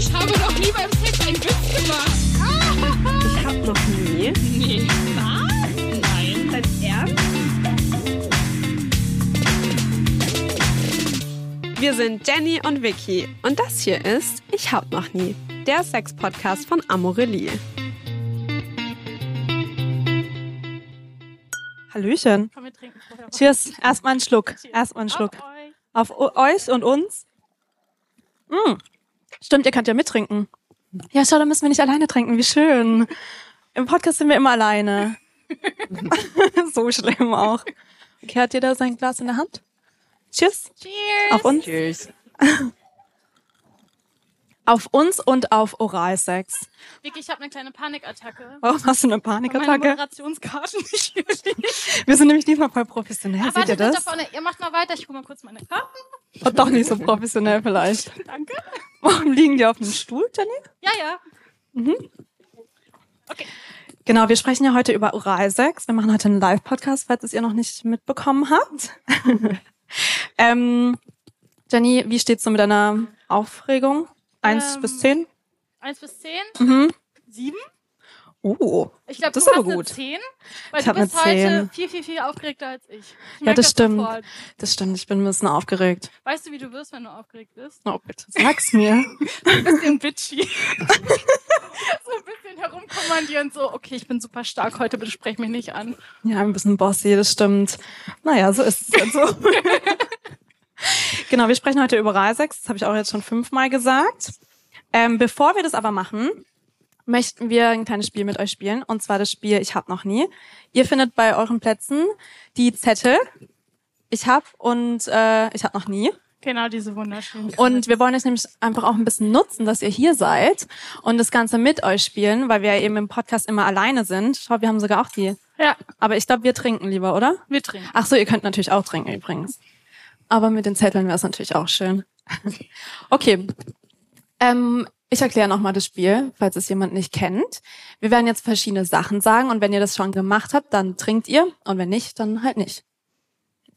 Ich habe noch nie beim Sex einen Witz gemacht. Ich hab noch nie. Nee. Was? Nein. Dein Ernst? Wir sind Jenny und Vicky und das hier ist Ich hab noch nie, der Sex-Podcast von Amorelie. Hallöchen. Komm, wir trinken vorher. Cheers. Erstmal einen Schluck. Cheers. Erstmal einen Schluck. Auf euch. Auf euch und uns. Mm. Stimmt, ihr könnt ja mittrinken. Ja, schau, da müssen wir nicht alleine trinken. Wie schön. Im Podcast sind wir immer alleine. so schlimm auch. Okay, hat jeder sein Glas in der Hand? Cheers. Cheers. Auf uns. Tschüss. Auf uns und auf Oralsex. Vicky, ich habe eine kleine Panikattacke. Warum hast du eine Weil meine Panikattacke? Moderationskarte nicht. Wir sind nämlich diesmal voll professionell. Aber Seht ihr warte, da das? vorne. Ihr macht mal weiter. Ich guck mal kurz meine Karten. Und doch nicht so professionell vielleicht. Danke. Warum liegen die auf dem Stuhl, Jenny? Ja, ja. Okay. Genau, wir sprechen ja heute über Oralsex. Wir machen heute einen Live-Podcast, falls es ihr noch nicht mitbekommen habt. ähm, Jenny, wie steht's so mit deiner Aufregung? Eins Ähm, bis zehn? Eins bis zehn. Mhm. Sieben. Oh, Ich glaube, Das ist aber eine gut. 10, weil Ich du eine bist heute 10. viel, viel, viel aufgeregter als ich. ich Ja, merk das stimmt. Sofort. das stimmt. Ich bin ein bisschen aufgeregt. Weißt du, wie du wirst, wenn du aufgeregt bist? Oh, bitte sag's mir. Ein bisschen bitchy. so ein bisschen herumkommandieren, so, okay, ich bin super stark heute, bitte sprech mich nicht an. Ja, ein bisschen bossy, das stimmt. Naja, so ist es jetzt so. genau, wir sprechen heute über Oralsex. Das habe ich auch jetzt schon fünfmal gesagt. Ähm, bevor wir das aber machen, möchten wir ein kleines Spiel mit euch spielen. Und zwar das Spiel Ich hab noch nie. Ihr findet bei euren Plätzen die Zettel Ich hab und äh, Ich hab noch nie. Genau, diese wunderschönen. Und wir wollen es nämlich einfach auch ein bisschen nutzen, dass ihr hier seid und das Ganze mit euch spielen, weil wir eben im Podcast immer alleine sind. Schau, wir haben sogar auch die. ja, Aber ich glaube, wir trinken lieber, oder? wir trinken. Ach so, ihr könnt natürlich auch trinken übrigens. Aber mit den Zetteln wäre es natürlich auch schön. Okay. Ähm, ich erkläre nochmal das Spiel, falls es jemand nicht kennt. Wir werden jetzt verschiedene Sachen sagen und wenn ihr das schon gemacht habt, dann trinkt ihr und wenn nicht, dann halt nicht.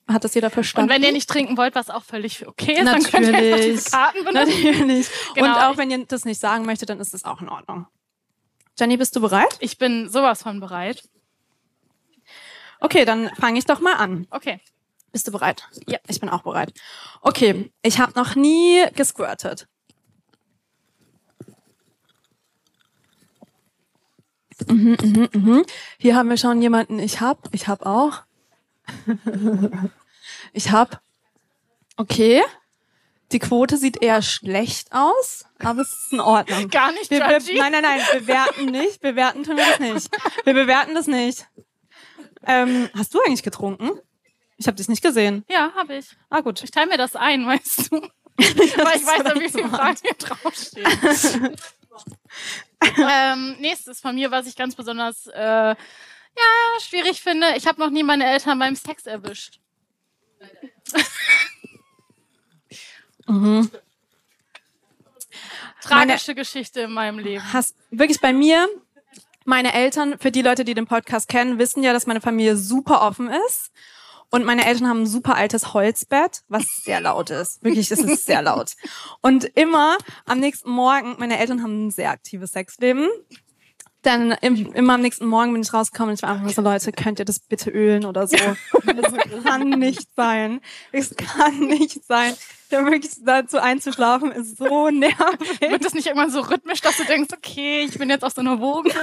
Hat das jeder verstanden? Und wenn ihr nicht trinken wollt, was auch völlig okay ist, dann könnt ihr einfach Natürlich. diese Karten benutzen. Natürlich. Genau, und auch wenn ihr das nicht sagen möchtet, dann ist das auch in Ordnung. Jenny, bist du bereit? Ich bin sowas von bereit. Okay, dann fange ich doch mal an. Okay. Bist du bereit? Ja. Ich bin auch bereit. Okay, ich habe noch nie gesquirtet. Mhm, mhm, mhm. Hier haben wir schon jemanden. Ich hab, ich hab auch. ich hab. Okay. Die Quote sieht eher schlecht aus, aber es ist in Ordnung. Gar nicht Wir, wir, nein, nein, nein, bewerten nicht. Bewerten tun wir das nicht. Wir bewerten das nicht. Ähm, hast du eigentlich getrunken? Ich habe dich nicht gesehen. Ja, habe ich. Ah, gut. Ich teile mir das ein, weißt du. Weil ich weiß ja, wie viele Fragen hier draufstehen. ähm, nächstes von mir, was ich ganz besonders äh, ja, schwierig finde. Ich habe noch nie meine Eltern beim Sex erwischt. Mhm. Tragische Geschichte in meinem Leben. Hast wirklich bei mir, meine Eltern, für die Leute, die den Podcast kennen, wissen ja, dass meine Familie super offen ist. Und meine Eltern haben ein super altes Holzbett, was sehr laut ist. Wirklich, es ist sehr laut. Und immer am nächsten Morgen, meine Eltern haben ein sehr aktives Sexleben. Dann im, immer am nächsten Morgen bin ich rausgekommen und ich war einfach so, Leute, könnt ihr das bitte ölen oder so? Das kann nicht sein. Es kann nicht sein. Ja, wirklich dazu einzuschlafen ist so nervig. Wird das nicht irgendwann so rhythmisch, dass du denkst, okay, ich bin jetzt auf so einer Wogen?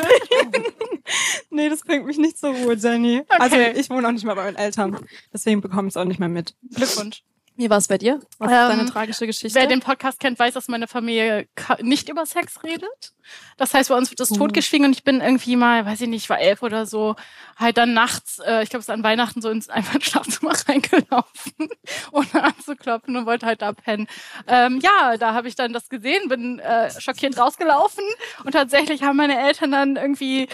Nee, das bringt mich nicht zur Ruhe, Jenny. Also ich wohne auch nicht mehr bei meinen Eltern. Deswegen bekomme ich es auch nicht mehr mit. Glückwunsch. Wie war es bei dir? Was Ähm, ist deine tragische Geschichte? Wer den Podcast kennt, weiß, dass meine Familie nicht über Sex redet. Das heißt, bei uns wird das Mhm. totgeschwiegen und ich bin irgendwie mal, weiß ich nicht, ich war elf oder so, halt dann nachts, äh, ich glaube, es ist an Weihnachten so ins einfach ins Schlafzimmer reingelaufen, ohne anzuklopfen und wollte halt da pennen. Ähm, ja, da habe ich dann das gesehen, bin äh, schockiert rausgelaufen und tatsächlich haben meine Eltern dann irgendwie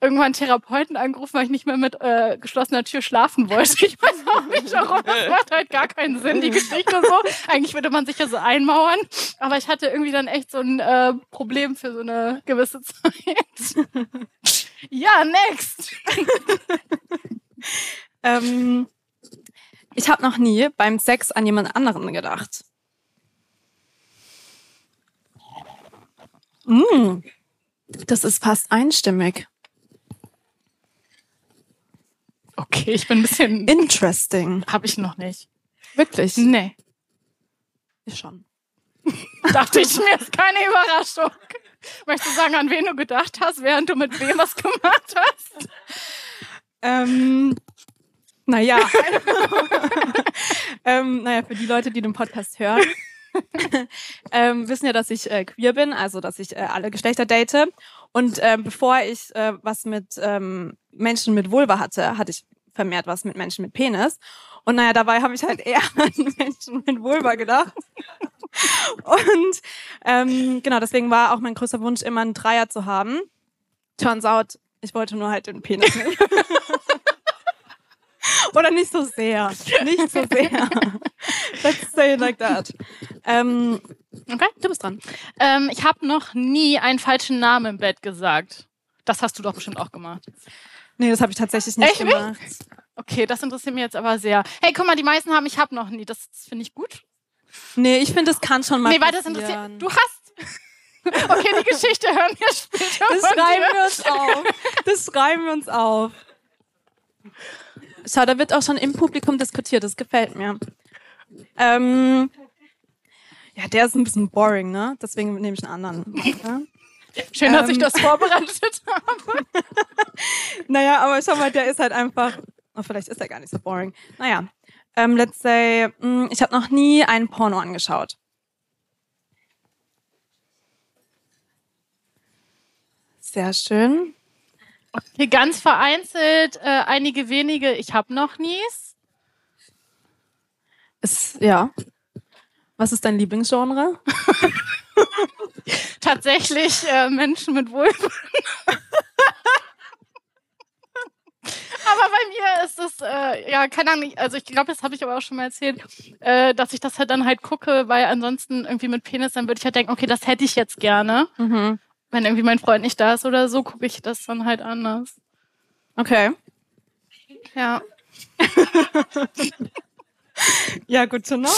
irgendwann Therapeuten angerufen, weil ich nicht mehr mit äh, geschlossener Tür schlafen wollte. Ich weiß auch nicht warum. Das macht halt gar keinen Sinn, die Geschichte so. Eigentlich würde man sich ja so einmauern. Aber ich hatte irgendwie dann echt so ein äh, Problem für so eine gewisse Zeit. ja, next. ähm, ich habe noch nie beim Sex an jemand anderen gedacht. Mm. Das ist fast einstimmig. Okay, ich bin ein bisschen. Interesting. Habe ich noch nicht. Wirklich? Nee. Ich schon. Dachte ich mir, ist keine Überraschung. Möchtest du sagen, an wen du gedacht hast, während du mit wem was gemacht hast? Ähm, naja. ähm, naja, für die Leute, die den Podcast hören, ähm, wissen ja, dass ich äh, queer bin, also dass ich äh, alle Geschlechter date. Und ähm, bevor ich äh, was mit ähm, Menschen mit Vulva hatte, hatte ich vermehrt was mit Menschen mit Penis. Und naja, dabei habe ich halt eher an Menschen mit Vulva gedacht. Und ähm, genau, deswegen war auch mein größter Wunsch, immer einen Dreier zu haben. Turns out, ich wollte nur halt den Penis. Oder nicht so sehr. Nicht so sehr. Let's say it like that. Ähm, Okay. du bist dran. Ähm, ich habe noch nie einen falschen Namen im Bett gesagt. Das hast du doch bestimmt auch gemacht. Nee, das habe ich tatsächlich nicht Echt gemacht. Okay, das interessiert mich jetzt aber sehr. Hey, guck mal, die meisten haben, ich habe noch nie. Das, das finde ich gut. Nee, ich finde, es kann schon mal nee, weil das interessiert. Du hast. okay, die Geschichte hören wir später. Das schreiben dir. wir uns auf. Das schreiben wir uns auf. Schau, da wird auch schon im Publikum diskutiert. Das gefällt mir. Ähm, ja, der ist ein bisschen boring, ne? Deswegen nehme ich einen anderen. Schön, dass ich Ähm. das vorbereitet habe. Naja, aber schau mal, der ist halt einfach. Oh, vielleicht ist er gar nicht so boring. Naja. Ähm, let's say, mh, ich habe noch nie einen Porno angeschaut. Sehr schön. Okay, ganz vereinzelt, äh, einige wenige, ich habe noch nies. Ist, ja. Was ist dein Lieblingsgenre? Tatsächlich äh, Menschen mit Vulven. aber bei mir ist es, äh, ja, keine Ahnung, also ich glaube, das habe ich aber auch schon mal erzählt, äh, dass ich das halt dann halt gucke, weil ansonsten irgendwie mit Penis, dann würde ich halt denken, okay, das hätte ich jetzt gerne. Mhm. Wenn irgendwie mein Freund nicht da ist oder so, gucke ich das dann halt anders. Okay. Ja. Ja, gut to know.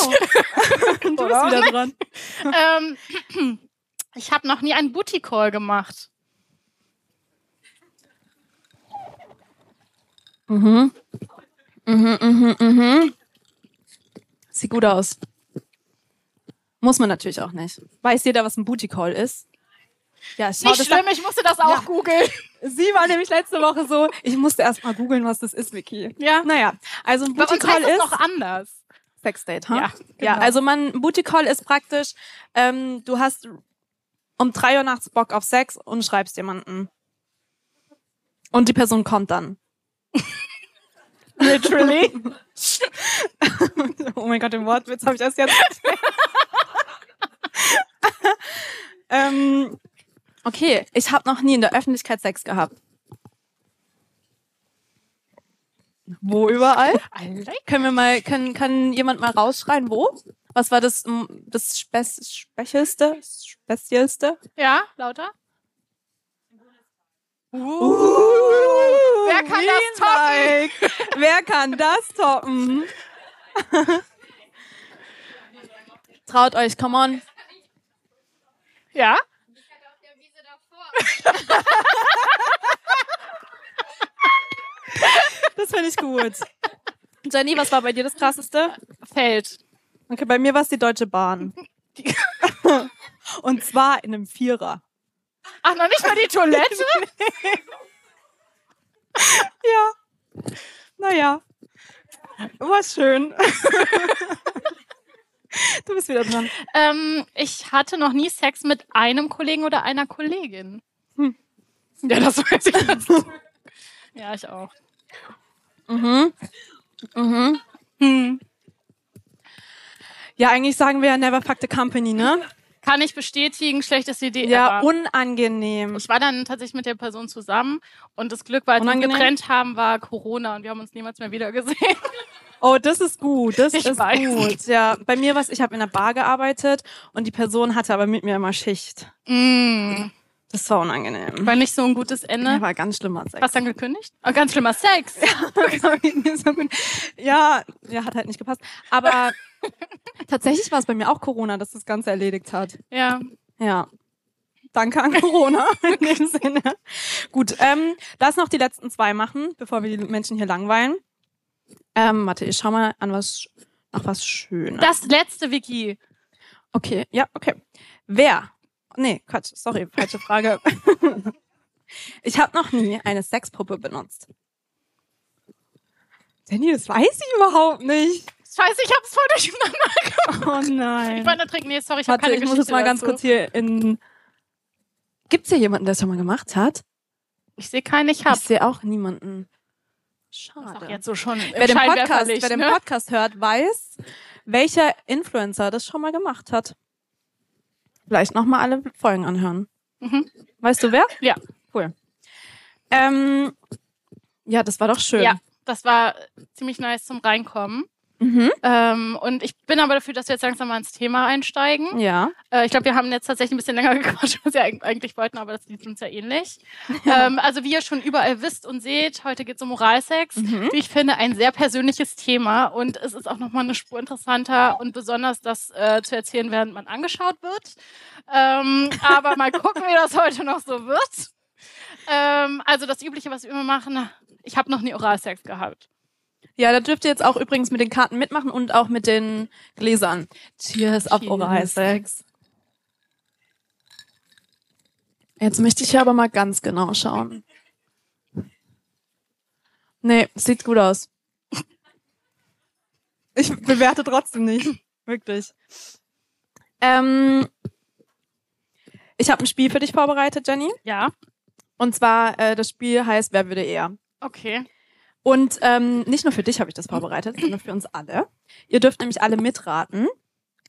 du bist wieder dran. ähm, ich habe noch nie einen Booty Call gemacht. Mhm. Mhm, mhm, mhm. Sieht gut aus. Muss man natürlich auch nicht. Weiß jeder, was ein Booty Call ist? Ja, schau, Nicht schlimm, ich musste das auch Ja. googeln. Sie war nämlich letzte Woche so, ich musste erst mal googeln, was das ist, Vicky. Ja. Naja, also ein Booty Call ist noch anders. Sexdate, ha? Ja, ja. genau. Also man ein Booty Call ist praktisch, ähm, du hast um drei Uhr nachts Bock auf Sex und schreibst jemanden. Und die Person kommt dann. Literally. oh mein Gott, den Wortwitz habe ich erst jetzt. ähm, okay, ich habe noch nie in der Öffentlichkeit Sex gehabt. Wo überall? Können wir mal, können, kann jemand mal rausschreien, wo? Was war das, das Spe? Speziellste? Ja, lauter. Uh, Wer kann das toppen? Wer kann das toppen? Traut euch, come on. Ja? Das finde ich gut. Jenny, was war bei dir das krasseste? Feld. Okay, bei mir war es die Deutsche Bahn. Und zwar in einem Vierer. Ach, noch nicht mal die Toilette? Ja. Naja. War schön. Du bist wieder dran. ähm, ich hatte noch nie Sex mit einem Kollegen oder einer Kollegin. Hm. Ja, das weiß ich nicht. ja, ich auch. Mhm. Mhm. Hm. Ja, eigentlich sagen wir ja never fuck the company, ne? Kann ich bestätigen, schlechteste Idee Ja, ever. unangenehm. Ich war dann tatsächlich mit der Person zusammen und das Glück, weil wir uns getrennt haben, war Corona und wir haben uns niemals mehr wieder gesehen. Oh, das ist gut. Das Ich ist weiß. gut. Ja, bei mir was, ich habe in einer Bar gearbeitet und die Person hatte aber mit mir immer Schicht. Mm. Das war unangenehm. War nicht so ein gutes Ja, Ende. war ganz schlimmer Sex. Hast du dann gekündigt? Oh, ganz schlimmer Sex. ja, ja, hat halt nicht gepasst. Aber tatsächlich war es bei mir auch Corona, dass das Ganze erledigt hat. Ja. Ja. Danke an Corona in dem Sinne. Gut, ähm, lass noch die letzten zwei machen, bevor wir die Menschen hier langweilen. Ähm, warte, ich schau mal an was nach was Schönes. Das letzte, Vicky. Okay, ja, okay. Wer? Nee, Quatsch, sorry, falsche Frage. ich habe noch nie eine Sexpuppe benutzt. Danny, das weiß ich überhaupt nicht. Scheiße, ich hab's voll durcheinander gemacht. Oh nein. Ich wollte trinken. Nee, sorry, ich habe Warte, keine ich Geschichte muss jetzt mal ganz dazu. kurz hier in. Gibt's hier jemanden, der es schon mal gemacht hat? Ich sehe keinen, ich hab. Ich sehe auch niemanden. Schade. auch jetzt so schon wer den, Podcast, wer den ne? Podcast hört, weiß, welcher Influencer das schon mal gemacht hat. Vielleicht nochmal alle Folgen anhören. Mhm. Weißt du wer? Ja. Cool. Ähm, ja, das war doch schön. Ja, das war ziemlich nice zum Reinkommen. Mhm. Ähm, und ich bin aber dafür, dass wir jetzt langsam mal ins Thema einsteigen. Ja. Äh, ich glaube, wir haben jetzt tatsächlich ein bisschen länger gequatscht, als wir eig- eigentlich wollten, aber das liegt uns ja ähnlich. ähm, also wie ihr schon überall wisst und seht, heute geht es um Moralsex. Mhm. Wie ich finde, ein sehr persönliches Thema und es ist auch nochmal eine Spur interessanter und besonders das äh, zu erzählen, während man angeschaut wird. Ähm, aber mal gucken, wie das heute noch so wird. Ähm, also das Übliche, was wir immer machen, ich habe noch nie Oralsex gehabt. Ja, da dürft ihr jetzt auch übrigens mit den Karten mitmachen und auch mit den Gläsern. Cheers auf Cheers. Oralsex. Jetzt möchte ich aber mal ganz genau schauen. Nee, sieht gut aus. Ich bewerte trotzdem nicht. Wirklich. Ähm, ich habe ein Spiel für dich vorbereitet, Jenny. Ja, Und zwar, äh, das Spiel heißt Wer würde eher? okay. Und ähm, nicht nur für dich habe ich das vorbereitet, sondern für uns alle. Ihr dürft nämlich alle mitraten.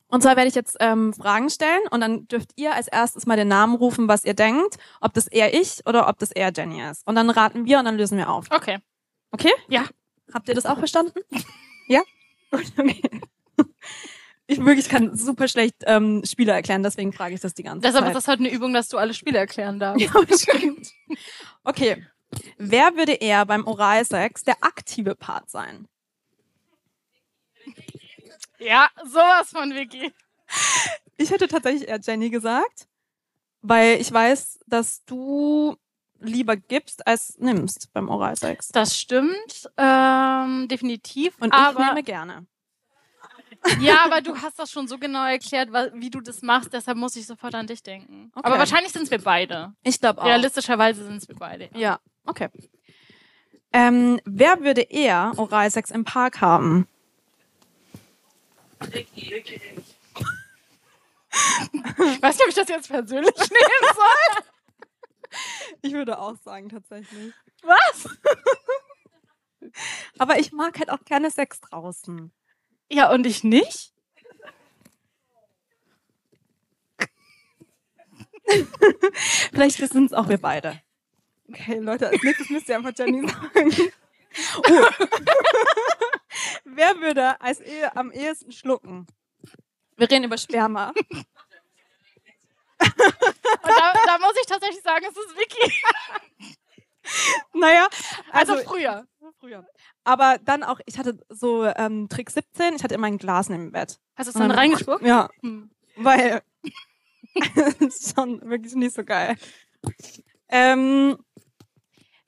Und zwar werde ich jetzt ähm, Fragen stellen und dann dürft ihr als erstes mal den Namen rufen, was ihr denkt, ob das eher ich oder ob das eher Jenny ist. Und dann raten wir und dann lösen wir auf. Okay. Okay? Ja. Habt ihr das auch verstanden? ja? Okay. Ich wirklich kann super schlecht ähm, Spiele erklären, deswegen frage ich das die ganze Deshalb Zeit. ist das heute eine Übung, dass du alle Spiele erklären darfst. Ja, stimmt. Okay. Wer würde eher beim Oralsex der aktive Part sein? Ja, sowas von Vicky. Ich hätte tatsächlich eher Jenny gesagt, weil ich weiß, dass du lieber gibst als nimmst beim Oralsex. Das stimmt, ähm, definitiv. Und ich nehme gerne. ja, aber du hast das schon so genau erklärt, wie du das machst, deshalb muss ich sofort an dich denken. Okay. Aber wahrscheinlich sind es wir beide. Ich glaube auch. Realistischerweise sind es wir beide. Ja, okay. Ähm, wer würde eher Oralsex im Park haben? Ich weiß nicht, ob ich das jetzt persönlich nehmen soll. Ich würde auch sagen, tatsächlich. Was? Aber ich mag halt auch gerne Sex draußen. Ja, und ich nicht? Vielleicht sind es auch wir beide. Okay, Leute, als nächstes müsst ihr einfach Jenny sagen. Oh. Wer würde als Ehe am ehesten schlucken? Wir reden über Sperma. Und da, da muss ich tatsächlich sagen, es ist Vicky. Naja, Also, also, früher. früher. Aber dann auch, ich hatte so ähm, Trick 17, ich hatte immer ein Glas neben dem Bett. Hast du es dann Und reingespuckt? Ja, Hm. weil das ist schon wirklich nicht so geil. Ähm,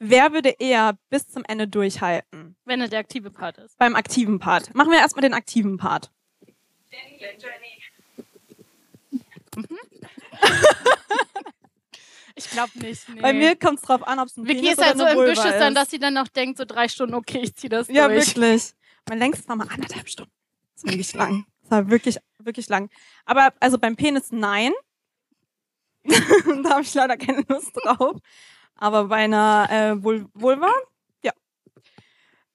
wer würde eher bis zum Ende durchhalten? Wenn er der aktive Part ist. Beim aktiven Part. Machen wir erstmal den aktiven Part. Ich glaube nicht. Nee. Bei mir kommt es drauf an, ob es ein Vicky Penis ist halt so oder im eine Büsch, Vulva ist dann, dass sie dann noch denkt, so drei Stunden, okay, ich zieh das Ja, durch. wirklich. Mein längstes war mal anderthalb Stunden. Das war wirklich lang. Das war wirklich, wirklich lang. Aber also beim Penis nein. da habe ich leider keine Lust drauf. Aber bei einer äh, Vul Vulva, ja.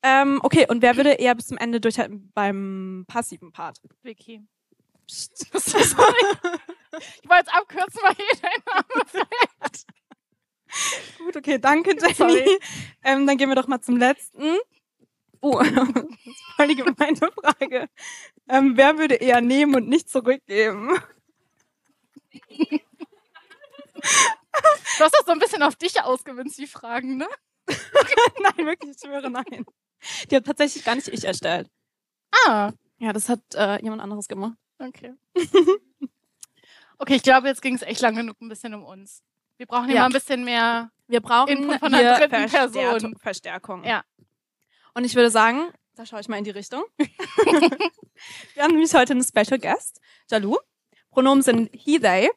Ähm, okay, und wer würde eher bis zum Ende durchhalten beim passiven Part? Vicky. Sorry. Ich wollte es abkürzen, weil hier dein Name fällt. Gut, okay, danke, Jenny. Ähm, dann gehen wir doch mal zum letzten. Oh, das ist voll die gemeine Frage. Ähm, wer würde eher nehmen und nicht zurückgeben? Du hast das so ein bisschen auf dich ausgewünscht, die Fragen, ne? nein, wirklich, ich schwöre, nein. Die hat tatsächlich gar nicht ich erstellt. Ah, Ja, das hat äh, jemand anderes gemacht. okay. Okay, ich glaube, jetzt ging es echt lang genug ein bisschen um uns. Wir brauchen Ja. mal ein bisschen mehr. Wir brauchen Input von einer dritten Verstärkung- Person. Verstärkung. Ja. Und ich würde sagen, da schaue ich mal in die Richtung. wir haben nämlich heute einen Special Guest, Jalu. Pronomen sind he, they.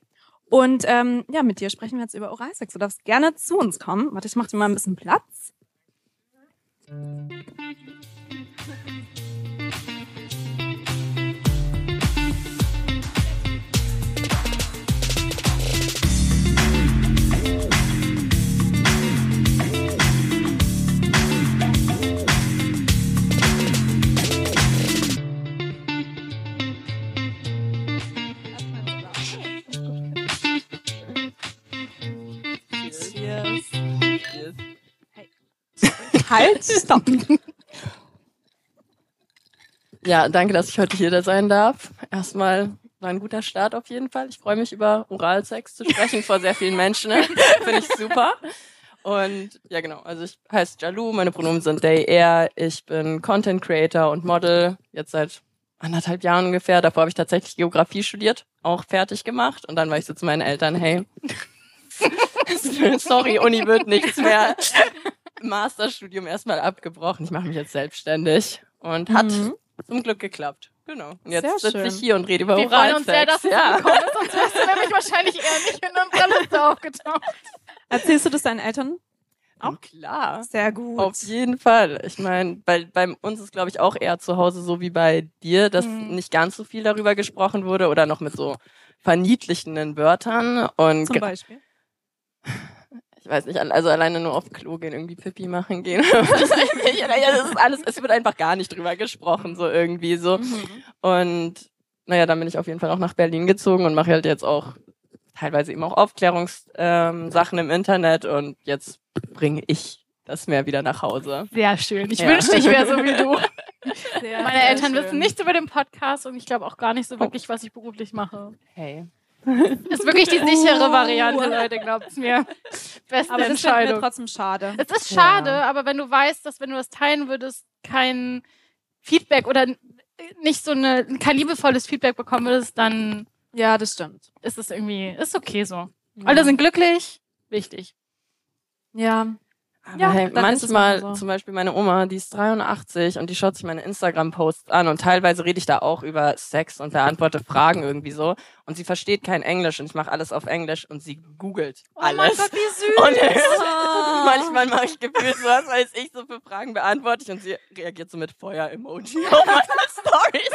Und ähm, ja, mit dir sprechen wir jetzt über Oralsex. Du darfst gerne zu uns kommen. Warte, ich mache dir mal ein bisschen Platz. Halt, stopp. Ja, danke, dass ich heute hier sein darf. Erstmal war ein guter Start auf jeden Fall. Ich freue mich über Oralsex zu sprechen vor sehr vielen Menschen. Ne? Finde ich super. Und ja, genau. Also ich heiße Jalu, meine Pronomen sind they, er. Ich bin Content Creator und Model, jetzt seit anderthalb Jahren ungefähr. Davor habe ich tatsächlich Geografie studiert, auch fertig gemacht. Und dann war ich so zu meinen Eltern, hey, sorry, Uni wird nichts mehr. Masterstudium erstmal abgebrochen. Ich mache mich jetzt selbstständig. Und hat Mhm. zum Glück geklappt. Genau. Und jetzt sitze ich hier und rede über Wir freuen uns sehr, dass Oralsex. du ja. gekommen bist, sonst wärst du nämlich wahrscheinlich eher nicht in unserer Liste aufgetaucht. Erzählst du das deinen Eltern? Auch klar. Sehr gut. Auf jeden Fall. Ich meine, bei, bei uns ist, glaube ich, auch eher zu Hause so wie bei dir, dass Mhm. nicht ganz so viel darüber gesprochen wurde oder noch mit so verniedlichenden Wörtern. Und Zum Beispiel. Ich weiß nicht, also alleine nur auf Klo gehen, irgendwie Pipi machen gehen. das ist alles, es wird einfach gar nicht drüber gesprochen, so irgendwie so. Mhm. Und naja, dann bin ich auf jeden Fall auch nach Berlin gezogen und mache halt jetzt auch teilweise eben auch Aufklärungssachen ähm, im Internet und jetzt bringe ich das mehr wieder nach Hause. Sehr schön. Ich Ja. wünschte, ich wäre so wie du. Sehr, Meine sehr Eltern schön. wissen nichts über den Podcast und ich glaube auch gar nicht so wirklich, was ich beruflich mache. Hey. Ist wirklich die sichere Oh. Variante, Leute, glaubt's mir. Beste Aber das Entscheidung. trotzdem schade. Es ist schade, Ja. aber wenn du weißt, dass wenn du das teilen würdest, kein Feedback oder nicht so eine, kein liebevolles Feedback bekommen würdest, dann Ja, das stimmt. ist es irgendwie, ist okay so. Alle sind glücklich, wichtig. Ja. Aber Ja, hey, manchmal, mal so. zum Beispiel meine Oma, die ist 83 und die schaut sich meine Instagram-Posts an und teilweise rede ich da auch über Sex und beantworte Fragen irgendwie so und sie versteht kein Englisch und ich mache alles auf Englisch und sie googelt alles. Oh mein Gott, wie süß. Und Oh. manchmal mache ich gefühlt so, was weiß ich, so für Fragen beantworte ich und sie reagiert so mit Feuer-Emoji auf meine Stories.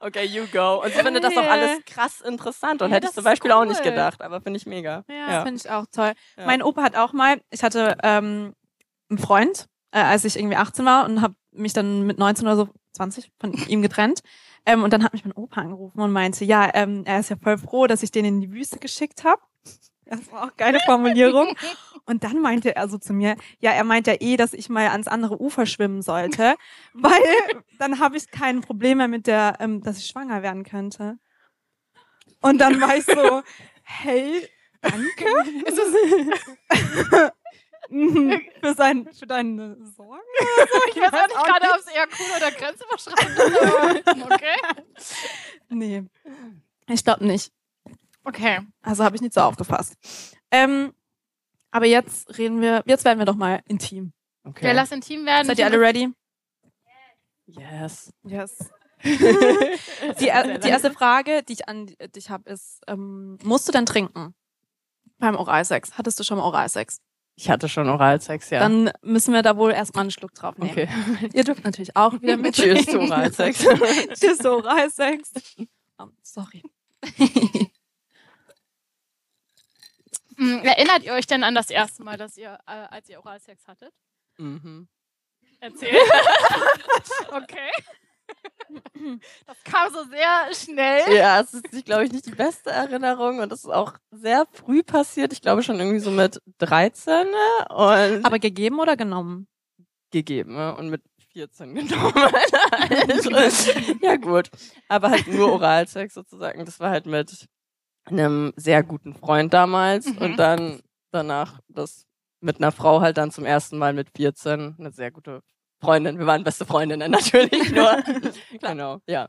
Okay, you go. Und sie findet das auch alles krass interessant und Ja, hätte ich zum Beispiel auch nicht cool. gedacht, aber finde ich mega. Ja, Das finde ich auch toll. Ja. Mein Opa hat auch mal, ich hatte ähm, einen Freund, äh, als ich irgendwie 18 war und habe mich dann mit 19 oder so 20 von ihm getrennt. Ähm, und dann hat mich mein Opa angerufen und meinte, ja, ähm, er ist ja voll froh, dass ich den in die Wüste geschickt habe. Das war auch geile Formulierung. Und dann meinte er so zu mir, ja, er meint ja eh, dass ich mal ans andere Ufer schwimmen sollte, weil dann habe ich kein Problem mehr mit der, ähm, dass ich schwanger werden könnte. Und dann war ich so, hey, danke. Ist es, Mhm. für, sein, für deine Sorgen. ich weiß auch nicht gerade, ob es eher cool oder grenzüberschreitend ist, okay. Nee, ich glaube nicht. Okay. Also habe ich nicht so aufgepasst. Ähm, aber jetzt reden wir, jetzt werden wir doch mal intim. Okay. Ja, lass intim werden. Seid ihr alle ready? yes. Yes. Die, er- die erste Frage, die ich an dich habe, ist, ähm, musst du denn trinken? Beim Oralsex. Hattest du schon mal Oralsex? Ich hatte schon Oralsex, ja. Dann müssen wir da wohl erstmal einen Schluck drauf nehmen. okay. Ihr dürft natürlich auch wieder mit. Cheers zu Oralsex. Cheers zu Oralsex. Oh, sorry. Hm, Erinnert ihr euch denn an das erste Mal, dass ihr, äh, als ihr Oralsex hattet? mhm. Erzähl. okay. Das kam so sehr schnell. Ja, es ist, glaube ich, nicht die beste Erinnerung und das ist auch sehr früh passiert. Ich glaube schon irgendwie so mit 13 ne? und Aber gegeben oder genommen? gegeben ne? und mit 14 genommen. also, ja gut, aber halt nur Oralsex sozusagen. Das war halt mit einem sehr guten Freund damals Mhm. und dann danach das mit einer Frau halt dann zum ersten Mal mit 14 eine sehr gute Freundin. Wir waren beste Freundinnen natürlich nur. genau, ja.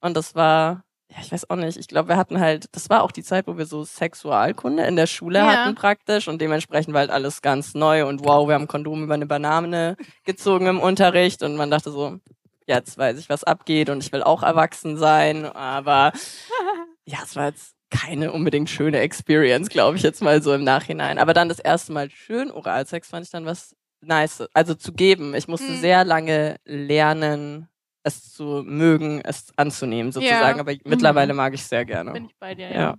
Und das war ja, ich weiß auch nicht. Ich glaube, wir hatten halt, das war auch die Zeit, wo wir so Sexualkunde in der Schule Ja. hatten praktisch und dementsprechend war halt alles ganz neu und wow, wir haben Kondom über eine Banane gezogen im Unterricht und man dachte so, jetzt weiß ich, was abgeht und ich will auch erwachsen sein, aber ja, es war jetzt keine unbedingt schöne Experience, glaube ich jetzt mal so im Nachhinein. Aber dann das erste Mal schön Oralsex fand ich dann was nice, also zu geben. Ich musste Mhm. sehr lange lernen, es zu mögen, es anzunehmen sozusagen. Ja. Aber mittlerweile mag ich es sehr gerne. Bin ich bei dir, ja. Ja.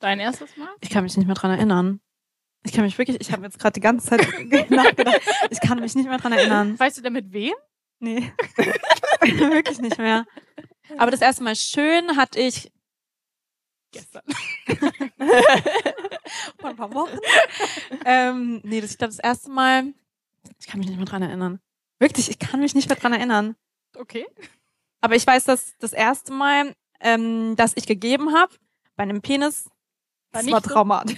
Dein erstes Mal? Ich kann mich nicht mehr dran erinnern. Ich kann mich wirklich, ich habe jetzt gerade die ganze Zeit nachgedacht. Ich kann mich nicht mehr dran erinnern. Weißt du denn mit wem? Nee. wirklich nicht mehr. Aber das erste Mal schön hatte ich Gestern. vor ein paar Wochen. ähm, nee, das, ich glaube, das erste Mal, ich kann mich nicht mehr dran erinnern. Wirklich, ich kann mich nicht mehr dran erinnern. Okay. Aber ich weiß, dass das erste Mal, ähm, das ich gegeben habe, bei einem Penis, War das war traumatisch.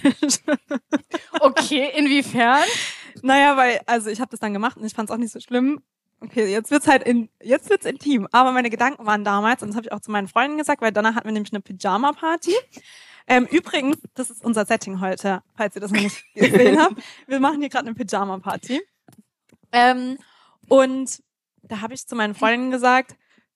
Okay, inwiefern? naja, weil, also ich habe das dann gemacht und ich fand es auch nicht so schlimm. Okay, jetzt wird's halt in, jetzt wird's intim. Aber meine Gedanken waren damals, und das habe ich auch zu meinen Freunden gesagt, weil danach hatten wir nämlich eine Pyjama-Party. Ähm, übrigens, das ist unser Setting heute, falls ihr das noch nicht gesehen habt. Wir machen hier gerade eine Pyjama-Party. Ähm, und da habe ich zu meinen Freunden gesagt,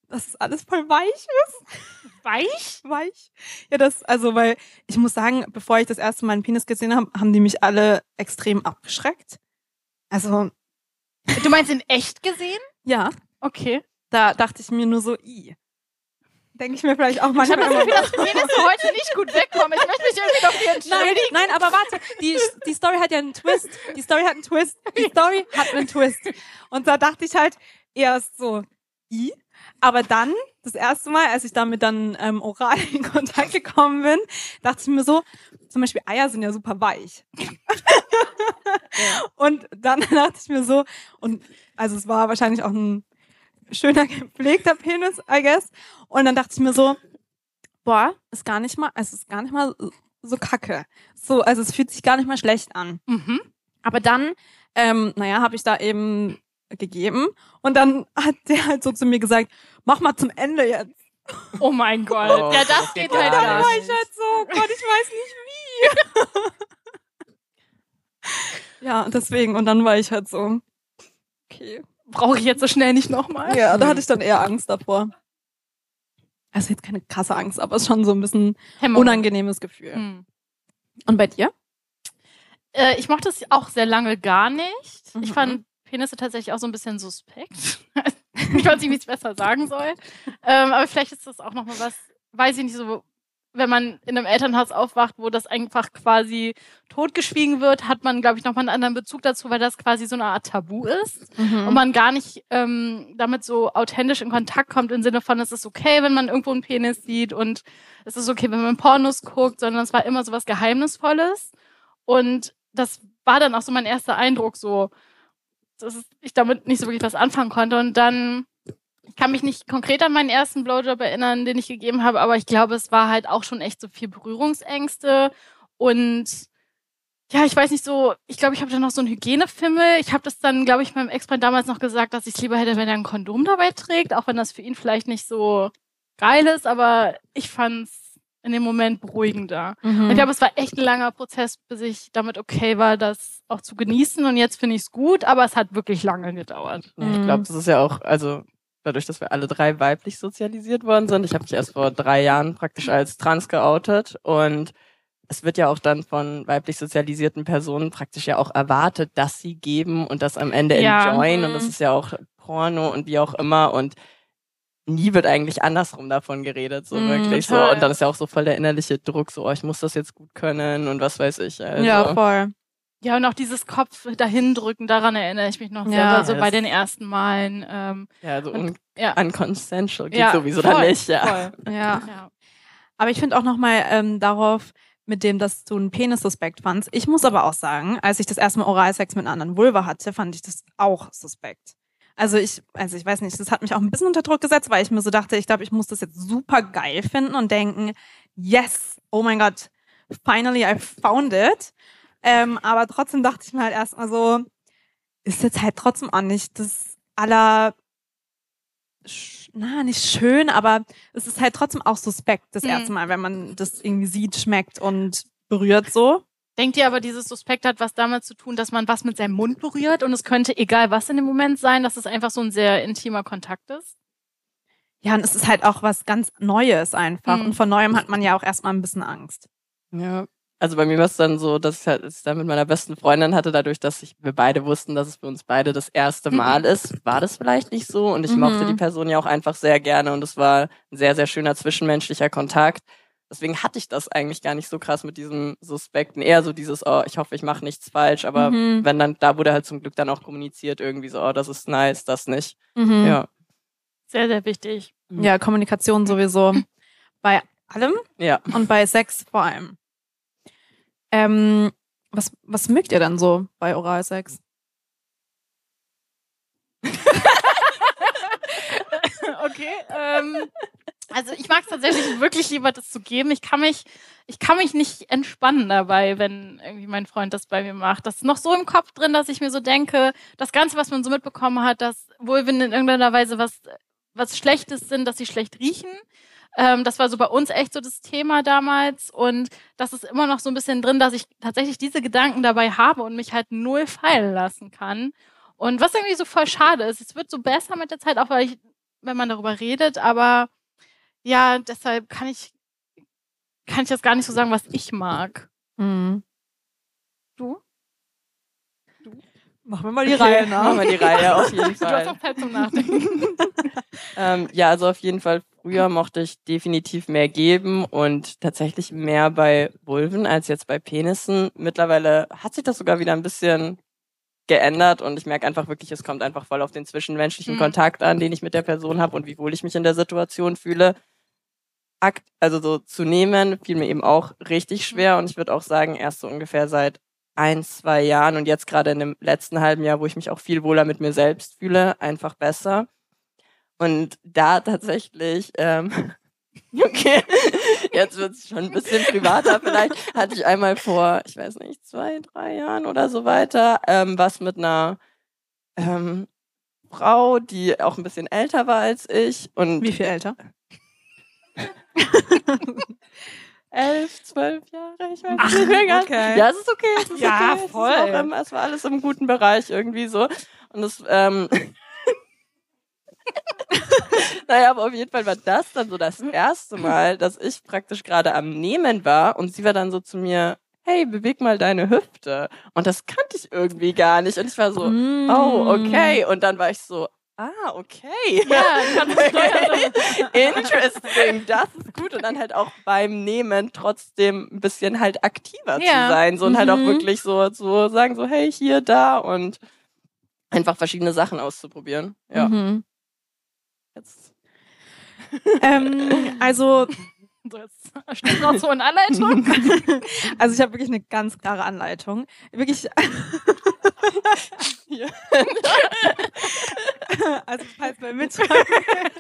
dass es alles voll weich ist. Weich? Weich. Ja, das, also, weil ich muss sagen, bevor ich das erste Mal einen Penis gesehen habe, haben die mich alle extrem abgeschreckt. Also, Du meinst in echt gesehen? ja, Okay. da dachte ich mir nur so, i. Denke ich mir vielleicht auch Ich habe manchmal das. Gefühl, dass Penisse heute nicht gut wegkommen. Ich möchte mich irgendwie noch hier Nein, entschuldigen. nein, aber warte, die, die Story hat ja einen Twist. Die Story hat einen Twist. Die Story hat einen Twist. Und da dachte ich halt erst so, i. Aber dann, das erste Mal, als ich damit dann ähm, oral in Kontakt gekommen bin, dachte ich mir so, zum Beispiel Eier sind ja super weich. Und dann dachte ich mir so, und also es war wahrscheinlich auch ein schöner gepflegter Penis, I guess. Und dann dachte ich mir so, boah, ist gar nicht mal, es ist gar nicht mal so kacke. So, also es fühlt sich gar nicht mal schlecht an. Mhm. Aber dann, ähm, naja, habe ich da eben gegeben und dann hat der halt so zu mir gesagt, mach mal zum Ende jetzt. Oh mein Gott. Oh, ja, das das geht halt gar Dann war nicht. ich halt so, oh Gott, ich weiß nicht wie. ja, deswegen, und dann war ich halt so, okay. Brauche ich jetzt so schnell nicht nochmal? Ja, da hatte ich dann eher Angst davor. Also jetzt keine krasse Angst, aber es ist schon so ein bisschen unangenehmes Gefühl. Hm. Und bei dir? Äh, ich mochte es auch sehr lange gar nicht. Mhm. Ich fand Penisse tatsächlich auch so ein bisschen suspekt. ich weiß nicht, wie ich es besser sagen soll. Ähm, aber vielleicht ist das auch nochmal was, weiß ich nicht so, wenn man in einem Elternhaus aufwacht, wo das einfach quasi totgeschwiegen wird, hat man, glaube ich, nochmal einen anderen Bezug dazu, weil das quasi so eine Art Tabu ist. Mhm. und man gar nicht ähm, damit so authentisch in Kontakt kommt im Sinne von, es ist okay, wenn man irgendwo einen Penis sieht und es ist okay, wenn man Pornos guckt, sondern es war immer so was Geheimnisvolles und das war dann auch so mein erster Eindruck so, dass ich damit nicht so wirklich was anfangen konnte. Und dann ich kann mich nicht konkret an meinen ersten Blowjob erinnern, den ich gegeben habe, aber ich glaube, es war halt auch schon echt so viel Berührungsängste. Und ja, ich weiß nicht so, ich glaube, ich habe dann noch so einen Hygienefimmel. Ich habe das dann, glaube ich, meinem Ex-Freund damals noch gesagt, dass ich es lieber hätte, wenn er ein Kondom dabei trägt, auch wenn das für ihn vielleicht nicht so geil ist, aber ich fand's in dem Moment beruhigender. Mhm. Ich glaube, es war echt ein langer Prozess, bis ich damit okay war, das auch zu genießen und jetzt finde ich es gut, aber es hat wirklich lange gedauert. Ja, ich Mhm. glaube, das ist ja auch, also dadurch, dass wir alle drei weiblich sozialisiert worden sind. Ich habe mich erst vor drei Jahren praktisch als trans geoutet und es wird ja auch dann von weiblich sozialisierten Personen praktisch ja auch erwartet, dass sie geben und das am Ende Ja. enjoyen und Mhm. das ist ja auch Porno und wie auch immer und nie wird eigentlich andersrum davon geredet, so Mhm, wirklich so. Und dann ist ja auch so voll der innerliche Druck, so, oh, ich muss das jetzt gut können und was weiß ich. Also. Ja, voll. Ja, und auch dieses Kopf dahindrücken, daran erinnere ich mich noch sehr, Ja, so bei den ersten Malen. Ähm, Ja, so Und- un ja. unconsensual geht ja, sowieso voll, dann nicht, ja. Voll. Ja. ja. Aber ich finde auch nochmal ähm, darauf, mit dem, dass du einen Penis suspekt fandst. Ich muss aber auch sagen, als ich das erste Mal Oralsex mit einer anderen Vulva hatte, fand ich das auch suspekt. Also ich, also ich weiß nicht, das hat mich auch ein bisschen unter Druck gesetzt, weil ich mir so dachte, ich glaube, ich muss das jetzt super geil finden und denken, yes, oh mein Gott, finally I found it. Ähm, aber trotzdem dachte ich mir halt erstmal so, ist jetzt halt trotzdem auch nicht das aller na, nicht schön, aber es ist halt trotzdem auch suspekt das Mhm. erste Mal, wenn man das irgendwie sieht, schmeckt und berührt so. Denkt ihr aber, dieses Suspekt hat was damit zu tun, dass man was mit seinem Mund berührt und es könnte egal was in dem Moment sein, dass es einfach so ein sehr intimer Kontakt ist? Ja, und es ist halt auch was ganz Neues einfach. Mhm. Und vor Neuem hat man ja auch erstmal ein bisschen Angst. Ja. Also bei mir war es dann so, dass ich halt es dann mit meiner besten Freundin hatte, dadurch, dass ich, wir beide wussten, dass es für uns beide das erste Mal ist, war das vielleicht nicht so. Und ich Mhm. mochte die Person ja auch einfach sehr gerne und es war ein sehr, sehr schöner zwischenmenschlicher Kontakt. Deswegen hatte ich das eigentlich gar nicht so krass mit diesem Suspekten. Eher so dieses, oh, ich hoffe, ich mache nichts falsch. Aber Mhm. wenn dann, da wurde halt zum Glück dann auch kommuniziert, irgendwie so, oh, das ist nice, das nicht. Mhm. Ja. Sehr, sehr wichtig. Ja, Kommunikation sowieso. Bei allem Ja. und bei Sex vor allem. Ähm, was, was mögt ihr denn so bei Oralsex? okay. Ähm, also ich mag es tatsächlich wirklich lieber, das zu geben. Ich kann mich, ich kann mich nicht entspannen dabei, wenn irgendwie mein Freund das bei mir macht. Das ist noch so im Kopf drin, dass ich mir so denke, das Ganze, was man so mitbekommen hat, dass Vulven in irgendeiner Weise was, was Schlechtes sind, dass sie schlecht riechen. Ähm, das war so bei uns echt so das Thema damals. Und das ist immer noch so ein bisschen drin, dass ich tatsächlich diese Gedanken dabei habe und mich halt null fallen lassen kann. Und was irgendwie so voll schade ist, es wird so besser mit der Zeit, auch weil ich, wenn man darüber redet, aber ja, deshalb kann ich, kann ich jetzt gar nicht so sagen, was ich mag. Mhm. Du? Machen wir mal die Okay, Reihe Machen nach. wir die Reihe auf jeden Du hast Fall. noch Zeit zum Nachdenken. Ähm, ja, also auf jeden Fall. Früher mochte ich definitiv mehr geben und tatsächlich mehr bei Vulven als jetzt bei Penissen. Mittlerweile hat sich das sogar wieder ein bisschen geändert und ich merke einfach wirklich, es kommt einfach voll auf den zwischenmenschlichen Mhm. Kontakt an, den ich mit der Person habe und wie wohl ich mich in der Situation fühle. Akt, also so zu nehmen, fiel mir eben auch richtig schwer und ich würde auch sagen, erst so ungefähr seit ein, zwei Jahren und jetzt gerade in dem letzten halben Jahr, wo ich mich auch viel wohler mit mir selbst fühle, einfach besser. Und da tatsächlich, ähm, okay, jetzt wird es schon ein bisschen privater vielleicht, hatte ich einmal vor, ich weiß nicht, zwei, drei Jahren oder so weiter, ähm, was mit einer ähm, Frau, die auch ein bisschen älter war als ich und Wie viel älter? Elf, zwölf Jahre, ich weiß Ach, nicht mehr ganz. okay. Ja, es ist okay. Es ist Ja, okay. Es, voll. ist auch, ähm, es war alles im guten Bereich irgendwie so. Und es, ähm, naja, aber auf jeden Fall war das dann so das erste Mal, dass ich praktisch gerade am Nehmen war und sie war dann so zu mir, hey, beweg mal deine Hüfte. Und das kannte ich irgendwie gar nicht. Und ich war so, Mm. oh, okay. Und dann war ich so, ah, okay. ja, kannst es steuern. Interesting, das ist gut. Und dann halt auch beim Nehmen trotzdem ein bisschen halt aktiver zu Ja. sein. So und halt auch Mhm. wirklich so, so sagen, so, hey, hier, da und einfach verschiedene Sachen auszuprobieren. Ja. Mhm. Jetzt. Ähm, also, So, jetzt steht noch so in Anleitung. also ich habe wirklich eine ganz klare Anleitung. Wirklich. Hier. also falls mal mitschreiben.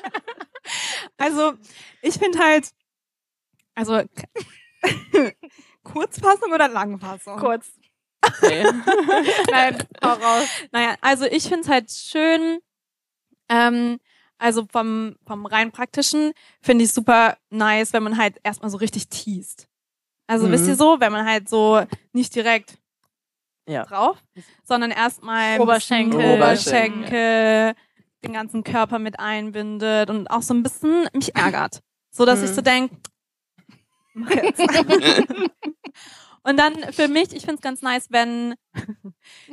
also ich finde halt, also Kurzfassung oder Langfassung? Kurz. Okay. Nein, hau raus. Naja, also ich finde es halt schön, ähm, also vom, vom rein praktischen finde ich super nice, wenn man halt erstmal so richtig teast. Also Mhm. wisst ihr so, wenn man halt so nicht direkt Ja. drauf, sondern erstmal Oberschenkel. Oberschenkel, den ganzen Körper mit einbindet und auch so ein bisschen mich ärgert. So dass ich Mhm. so denk, mach jetzt. und dann für mich, ich find's ganz nice, wenn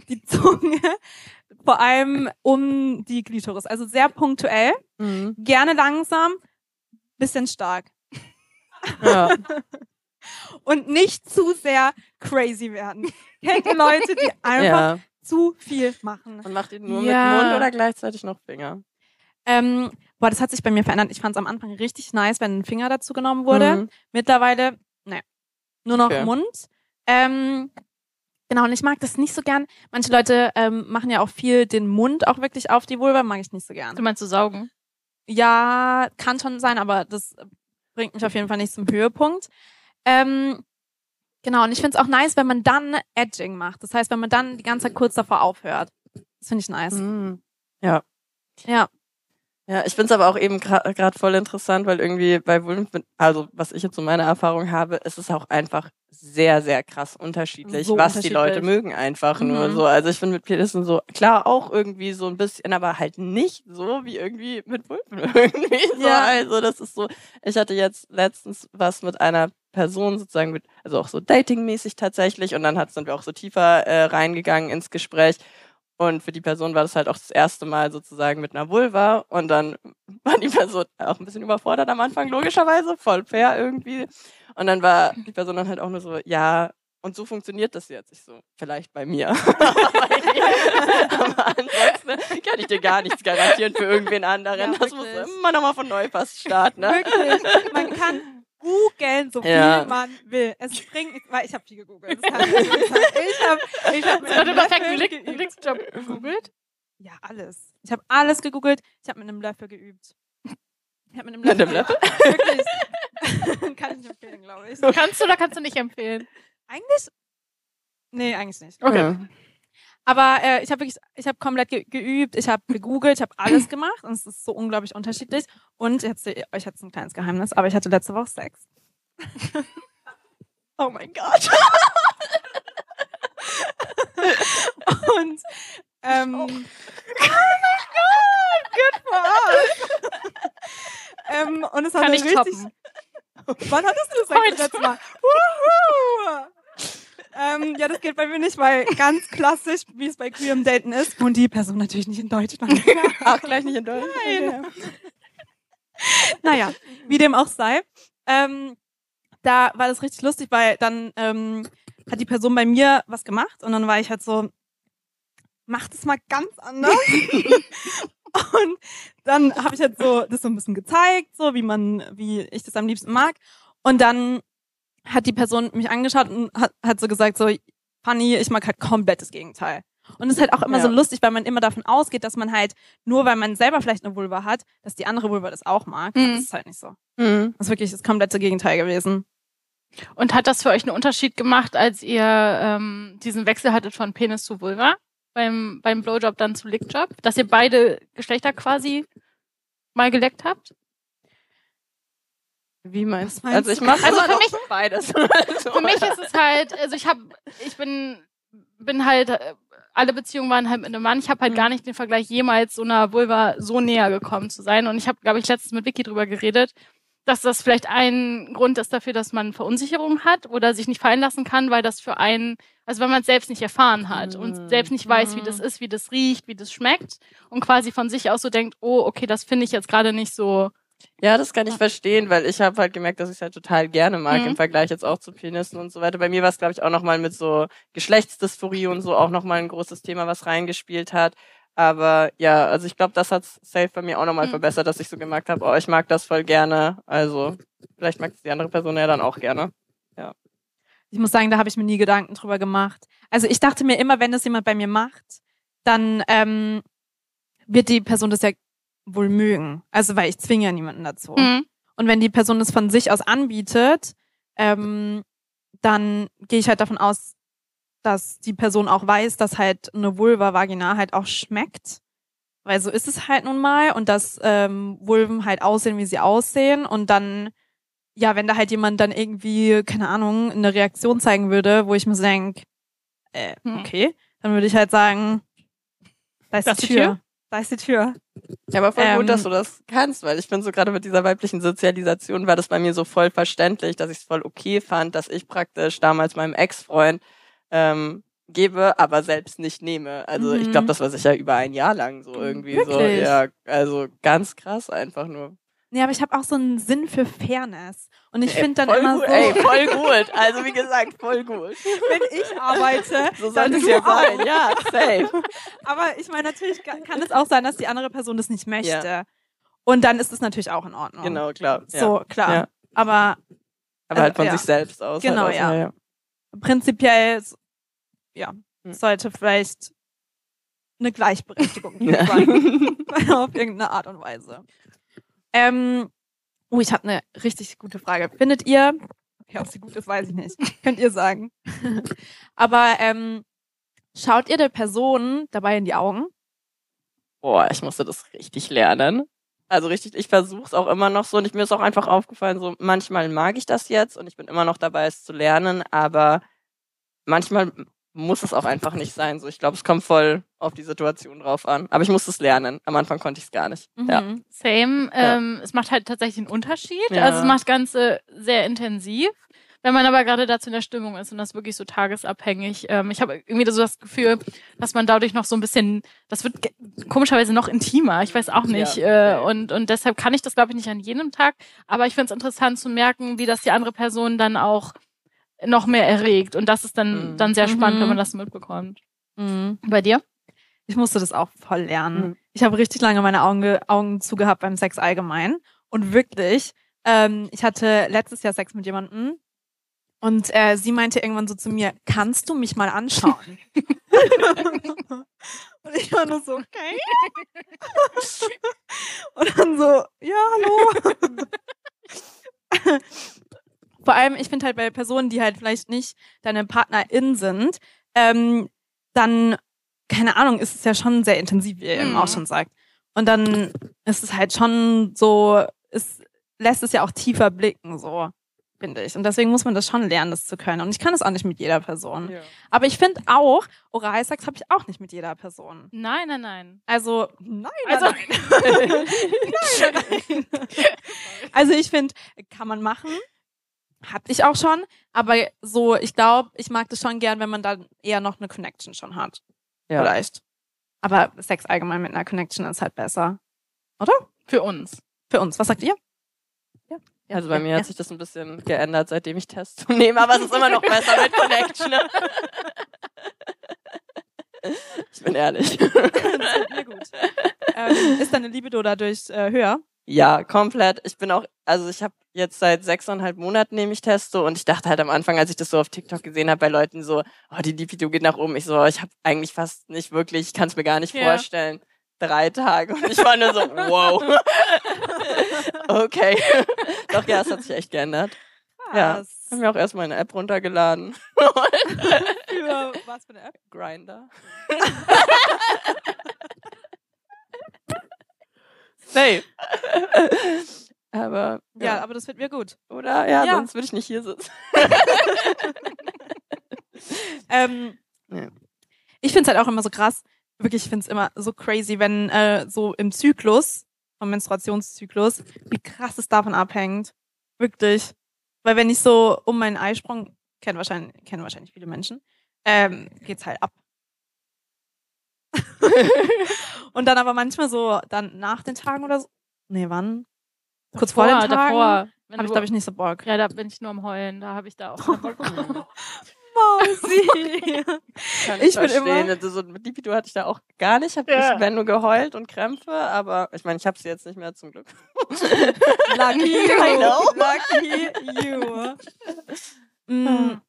die Zunge vor allem um die Klitoris, also sehr punktuell, Mhm. gerne langsam, bisschen stark Ja. und nicht zu sehr crazy werden. Kennt ihr Leute, die einfach ja. zu viel machen? Und macht ihr nur Ja. mit Mund oder gleichzeitig noch Finger? Ähm, boah, das hat sich bei mir verändert. Ich fand es am Anfang richtig nice, wenn ein Finger dazu genommen wurde. Mhm. Mittlerweile, ne, nur noch Okay. Mund. Ähm, genau, und ich mag das nicht so gern. Manche Leute ähm, machen ja auch viel den Mund auch wirklich auf die Vulva, mag ich nicht so gern. Du meinst zu saugen? Ja, kann schon sein, aber das bringt mich auf jeden Fall nicht zum Höhepunkt. Ähm, genau, und ich finde es auch nice, wenn man dann Edging macht. Das heißt, wenn man dann die ganze Zeit kurz davor aufhört. Das finde ich nice. Mhm. Ja. Ja, ich find's aber auch eben gerade voll interessant, weil irgendwie bei Wulm, also was ich jetzt so meine Erfahrung habe, ist es auch einfach sehr, sehr krass unterschiedlich, So was die Leute unterschiedlich. mögen einfach nur Mhm. so. Also ich finde mit Penissen so, klar auch irgendwie so ein bisschen, aber halt nicht so wie irgendwie mit Wulpen irgendwie so. Ja. Also das ist so, ich hatte jetzt letztens was mit einer Person sozusagen mit, also auch so datingmäßig tatsächlich und dann hat, sind wir auch so tiefer äh, reingegangen ins Gespräch und für die Person war das halt auch das erste Mal sozusagen mit einer Vulva. Und dann war die Person auch ein bisschen überfordert am Anfang, logischerweise, voll fair irgendwie. Und dann war die Person dann halt auch nur so, ja, und so funktioniert das jetzt. Ich so, vielleicht bei mir. Aber ansonsten kann ich dir gar nichts garantieren für irgendwen anderen. Ja, das muss immer nochmal von neu fast starten. Ne? Wirklich. Man kann googeln, so viel Ja. man will. Es bringt, weil ich habe viel gegoogelt. Das kann ich. Ich habe ich hab einem du perfekt geübt. Lickjob gegoogelt? Ja, alles. Ich habe alles gegoogelt. Ich habe mit einem Löffel geübt. Ich habe mit einem Mit Löffel. einem Löffel? Wirklich. kann ich nicht empfehlen, glaube ich. Kannst du oder kannst du nicht empfehlen? Eigentlich? Nee, eigentlich nicht. Okay. Aber äh, ich habe wirklich, ich habe komplett ge geübt, ich habe gegoogelt, ich habe alles gemacht und es ist so unglaublich unterschiedlich. Und jetzt euch jetzt ein kleines Geheimnis, aber ich hatte letzte Woche Sex. Oh mein Gott. Und ähm, oh mein Gott, good for us. ähm, und es hat Kann ich richtig. toppen. Wann hattest du das letzte Mal? Wuhu! Ähm, ja, das geht bei mir nicht, weil ganz klassisch, wie es bei Queerem Daten ist, und die Person natürlich nicht in Deutschland. Ach, gleich nicht in Deutschland. Nein. naja, wie dem auch sei. Ähm, da war das richtig lustig, weil dann ähm, hat die Person bei mir was gemacht und dann war ich halt so, mach das mal ganz anders. und dann habe ich halt so das so ein bisschen gezeigt, so wie man, wie ich das am liebsten mag. Und dann hat die Person mich angeschaut und hat, hat so gesagt, so, Fanny, ich mag halt komplett das Gegenteil. Und es ist halt auch immer Ja. so lustig, weil man immer davon ausgeht, dass man halt, nur weil man selber vielleicht eine Vulva hat, dass die andere Vulva das auch mag. Mhm. Das ist halt nicht so. Mhm. Das ist wirklich das komplette Gegenteil gewesen. Und hat das für euch einen Unterschied gemacht, als ihr ähm, diesen Wechsel hattet von Penis zu Vulva? Beim, beim Blowjob dann zu Lickjob? Dass ihr beide Geschlechter quasi mal geleckt habt? Wie meinst meinst Also ich mache Also für mich- beides. Für mich ist es halt, also ich habe, ich bin, bin halt, äh, alle Beziehungen waren halt mit einem Mann. Ich habe halt Mhm. gar nicht den Vergleich jemals so einer Vulva so näher gekommen zu sein. Und ich habe, glaube ich, letztens mit Vicky drüber geredet, dass das vielleicht ein Grund ist dafür, dass man Verunsicherung hat oder sich nicht fallen lassen kann, weil das für einen, also wenn man es selbst nicht erfahren hat Mhm. und selbst nicht weiß, wie das ist, wie das riecht, wie das schmeckt und quasi von sich aus so denkt, oh, okay, das finde ich jetzt gerade nicht so. Ja, das kann ich verstehen, weil ich habe halt gemerkt, dass ich es halt total gerne mag Mhm. im Vergleich jetzt auch zu Penissen und so weiter. Bei mir war es, glaube ich, auch nochmal mit so Geschlechtsdysphorie und so auch nochmal ein großes Thema, was reingespielt hat. Aber ja, also ich glaube, das hat safe bei mir auch nochmal Mhm. verbessert, dass ich so gemerkt habe, oh, ich mag das voll gerne. Also vielleicht mag es die andere Person ja dann auch gerne. Ich muss sagen, da habe ich mir nie Gedanken drüber gemacht. Also ich dachte mir immer, wenn das jemand bei mir macht, dann ähm, wird die Person das ja wohl mögen. Also weil ich zwinge ja niemanden dazu. Mhm. Und wenn die Person das von sich aus anbietet, ähm, dann gehe ich halt davon aus, dass die Person auch weiß, dass halt eine Vulva Vagina halt auch schmeckt. Weil so ist es halt nun mal und dass ähm, Vulven halt aussehen, wie sie aussehen. Und dann, ja, wenn da halt jemand dann irgendwie, keine Ahnung, eine Reaktion zeigen würde, wo ich mir so denk, äh, Hm. okay, dann würde ich halt sagen, da ist Das die Tür. Tür? Da ist die Tür. Ja, aber voll Ähm, gut, dass du das kannst, weil ich bin so gerade mit dieser weiblichen Sozialisation war das bei mir so voll verständlich, dass ich es voll okay fand, dass ich praktisch damals meinem Ex-Freund ähm, gebe, aber selbst nicht nehme. Also ich Mhm. glaube, das war sicher über ein Jahr lang so irgendwie so. Wirklich? Ja, also ganz krass einfach nur. Nee, aber ich habe auch so einen Sinn für Fairness. Und ich finde dann voll immer gut, so, Ey, voll gut. Also wie gesagt, voll gut. wenn ich arbeite, So soll es ja sein. Ja, safe. Aber ich meine, natürlich ka- kann es auch sein, dass die andere Person das nicht möchte. Und dann ist es natürlich auch in Ordnung. Genau, klar. Ja. So, klar. Ja. Aber Aber halt von ja. sich selbst aus. Genau, halt aus, ja. ja. prinzipiell, ja, Hm. sollte vielleicht eine Gleichberechtigung Ja. sein. Auf irgendeine Art und Weise. Ähm, oh, ich habe eine richtig gute Frage. Findet ihr, okay, ob sie gut ist, weiß ich nicht. Könnt ihr sagen. Aber ähm, schaut ihr der Person dabei in die Augen? Boah, ich musste das richtig lernen. Also richtig, ich versuche es auch immer noch so und ich, mir ist auch einfach aufgefallen, so manchmal mag ich das jetzt und ich bin immer noch dabei, es zu lernen, aber manchmal muss es auch einfach nicht sein. So, ich glaube, es kommt voll auf die Situation drauf an. Aber ich muss es lernen. Am Anfang konnte ich es gar nicht. Mhm. Ja. Same. Ja. Ähm, es macht halt tatsächlich einen Unterschied. Ja. Also es macht Ganze sehr intensiv. Wenn man aber gerade dazu in der Stimmung ist und das wirklich so tagesabhängig. Ähm, ich habe irgendwie so das Gefühl, dass man dadurch noch so ein bisschen, das wird komischerweise noch intimer. Ich weiß auch nicht. Ja. Äh, und, und deshalb kann ich das, glaube ich, nicht an jedem Tag. Aber ich finde es interessant zu merken, wie das die andere Person dann auch noch mehr erregt. Und das ist dann, Mhm. dann sehr spannend, Mhm. wenn man das mitbekommt. Mhm. Bei dir? Ich musste das auch voll lernen. Mhm. Ich habe richtig lange meine Augen, ge- Augen zugehabt beim Sex allgemein. Und wirklich, ähm, ich hatte letztes Jahr Sex mit jemandem und äh, sie meinte irgendwann so zu mir, kannst du mich mal anschauen? und ich war nur so, okay. und dann so, ja, hallo. Vor allem, ich finde halt bei Personen, die halt vielleicht nicht deine PartnerIn sind, ähm, dann keine Ahnung, ist es ja schon sehr intensiv, wie ihr eben Mhm. auch schon sagt. Und dann ist es halt schon so, es lässt es ja auch tiefer blicken, so, finde ich. Und deswegen muss man das schon lernen, das zu können. Und ich kann es auch nicht mit jeder Person. Ja. Aber ich finde auch, Oralsex habe ich auch nicht mit jeder Person. Nein, nein, nein. Also, nein, Also- nein. nein, nein. Also ich finde, kann man machen. Hatte ich auch schon. Aber so, ich glaube, ich mag das schon gern, wenn man dann eher noch eine Connection schon hat. Ja. Vielleicht. Aber Sex allgemein mit einer Connection ist halt besser. Für uns. Für uns. Was sagt ihr? Ja. Also bei ja, mir ja. hat sich das ein bisschen geändert, seitdem ich Tests nehme, aber es ist immer noch besser mit Connection. ne? ich bin ehrlich. Das mir gut. ähm, ist deine Libido dadurch äh, höher? Ja, komplett. Ich bin auch, also ich habe jetzt seit sechseinhalb Monaten nehme ich Testo und ich dachte halt am Anfang, als ich das so auf TikTok gesehen habe bei Leuten so, oh, die Libido geht nach oben. Ich so, ich habe eigentlich fast nicht wirklich, ich kann es mir gar nicht Ja. vorstellen. Drei Tage und ich war nur so, wow. okay. Doch, ja, es hat sich echt geändert. Ja. Was Ich habe mir auch erstmal eine App runtergeladen. für was für eine App? Grinder. Safe. Aber, Ja, ja. aber das wird mir gut. oder? Ja, Ja. sonst würde ich nicht hier sitzen. Ähm, Ja. Ich finde es halt auch immer so krass. Wirklich, ich finde es immer so crazy, wenn äh, so im Zyklus, vom Menstruationszyklus, wie krass es davon abhängt. Wirklich. Weil wenn ich so um meinen Eisprung, kennen wahrscheinlich, kennen wahrscheinlich viele Menschen, ähm, geht's halt ab. Und dann aber manchmal so, dann nach den Tagen oder so. Nee, wann? Kurz vor den Tagen? Davor. Habe ich, glaube ich, nicht so Bock. Ja, da bin ich nur am Heulen. Da habe ich da auch keinen Bock drauf. Mausi. Kann Ich bin verstehen. immer- Also so mit Libido hatte ich da auch gar nicht. Hab Ja. Ich wenn nur geheult und Krämpfe, aber ich meine, ich habe sie jetzt nicht mehr zum Glück. Lucky you. Lucky you. Mm.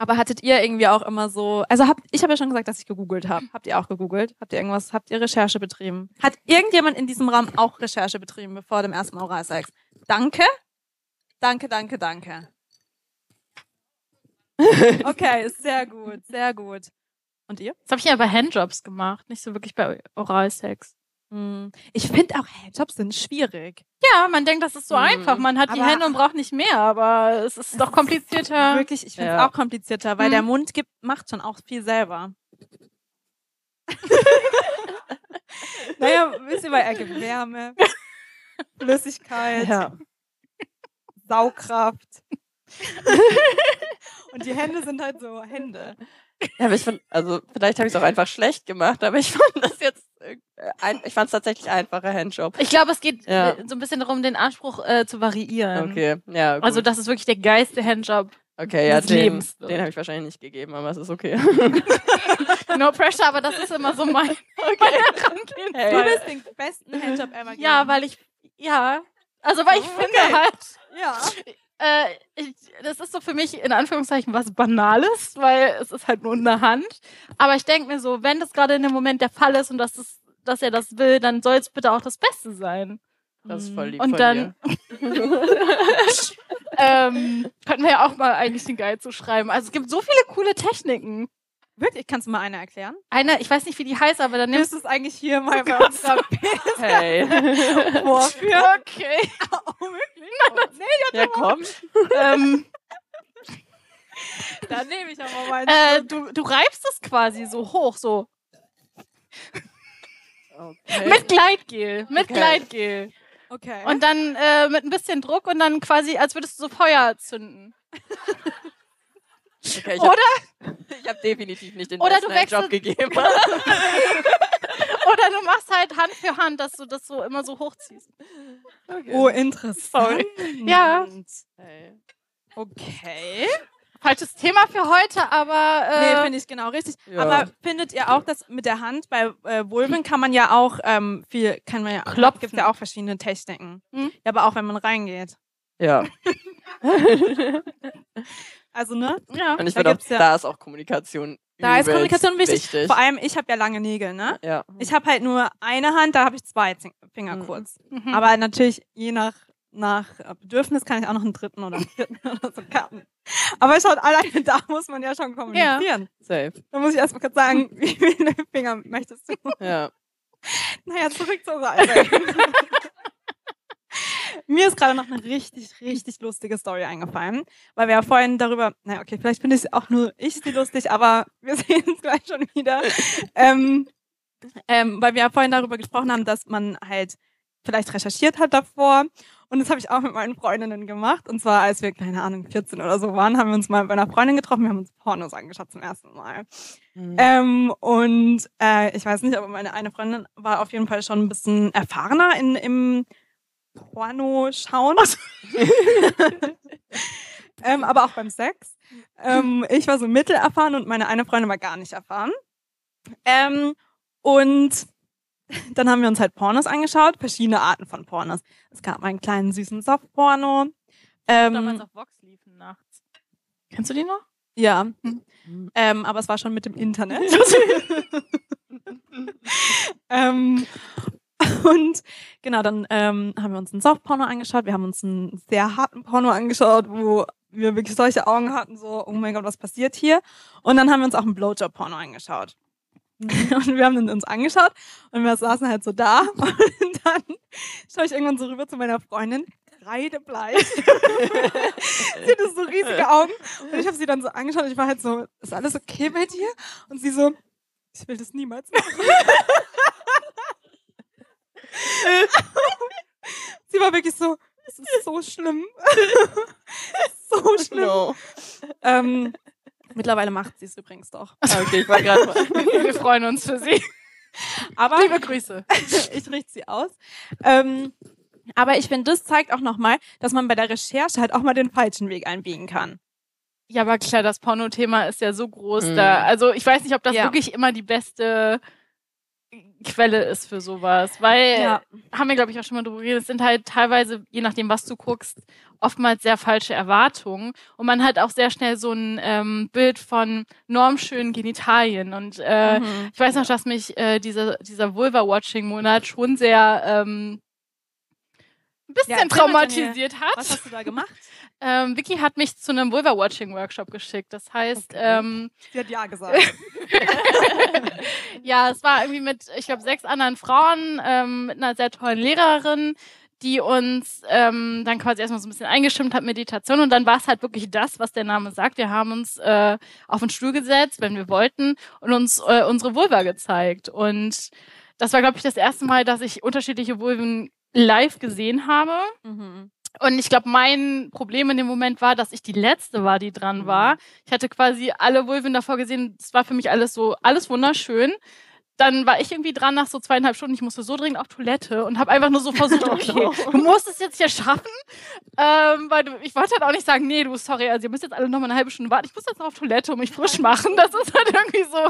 Aber hattet ihr irgendwie auch immer so, also habt, ich habe ja schon gesagt, dass ich gegoogelt habe. Habt ihr auch gegoogelt? Habt ihr irgendwas, habt ihr Recherche betrieben? Hat irgendjemand in diesem Raum auch Recherche betrieben bevor dem ersten Oralsex? Danke. Danke, danke, danke. Okay, sehr gut, sehr gut. Und ihr? Das habe ich ja bei Handjobs gemacht, nicht so wirklich bei Oralsex. Mm. Ich finde auch Handjobs sind schwierig. Ja, man denkt, das ist so Mhm. einfach. Man hat die Aber- Hände und braucht nicht mehr, aber es ist doch komplizierter. Wirklich, ich finde es Ja. auch komplizierter, weil Mhm. der Mund gibt, macht schon auch viel selber. naja, wisst ihr, weil er gibt Wärme, Flüssigkeit, Ja. Saugkraft. Und die Hände sind halt so Hände. Ja, aber ich fand, also vielleicht habe ich es auch einfach schlecht gemacht, aber ich fand das jetzt, ein, ich fand es tatsächlich einfacher Handjob. Ich glaube, es geht Ja. äh, so ein bisschen darum, den Anspruch äh, zu variieren. Okay, ja. Gut. Also das ist wirklich der geilste Handjob. okay, ja, den, Lebens. den habe ich wahrscheinlich nicht gegeben, aber es ist okay. No pressure, aber das ist immer so mein, meine Herangehensweise. Hey. Du bist den besten Handjob ever Ja, gegeben. weil ich, ja, also weil ich Okay. finde halt, Ja. äh, ich, das ist so für mich in Anführungszeichen was Banales, weil es ist halt nur eine Hand. Aber ich denke mir so, wenn das gerade in dem Moment der Fall ist und dass, es, dass er das will, dann soll es bitte auch das Beste sein. Das ist voll lieb Und dann- ähm, könnten wir ja auch mal eigentlich den Guide zu schreiben. Also es gibt so viele coole Techniken. Wirklich? Kannst du mal eine erklären? Eine, ich weiß nicht, wie die heißt, aber dann nimmst du es eigentlich hier mal bei unserer Hey. Vorführ? Okay. Oh, wirklich? Ja, komm. ähm, Dann nehme ich aber mal äh, du, du reibst es quasi so hoch, so. Okay. Mit Gleitgel. Mit Okay. Gleitgel. Okay. Und dann äh, mit ein bisschen Druck und dann quasi, als würdest du so Feuer zünden. Okay, ich Oder? Hab, ich habe definitiv nicht den Oder du wechselst- Job gegeben. Oder du machst halt Hand für Hand, dass du das so immer so hochziehst. Okay. oh, interessant. Sorry. Ja. Okay. Falsches Thema für heute, aber Nee, äh, finde ich genau richtig. Ja. Aber findet ihr auch, dass mit der Hand bei äh, Vulven kann man ja auch ähm, viel, kann man ja Klopfen. Gibt ja auch verschiedene Techniken. Mhm. Ja, aber auch wenn man reingeht. Ja. Also ne? ja. Und ich Da auch, ja- da ist auch Kommunikation Da ist Kommunikation wichtig. wichtig. Vor allem, ich habe ja lange Nägel, ne? ja. Ich habe halt nur eine Hand, da habe ich zwei Finger Mhm. kurz. Mhm. Aber natürlich, je nach, nach Bedürfnis kann ich auch noch einen dritten oder einen vierten oder so karten. Aber schaut, alleine da muss man ja schon kommunizieren. Safe. Da muss ich erst mal kurz sagen, wie viele Finger möchtest du? Ja. Naja, zurück zur Reise. Mir ist gerade noch eine richtig, richtig lustige Story eingefallen, weil wir ja vorhin darüber, naja, okay, vielleicht finde ich auch nur ich sie lustig, aber wir sehen uns gleich schon wieder. ähm, ähm, weil wir ja vorhin darüber gesprochen haben, dass man halt vielleicht recherchiert hat davor. Und das habe ich auch mit meinen Freundinnen gemacht. Und zwar, als wir, keine Ahnung, 14 oder so waren, haben wir uns mal bei einer Freundin getroffen. Wir haben uns Pornos angeschaut zum ersten Mal. Mhm. Ähm, und äh, ich weiß nicht, aber meine eine Freundin war auf jeden Fall schon ein bisschen erfahrener in, im Porno-Schauen. ähm, aber auch beim Sex. Ähm, ich war so mittelerfahren und meine eine Freundin war gar nicht erfahren. Ähm, und dann haben wir uns halt Pornos angeschaut, verschiedene Arten von Pornos. Es gab einen kleinen süßen Soft-Porno. damals Ähm, auf Vox liefen nachts. Kennst du die noch? ja, Mhm. ähm, aber es war schon mit dem Internet. ähm, und genau, dann ähm, haben wir uns einen Softporno angeschaut. Wir haben uns einen sehr harten Porno angeschaut, wo wir wirklich solche Augen hatten, so, oh mein Gott, was passiert hier? Und dann haben wir uns auch einen Blowjob-Porno angeschaut. Und wir haben ihn uns angeschaut und wir saßen halt so da und dann schaue ich irgendwann so rüber zu meiner Freundin, kreidebleich. sie hatte so riesige Augen und ich habe sie dann so angeschaut und ich war halt so, ist alles okay bei dir? Und sie so, ich will das niemals machen. Sie war wirklich so, das ist so schlimm. so schlimm. No. Ähm, mittlerweile macht sie es übrigens doch. Okay, ich war gerade. Wir freuen uns für sie. Aber Liebe Grüße. ich richte sie aus. Ähm, aber ich finde, das zeigt auch nochmal, dass man bei der Recherche halt auch mal den falschen Weg einbiegen kann. Ja, aber klar, das Porno-Thema ist ja so groß Mhm. da. Also ich weiß nicht, ob das Ja. wirklich immer die beste Quelle ist für sowas. Weil, Ja. haben wir, glaube ich, auch schon mal drüber geredet, es sind halt teilweise, je nachdem, was du guckst, oftmals sehr falsche Erwartungen. Und man hat auch sehr schnell so ein ähm, Bild von normschönen Genitalien. Und äh, Mhm. ich weiß noch, dass mich äh, dieser, dieser Vulva-Watching-Monat schon sehr ähm, ein bisschen Ja, traumatisiert hat. Was hast du da gemacht? Ähm, Vicky hat mich zu einem Vulva-Watching-Workshop geschickt. Das heißt, Okay. ähm, Sie hat ja gesagt. ja, es war irgendwie mit, ich glaube, sechs anderen Frauen, ähm, mit einer sehr tollen Lehrerin, die uns ähm, dann quasi erstmal so ein bisschen eingestimmt hat, Meditation. Und dann war es halt wirklich das, was der Name sagt. Wir haben uns äh, auf den Stuhl gesetzt, wenn wir wollten, und uns äh, unsere Vulva gezeigt. Und das war, glaube ich, das erste Mal, dass ich unterschiedliche Vulven live gesehen habe. mhm. Und ich glaube, mein Problem in dem Moment war, dass ich die letzte war, die dran war. Ich hatte quasi alle Vulven davor gesehen. Es war für mich alles so, alles wunderschön. Dann war ich irgendwie dran nach so zweieinhalb Stunden. Ich musste so dringend auf Toilette und habe einfach nur so versucht, okay, du musst es jetzt hier schaffen. Ähm, weil du, ich wollte halt auch nicht sagen, nee, du, sorry, also ihr müsst jetzt alle noch mal eine halbe Stunde warten. Ich muss jetzt noch auf Toilette und mich frisch machen. Das ist halt irgendwie so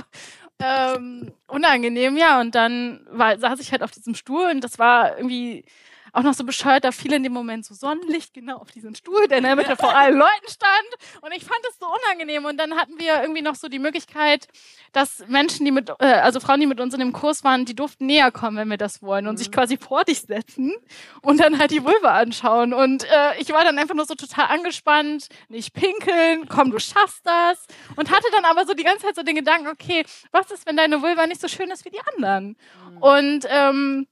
ähm, unangenehm, ja. Und dann war, saß ich halt auf diesem Stuhl und das war irgendwie auch noch so bescheuert, da fiel in dem Moment so Sonnenlicht genau auf diesen Stuhl, der in der Mitte vor allen Leuten stand. Und ich fand es so unangenehm. Und dann hatten wir irgendwie noch so die Möglichkeit, dass Menschen, die mit, äh, also Frauen, die mit uns in dem Kurs waren, die durften näher kommen, wenn wir das wollen und mhm. sich quasi vor dich setzen und dann halt die Vulva anschauen. Und äh, ich war dann einfach nur so total angespannt, nicht pinkeln, komm, du schaffst das. Und hatte dann aber so die ganze Zeit so den Gedanken, okay, was ist, wenn deine Vulva nicht so schön ist wie die anderen? Mhm. Und ähm,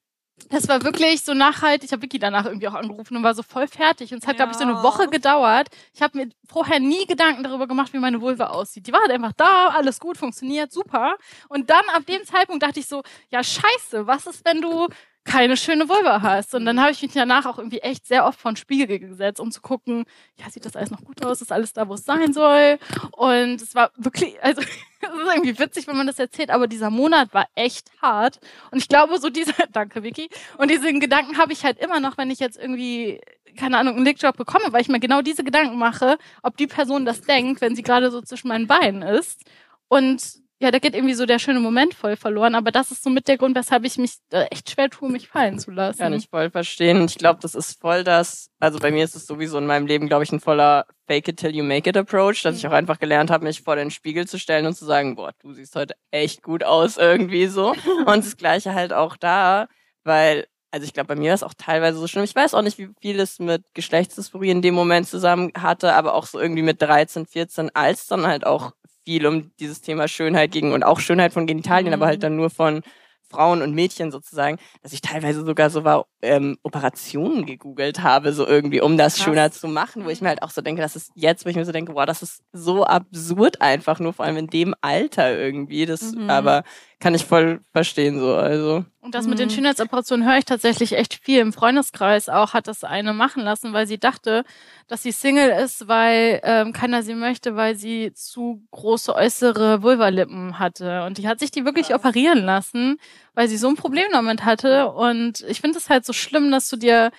das war wirklich so nachhaltig. Ich habe Vicky danach irgendwie auch angerufen und war so voll fertig. Und es hat, ja. glaube ich, so eine Woche gedauert. Ich habe mir vorher nie Gedanken darüber gemacht, wie meine Vulva aussieht. Die war halt einfach da, alles gut, funktioniert, super. Und dann ab dem Zeitpunkt dachte ich so, ja scheiße, was ist, wenn du keine schöne Vulva hast. Und dann habe ich mich danach auch irgendwie echt sehr oft vor den Spiegel gesetzt, um zu gucken, ja, sieht das alles noch gut aus? Ist alles da, wo es sein soll? Und es war wirklich, also es ist irgendwie witzig, wenn man das erzählt, aber dieser Monat war echt hart. Und ich glaube, so diese, danke Vicky, und diesen Gedanken habe ich halt immer noch, wenn ich jetzt irgendwie, keine Ahnung, einen Lickjob bekomme, weil ich mir genau diese Gedanken mache, ob die Person das denkt, wenn sie gerade so zwischen meinen Beinen ist. Und ja, da geht irgendwie so der schöne Moment voll verloren. Aber das ist so mit der Grund, weshalb ich mich echt schwer tue, mich fallen zu lassen. Kann ich voll verstehen. Ich glaube, das ist voll das, also bei mir ist es sowieso in meinem Leben, glaube ich, ein voller Fake it till you make it Approach, dass ich auch einfach gelernt habe, mich vor den Spiegel zu stellen und zu sagen, boah, du siehst heute echt gut aus irgendwie so. Und das Gleiche halt auch da, weil also ich glaube, bei mir war es auch teilweise so schlimm. Ich weiß auch nicht, wie viel es mit Geschlechtsdysphorie in dem Moment zusammen hatte, aber auch so irgendwie mit 13, 14, als dann halt auch viel um dieses Thema Schönheit ging und auch Schönheit von Genitalien, mhm. aber halt mhm. dann nur von Frauen und Mädchen sozusagen, dass ich teilweise sogar so war, ähm, Operationen gegoogelt habe, so irgendwie, um das Krass. schöner zu machen, wo ich mir halt auch so denke, das ist jetzt, wo ich mir so denke, wow, das ist so absurd einfach, nur vor allem in dem Alter irgendwie. Das, mhm. aber kann ich voll verstehen so. Also. Und das mit den mhm. Schönheitsoperationen höre ich tatsächlich echt viel. Im Freundeskreis auch hat das eine machen lassen, weil sie dachte, dass sie Single ist, weil ähm, keiner sie möchte, weil sie zu große äußere Vulvalippen hatte. Und die hat sich die wirklich ja. operieren lassen, weil sie so ein Problem damit hatte. Und ich finde es halt so schlimm, dass du dir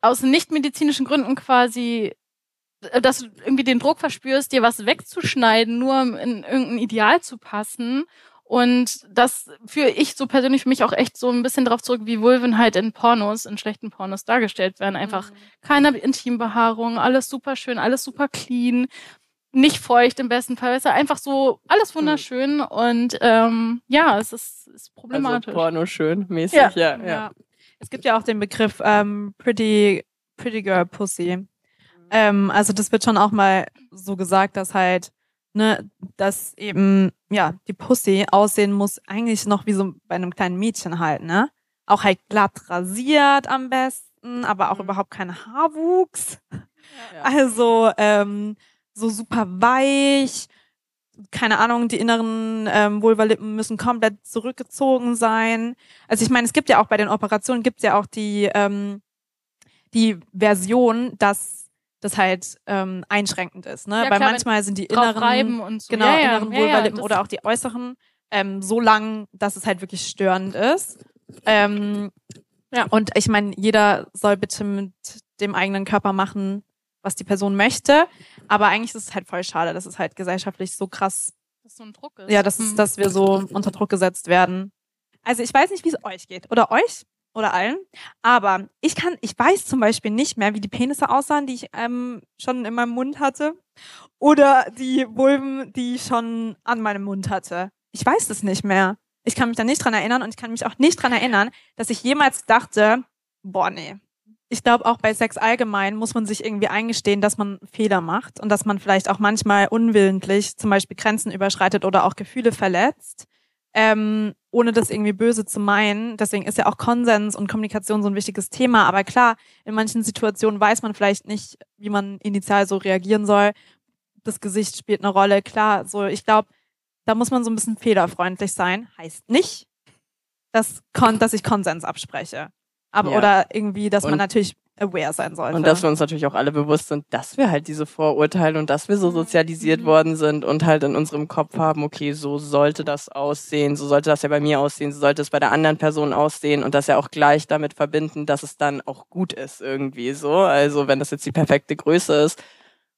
aus nichtmedizinischen Gründen quasi äh, dass du irgendwie den Druck verspürst, dir was wegzuschneiden, nur um in irgendein Ideal zu passen und das führe ich so persönlich für mich auch echt so ein bisschen darauf zurück, wie Vulven halt in Pornos, in schlechten Pornos dargestellt werden. Einfach mhm. keine Intimbehaarung, alles super schön, alles super clean, nicht feucht im besten Fall. Es ist einfach so alles mhm. wunderschön mhm. und ähm, ja, es ist, ist problematisch. Also Porno schön mäßig, ja. Ja, ja. ja. Es gibt ja auch den Begriff ähm, Pretty Pretty Girl Pussy. Mhm. Ähm, also das wird schon auch mal so gesagt, dass halt ne, dass eben, ja, die Pussy aussehen muss eigentlich noch wie so bei einem kleinen Mädchen halt, ne? Auch halt glatt rasiert am besten, aber auch mhm. überhaupt kein Haarwuchs. Ja. Also ähm, so super weich, keine Ahnung, die inneren ähm, Vulvalippen müssen komplett zurückgezogen sein. Also ich meine, es gibt ja auch bei den Operationen gibt es ja auch die ähm, die Version, dass das halt ähm, einschränkend ist, ne? Ja, Weil klar, manchmal sind die inneren und so. genau ja, ja. inneren Vulvalippen oder auch die äußeren ähm, so lang, dass es halt wirklich störend ist. Ähm, ja. Und ich meine, jeder soll bitte mit dem eigenen Körper machen, was die Person möchte. Aber eigentlich ist es halt voll schade, dass es halt gesellschaftlich so krass dass so ein Druck ist. Ja, dass, mhm. dass wir so unter Druck gesetzt werden. Also ich weiß nicht, wie es euch geht. Oder euch? Oder allen. Aber ich kann, ich weiß zum Beispiel nicht mehr, wie die Penisse aussahen, die ich ähm, schon in meinem Mund hatte. Oder die Vulven, die ich schon an meinem Mund hatte. Ich weiß es nicht mehr. Ich kann mich da nicht dran erinnern und ich kann mich auch nicht dran erinnern, dass ich jemals dachte, boah, nee. Ich glaube, auch bei Sex allgemein muss man sich irgendwie eingestehen, dass man Fehler macht und dass man vielleicht auch manchmal unwillentlich zum Beispiel Grenzen überschreitet oder auch Gefühle verletzt ähm, ohne das irgendwie böse zu meinen. Deswegen ist ja auch Konsens und Kommunikation so ein wichtiges Thema. Aber klar, in manchen Situationen weiß man vielleicht nicht, wie man initial so reagieren soll. Das Gesicht spielt eine Rolle. Klar, so ich glaube, da muss man so ein bisschen fehlerfreundlich sein. Heißt nicht, dass, dass ich Konsens abspreche. Aber ja. oder irgendwie, dass und man natürlich aware sein sollte. Und dass wir uns natürlich auch alle bewusst sind, dass wir halt diese Vorurteile und dass wir so sozialisiert mhm. worden sind und halt in unserem Kopf haben, okay, so sollte das aussehen, so sollte das ja bei mir aussehen, so sollte es bei der anderen Person aussehen und das ja auch gleich damit verbinden, dass es dann auch gut ist irgendwie so. Also wenn das jetzt die perfekte Größe ist.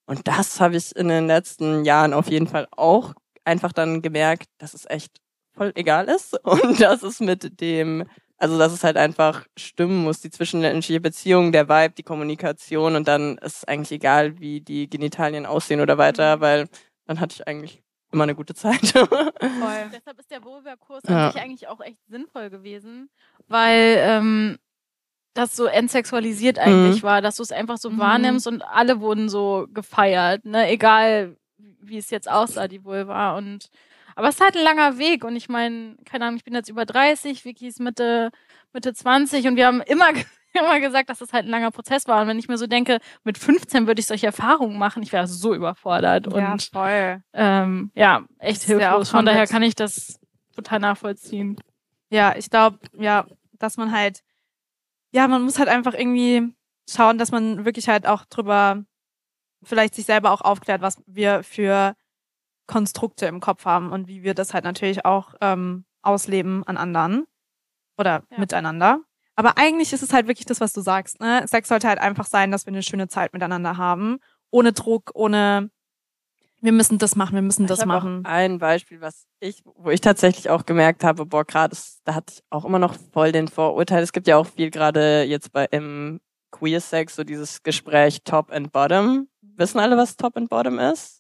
Und das habe ich in den letzten Jahren auf jeden Fall auch einfach dann gemerkt, dass es echt voll egal ist und dass es mit dem Also, dass es halt einfach stimmen muss, die zwischenmenschliche Beziehung, der Vibe, die Kommunikation und dann ist es eigentlich egal, wie die Genitalien aussehen oder weiter, Mhm. weil dann hatte ich eigentlich immer eine gute Zeit. Voll. Deshalb ist der Vulva-Kurs Ja. eigentlich auch echt sinnvoll gewesen, weil ähm, das so entsexualisiert eigentlich war, dass du es einfach so Mhm. wahrnimmst und alle wurden so gefeiert, ne? Egal wie es jetzt aussah, die Vulva. Und aber es ist halt ein langer Weg und ich meine, keine Ahnung, ich bin jetzt über 30, Vicky ist Mitte, Mitte 20 und wir haben immer, immer gesagt, dass das halt ein langer Prozess war. Und wenn ich mir so denke, mit 15 würde ich solche Erfahrungen machen, ich wäre so überfordert. Ja, Und voll. ähm, ja, echt ja hilflos. Von daher kann ich das total nachvollziehen. Ja, ich glaube, ja, dass man halt, ja, man muss halt einfach irgendwie schauen, dass man wirklich halt auch drüber vielleicht sich selber auch aufklärt, was wir für Konstrukte im Kopf haben und wie wir das halt natürlich auch ähm, ausleben an anderen oder Ja. miteinander. Aber eigentlich ist es halt wirklich das, was du sagst. Ne? Sex sollte halt einfach sein, dass wir eine schöne Zeit miteinander haben, ohne Druck, ohne wir müssen das machen, wir müssen das ich hab machen. Auch ein Beispiel, was ich, wo ich tatsächlich auch gemerkt habe, boah, gerade, da hatte ich auch immer noch voll den Vorurteil. Es gibt ja auch viel gerade jetzt bei im Queer Sex, so dieses Gespräch Top and Bottom. Wissen alle, was Top and Bottom ist?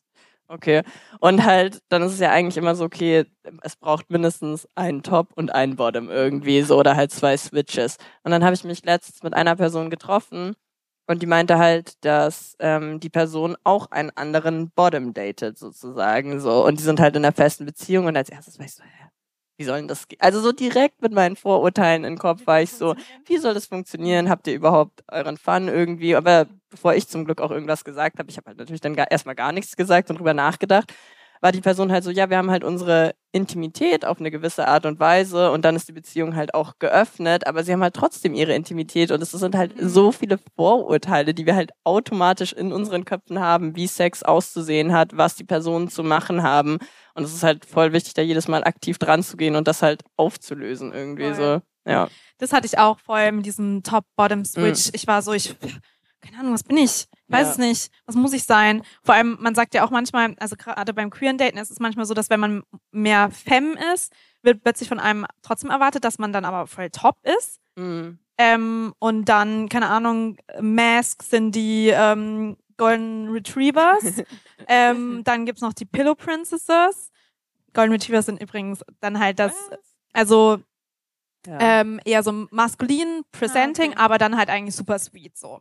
Okay. Und halt, dann ist es ja eigentlich immer so, okay, es braucht mindestens einen Top und einen Bottom irgendwie, so, oder halt zwei Switches. Und dann habe ich mich letztens mit einer Person getroffen, und die meinte halt, dass ähm, die Person auch einen anderen Bottom datet, sozusagen. so Und die sind halt in einer festen Beziehung und als erstes war ich so, hä, wie soll das? Also so direkt mit meinen Vorurteilen im Kopf war ich so, wie soll das funktionieren? Habt ihr überhaupt euren Fun irgendwie? Aber bevor ich zum Glück auch irgendwas gesagt habe, ich habe halt natürlich dann gar, erstmal gar nichts gesagt und drüber nachgedacht, war die Person halt so, ja, wir haben halt unsere Intimität auf eine gewisse Art und Weise und dann ist die Beziehung halt auch geöffnet, aber sie haben halt trotzdem ihre Intimität und es sind halt so viele Vorurteile, die wir halt automatisch in unseren Köpfen haben, wie Sex auszusehen hat, was die Personen zu machen haben und es ist halt voll wichtig, da jedes Mal aktiv dran zu gehen und das halt aufzulösen irgendwie Voll. so. Ja. Das hatte ich auch voll mit diesem Top-Bottom-Switch. Ich war so, ich, keine Ahnung, was bin ich? Weiß Ja. es nicht. Was muss ich sein? Vor allem, man sagt ja auch manchmal, also gerade beim queeren Daten ist es manchmal so, dass wenn man mehr Femme ist, wird plötzlich von einem trotzdem erwartet, dass man dann aber voll top ist. Mhm. Ähm, und dann, keine Ahnung, Mask sind die ähm, Golden Retrievers. ähm, dann gibt's noch die Pillow Princesses. Golden Retrievers sind übrigens dann halt das, also Ja. ähm, eher so maskulin presenting, Ah, okay. aber dann halt eigentlich super sweet so.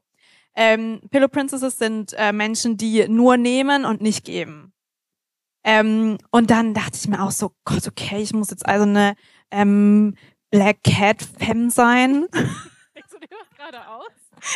Ähm, Pillow Princesses sind äh, Menschen, die nur nehmen und nicht geben. Ähm, und dann dachte ich mir auch so, Gott, okay, ich muss jetzt also eine ähm, Black Cat Femme sein. Denkst du dir das gerade aus?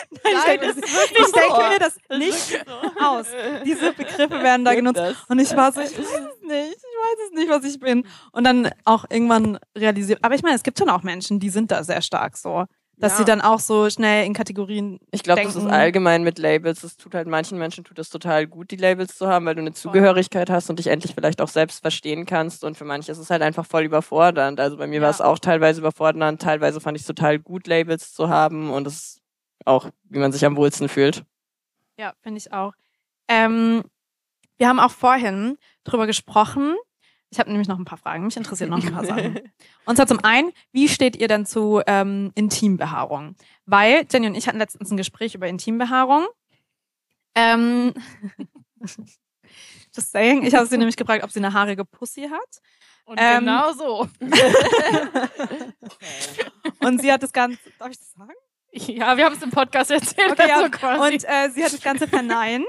Nein, ich denke, ich denke mir das nicht aus. Diese Begriffe werden da genutzt. Und ich war so, ich weiß es nicht, ich weiß es nicht, was ich bin. Und dann auch irgendwann realisiert. Aber ich meine, es gibt schon auch Menschen, die sind da sehr stark so. Dass Ja. sie dann auch so schnell in Kategorien. Ich glaube, das ist allgemein mit Labels. Es tut halt manchen Menschen tut es total gut, die Labels zu haben, weil du eine Zugehörigkeit hast und dich endlich vielleicht auch selbst verstehen kannst. Und für manche ist es halt einfach voll überfordernd. Also bei mir war Ja. es auch teilweise überfordernd, teilweise fand ich es total gut, Labels zu haben und es ist auch, wie man sich am wohlsten fühlt. Ja, finde ich auch. Ähm, wir haben auch vorhin drüber gesprochen. Ich habe nämlich noch ein paar Fragen. Mich interessiert noch ein paar Sachen. Und zwar zum einen, wie steht ihr denn zu ähm, Intimbehaarung? Weil Jenny und ich hatten letztens ein Gespräch über Intimbehaarung. Ähm, just saying. Ich habe sie nämlich gefragt, ob sie eine haarige Pussy hat. Und Ähm, genau so. Und sie hat das Ganze, darf ich das sagen? Ja, wir haben es im Podcast erzählt. Okay, ja. also quasi. Und äh, sie hat das Ganze verneint.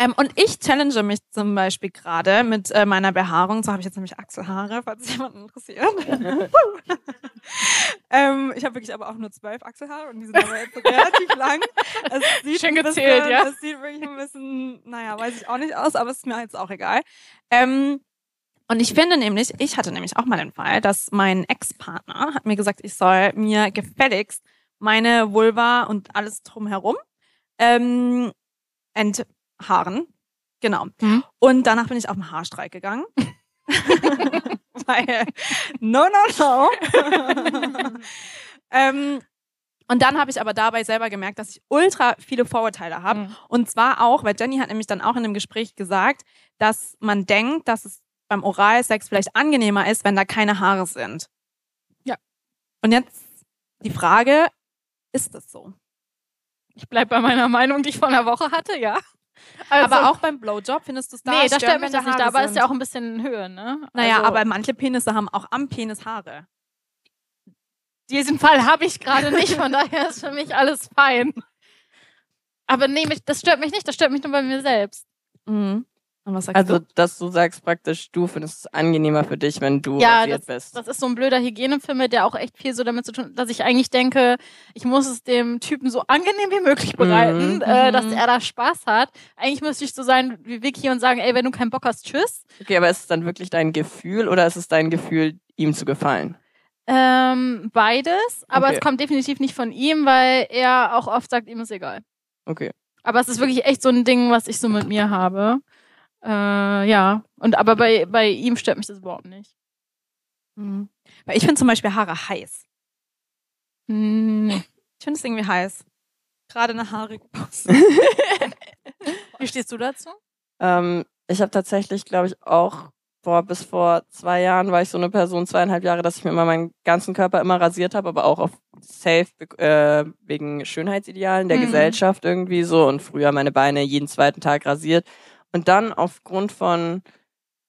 Ähm, und ich challenge mich zum Beispiel gerade mit äh, meiner Behaarung. So habe ich jetzt nämlich Achselhaare, falls sich jemanden interessiert. ähm, ich habe wirklich aber auch nur zwölf Achselhaare und die sind aber jetzt relativ lang. Es Schön gezählt, bisschen, ja. Es sieht wirklich ein bisschen, naja, weiß ich auch nicht aus, aber es ist mir jetzt auch egal. Ähm, und ich finde nämlich, ich hatte nämlich auch mal den Fall, dass mein Ex-Partner hat mir gesagt, ich soll mir gefälligst meine Vulva und alles drumherum ähm, enthaaren. Genau. Mhm. Und danach bin ich auf den Haarstreik gegangen. Weil, no, no, no. ähm, und dann habe ich aber dabei selber gemerkt, dass ich ultra viele Vorurteile habe. Mhm. Und zwar auch, weil Jenny hat nämlich dann auch in einem Gespräch gesagt, dass man denkt, dass es beim Oralsex vielleicht angenehmer ist, wenn da keine Haare sind. Ja. Und jetzt die Frage, ist das so? Ich bleib bei meiner Meinung, die ich vor einer Woche hatte, ja. Also, aber auch beim Blowjob findest du es da? nee, da stören, stört mich das da nicht, da, aber es ist ja auch ein bisschen Höhe, ne? Naja, also, aber manche Penisse haben auch am Penis Haare. diesen Fall habe ich gerade nicht, von daher ist für mich alles fein. Aber nee, das stört mich nicht, das stört mich nur bei mir selbst. Mhm. Also, du? dass du sagst praktisch, du findest es angenehmer für dich, wenn du Ja, rasiert bist. Das ist so ein blöder Hygienefilm, der auch echt viel so damit zu tun hat, dass ich eigentlich denke, ich muss es dem Typen so angenehm wie möglich bereiten, Mhm. äh, dass Mhm. er da Spaß hat. Eigentlich müsste ich so sein wie Vicky und sagen, ey, wenn du keinen Bock hast, tschüss. Okay, aber ist es dann wirklich dein Gefühl oder ist es dein Gefühl, ihm zu gefallen? Ähm, beides, aber Okay. es kommt definitiv nicht von ihm, weil er auch oft sagt, ihm ist egal. Okay. Aber es ist wirklich echt so ein Ding, was ich so mit mir habe. Äh, ja. Und aber bei, bei ihm stört mich das überhaupt nicht. Mhm. Weil ich finde zum Beispiel Haare heiß. Hm, Nee. Ich finde es irgendwie heiß. Gerade eine haarige Post. Wie stehst du dazu? Ähm, ich habe tatsächlich, glaube ich, auch boah, bis vor zwei Jahren war ich so eine Person, zweieinhalb Jahre, dass ich mir immer meinen ganzen Körper immer rasiert habe, aber auch auf safe äh, wegen Schönheitsidealen der Mhm. Gesellschaft irgendwie so und früher meine Beine jeden zweiten Tag rasiert und dann aufgrund von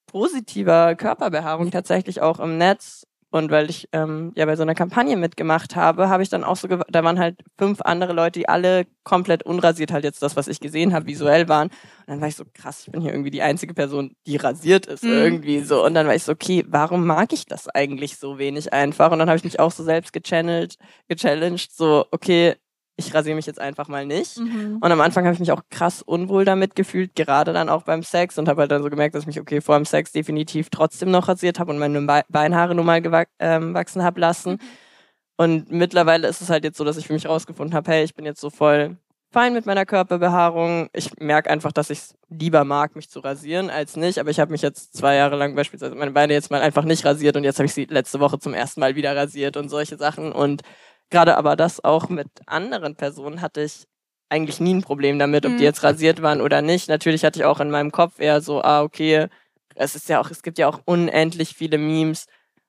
positiver Körperbehaarung tatsächlich auch im Netz und weil ich ähm, ja bei so einer Kampagne mitgemacht habe, habe ich dann auch so, da waren halt fünf andere Leute, die alle komplett unrasiert halt jetzt das, was ich gesehen habe, visuell waren. Und dann war ich so, krass, ich bin hier irgendwie die einzige Person, die rasiert ist Mhm. irgendwie so. Und dann war ich so, okay, warum mag ich das eigentlich so wenig einfach? Und dann habe ich mich auch so selbst gechannelt, gechallenged, so, okay, ich rasiere mich jetzt einfach mal nicht. Mhm. Und am Anfang habe ich mich auch krass unwohl damit gefühlt, gerade dann auch beim Sex und habe halt dann so gemerkt, dass ich mich okay vor dem Sex definitiv trotzdem noch rasiert habe und meine Be Beinhaare nur mal ähm, wachsen habe lassen. Und mittlerweile ist es halt jetzt so, dass ich für mich rausgefunden habe, hey, ich bin jetzt so voll fein mit meiner Körperbehaarung. Ich merke einfach, dass ich es lieber mag, mich zu rasieren, als nicht. Aber ich habe mich jetzt zwei Jahre lang beispielsweise meine Beine jetzt mal einfach nicht rasiert und jetzt habe ich sie letzte Woche zum ersten Mal wieder rasiert und solche Sachen. Und gerade aber das auch mit anderen Personen hatte ich eigentlich nie ein Problem damit, ob die Mhm. jetzt rasiert waren oder nicht. Natürlich hatte ich auch in meinem Kopf eher so, ah, okay, es ist ja auch, es gibt ja auch unendlich viele Memes.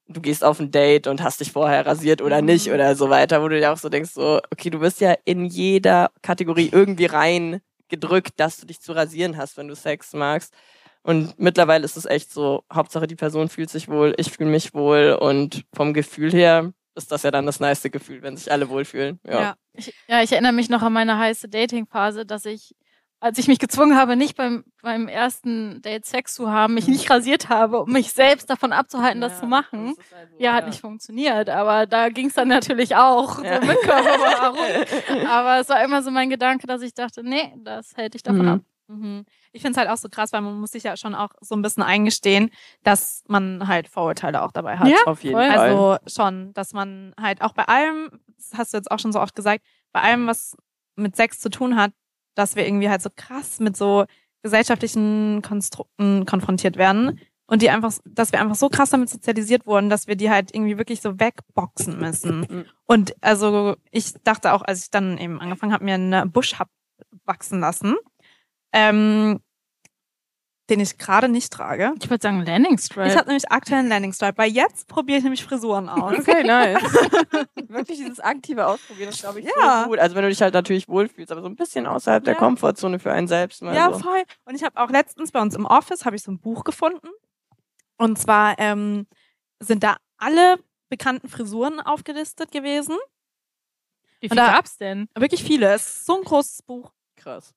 Du gehst auf ein Date und hast dich vorher rasiert oder nicht Mhm. oder so weiter, wo du dir auch so denkst, so, okay, du wirst ja in jeder Kategorie irgendwie rein gedrückt, dass du dich zu rasieren hast, wenn du Sex magst. Und mittlerweile ist es echt so, Hauptsache die Person fühlt sich wohl, ich fühle mich wohl und vom Gefühl her ist das ja dann das nice Gefühl, wenn sich alle wohlfühlen. Ja. Ja. Ich, ja, ich erinnere mich noch an meine heiße Dating-Phase, dass ich, als ich mich gezwungen habe, nicht beim, beim ersten Date Sex zu haben, mich nicht rasiert habe, um mich selbst davon abzuhalten, das Ja, zu machen. das halt so, Ja, hat nicht funktioniert, aber da ging es dann natürlich auch Ja. so mit Körperbehaarung. aber es war immer so mein Gedanke, dass ich dachte, nee, das hält dich davon Mhm. ab. Mhm. Ich finde es halt auch so krass, weil man muss sich ja schon auch so ein bisschen eingestehen, dass man halt Vorurteile auch dabei hat. Ja, Auf jeden. Fall. Also schon, dass man halt auch bei allem, das hast du jetzt auch schon so oft gesagt, bei allem, was mit Sex zu tun hat, dass wir irgendwie halt so krass mit so gesellschaftlichen Konstrukten konfrontiert werden und die einfach, dass wir einfach so krass damit sozialisiert wurden, dass wir die halt irgendwie wirklich so wegboxen müssen. Mhm. Und also ich dachte auch, als ich dann eben angefangen habe, mir eine Busch hab wachsen lassen, ähm, den ich gerade nicht trage. Ich würde sagen Landing Stripe. Ich habe nämlich aktuell einen Landing Stripe, weil jetzt probiere ich nämlich Frisuren aus. Okay, nice. Wirklich dieses aktive Ausprobieren, das glaube ich Ja. so gut. Also wenn du dich halt natürlich wohlfühlst, aber so ein bisschen außerhalb der Ja. Komfortzone für einen selbst mal Ja, so. voll. Und ich habe auch letztens bei uns im Office habe ich so ein Buch gefunden. Und zwar ähm, sind da alle bekannten Frisuren aufgelistet gewesen. Wie Und viel da- gab's denn? Wirklich viele. Es ist so ein großes Buch. Krass.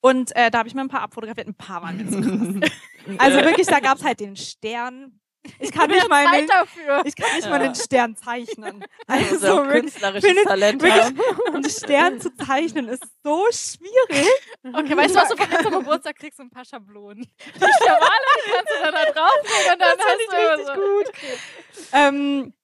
Und äh, da habe ich mir ein paar abfotografiert. Ein paar waren mir zu krass. Also wirklich, da gab's halt den Stern. Ich kann nicht mal dafür. ich kann nicht mal Ja. den Stern zeichnen. Also Also auch wirklich, künstlerisches findet- Talent wirklich- haben. einen Stern zu zeichnen ist so schwierig. Okay, weißt du, was du von mir zum Geburtstag kriegst? So ein paar Schablonen. Die die kannst du dann da drauflegen und dann Das hast du richtig so. gut. Ähm,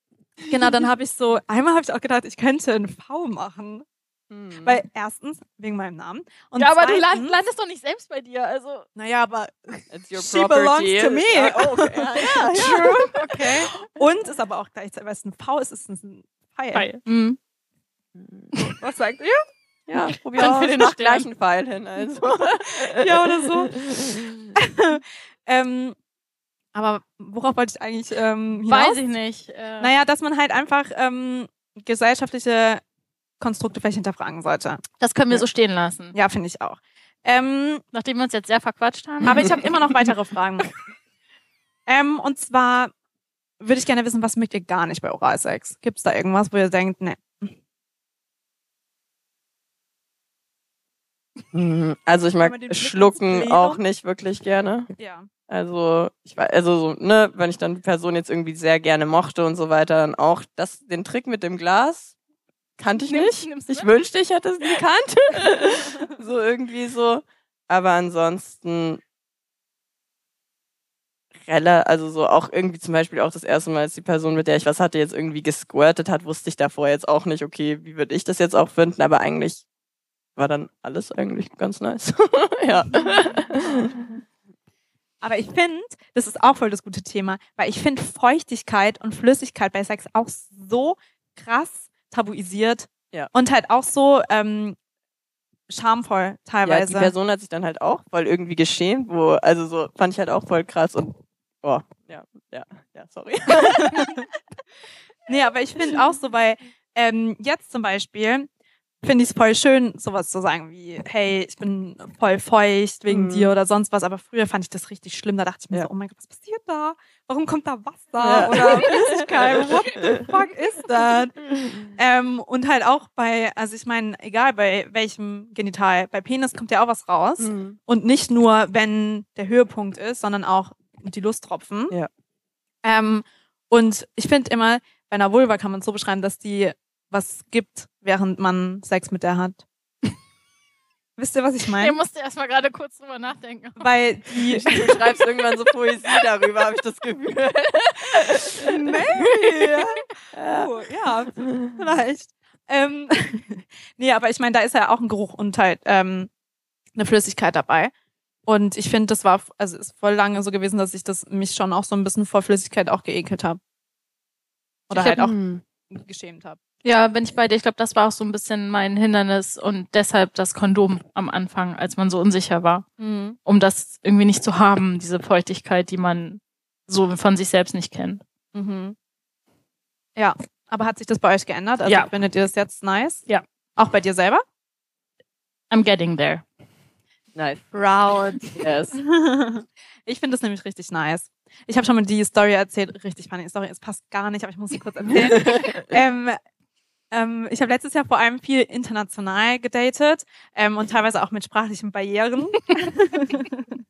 genau, dann habe ich so, einmal habe ich auch gedacht, ich könnte ein V machen. Hm. Weil erstens, wegen meinem Namen. Und Ja, aber du land, zweitens- landest doch nicht selbst bei dir. Also, Naja, aber It's your she belongs to me. Oh, okay. Ja, ja. true. Okay. Und ist aber auch gleichzeitig, weil es ein V ist, ist es ein Pfeil. Pfeil. Mhm. Was sagt ihr? Ja, probier Dann aus. für den Mach Stern. gleich einen Pfeil hin. Also. Ja, oder so. ähm, aber worauf wollte ich eigentlich ähm, hinaus? Weiß ich nicht. Äh, Naja, dass man halt einfach ähm, gesellschaftliche Konstrukte vielleicht hinterfragen sollte. Das können wir so stehen lassen. Ja, finde ich auch. Ähm, Nachdem wir uns jetzt sehr verquatscht haben. aber ich habe immer noch weitere Fragen. ähm, und zwar würde ich gerne wissen, was mögt ihr gar nicht bei Oralsex? Gibt es da irgendwas, wo ihr denkt, ne, Mhm. Also ich mag Schlucken auch nicht wirklich gerne. ja. Also ich weiß, also so, ne, wenn ich dann die Person jetzt irgendwie sehr gerne mochte und so weiter, dann auch das, den Trick mit dem Glas kannte ich nicht. nimmst du ich wünschte, ich hätte es gekannt. so irgendwie so. Aber ansonsten also so auch irgendwie zum Beispiel auch das erste Mal, als die Person, mit der ich was hatte, jetzt irgendwie gesquirtet hat, wusste ich davor jetzt auch nicht, okay, wie würde ich das jetzt auch finden, aber eigentlich war dann alles eigentlich ganz nice. ja. Aber ich finde, das ist auch voll das gute Thema, weil ich finde Feuchtigkeit und Flüssigkeit bei Sex auch so krass tabuisiert Ja. und halt auch so ähm, schamvoll Ja, teilweise. die Person hat sich dann halt auch voll irgendwie geschämt, wo, also so, fand ich halt auch voll krass und, oh, ja, ja, ja, sorry. Nee, aber ich finde auch so, weil ähm, jetzt zum Beispiel finde ich es voll schön, sowas zu sagen wie, hey, ich bin voll feucht wegen Mhm. dir oder sonst was. Aber früher fand ich das richtig schlimm. Da dachte ich mir Ja. so, oh mein Gott, was passiert da? Warum kommt da Wasser Ja. oder Flüssigkeit? What the fuck ist das? Ähm, und halt auch bei, also ich meine, egal bei welchem Genital, bei Penis kommt ja auch was raus. Mhm. Und nicht nur, wenn der Höhepunkt ist, sondern auch die Lusttropfen. Ja. Ähm, und ich finde immer, bei einer Vulva kann man es so beschreiben, dass die was gibt, während man Sex mit der hat. Wisst ihr, was ich Ich meine? musste erst mal gerade kurz drüber nachdenken. Weil die Du schreibst irgendwann so Poesie darüber, habe ich das Gefühl. Maybe. Oh, ja, vielleicht. Ähm, nee, aber ich meine, da ist ja auch ein Geruch und halt ähm, eine Flüssigkeit dabei. Und ich finde, das war, also ist voll lange so gewesen, dass ich das mich schon auch so ein bisschen vor Flüssigkeit auch geekelt habe. Oder Ich halt hab- auch geschämt habe. Ja, bin ich bei dir. Ich glaube, das war auch so ein bisschen mein Hindernis und deshalb das Kondom am Anfang, als man so unsicher war, um das irgendwie nicht zu haben, diese Feuchtigkeit, die man so von sich selbst nicht kennt. Mhm. Ja, aber hat sich das bei euch geändert? Also Ja. findet ihr das jetzt nice? Ja. Auch bei dir selber? I'm getting there. Nice. Proud. Yes. ich finde das nämlich richtig nice. Ich habe schon mal die Story erzählt, richtig funny Story. Es passt gar nicht, aber ich muss sie kurz erzählen. ähm, ähm, ich habe letztes Jahr vor allem viel international gedatet ähm, und teilweise auch mit sprachlichen Barrieren.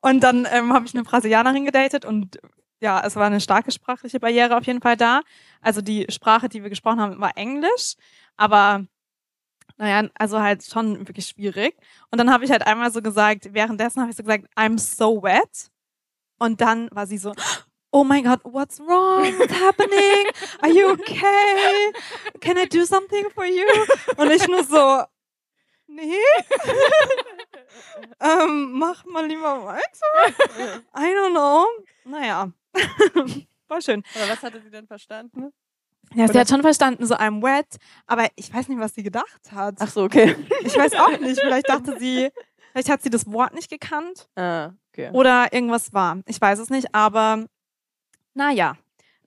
und dann ähm, habe ich eine Brasilianerin gedatet und ja, es war eine starke sprachliche Barriere auf jeden Fall da. Also die Sprache, die wir gesprochen haben, war Englisch, aber naja, also halt schon wirklich schwierig. Und dann habe ich halt einmal so gesagt, währenddessen habe ich so gesagt, I'm so wet. Und dann war sie so, oh my God, what's wrong? What's happening? Are you okay? Can I do something for you? Und ich nur so, nee. ähm, mach mal lieber weiter. I don't know. Naja. War schön. Aber was hatte sie denn verstanden? Ja, sie Oder- hat schon verstanden, so I'm wet, aber ich weiß nicht, was sie gedacht hat. Ach so, okay. Ich weiß auch nicht. Vielleicht dachte sie, vielleicht hat sie das Wort nicht gekannt Ah, okay. oder irgendwas war. Ich weiß es nicht, aber naja.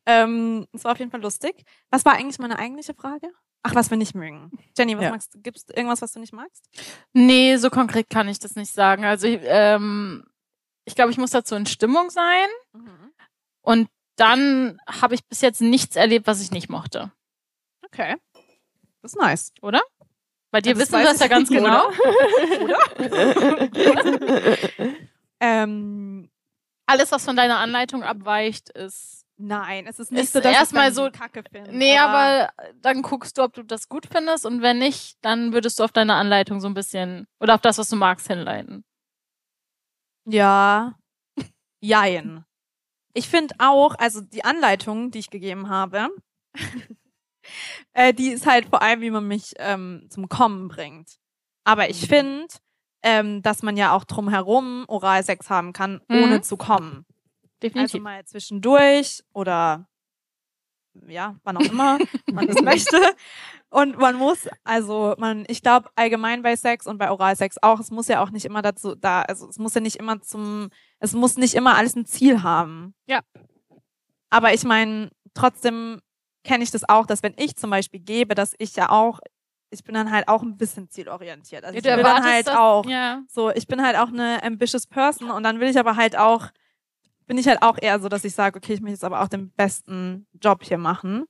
Ähm, es war auf jeden Fall lustig. Was war eigentlich meine eigentliche Frage? Ach, was wir nicht mögen. Jenny, was Ja. magst du? Gibt es irgendwas, was du nicht magst? Nee, so konkret kann ich das nicht sagen. Also ich, ähm, ich glaube, ich muss dazu in Stimmung sein und dann habe ich bis jetzt nichts erlebt, was ich nicht mochte. Okay. Das ist nice. Bei dir wissen wir das ja ganz genau. Ähm, Alles, was von deiner Anleitung abweicht, ist. nein, es ist nicht Ist so, dass erstmal so- Kacke finde. Nee, aber dann guckst du, ob du das gut findest und wenn nicht, dann würdest du auf deine Anleitung so ein bisschen oder auf das, was du magst, hinleiten. Ja. Jein. Ich finde auch, also die Anleitung, die ich gegeben habe, äh, die ist halt vor allem, wie man mich ähm, zum Kommen bringt. Aber ich finde, ähm, dass man ja auch drumherum Oralsex haben kann, Mhm. ohne zu kommen. Also Definitiv. mal zwischendurch oder ja, wann auch immer man das möchte. Und man muss, also man, ich glaube allgemein bei Sex und bei Oralsex auch, es muss ja auch nicht immer dazu da, also es muss ja nicht immer zum, es muss nicht immer alles ein Ziel haben. Ja. Aber ich meine, trotzdem kenne ich das auch, dass wenn ich zum Beispiel gebe, dass ich ja auch, ich bin dann halt auch ein bisschen zielorientiert. Also Ja, ich will dann halt das- auch, Ja. so, ich bin halt auch eine ambitious Person und dann will ich aber halt auch, bin ich halt auch eher so, dass ich sage, okay, ich möchte jetzt aber auch den besten Job hier machen.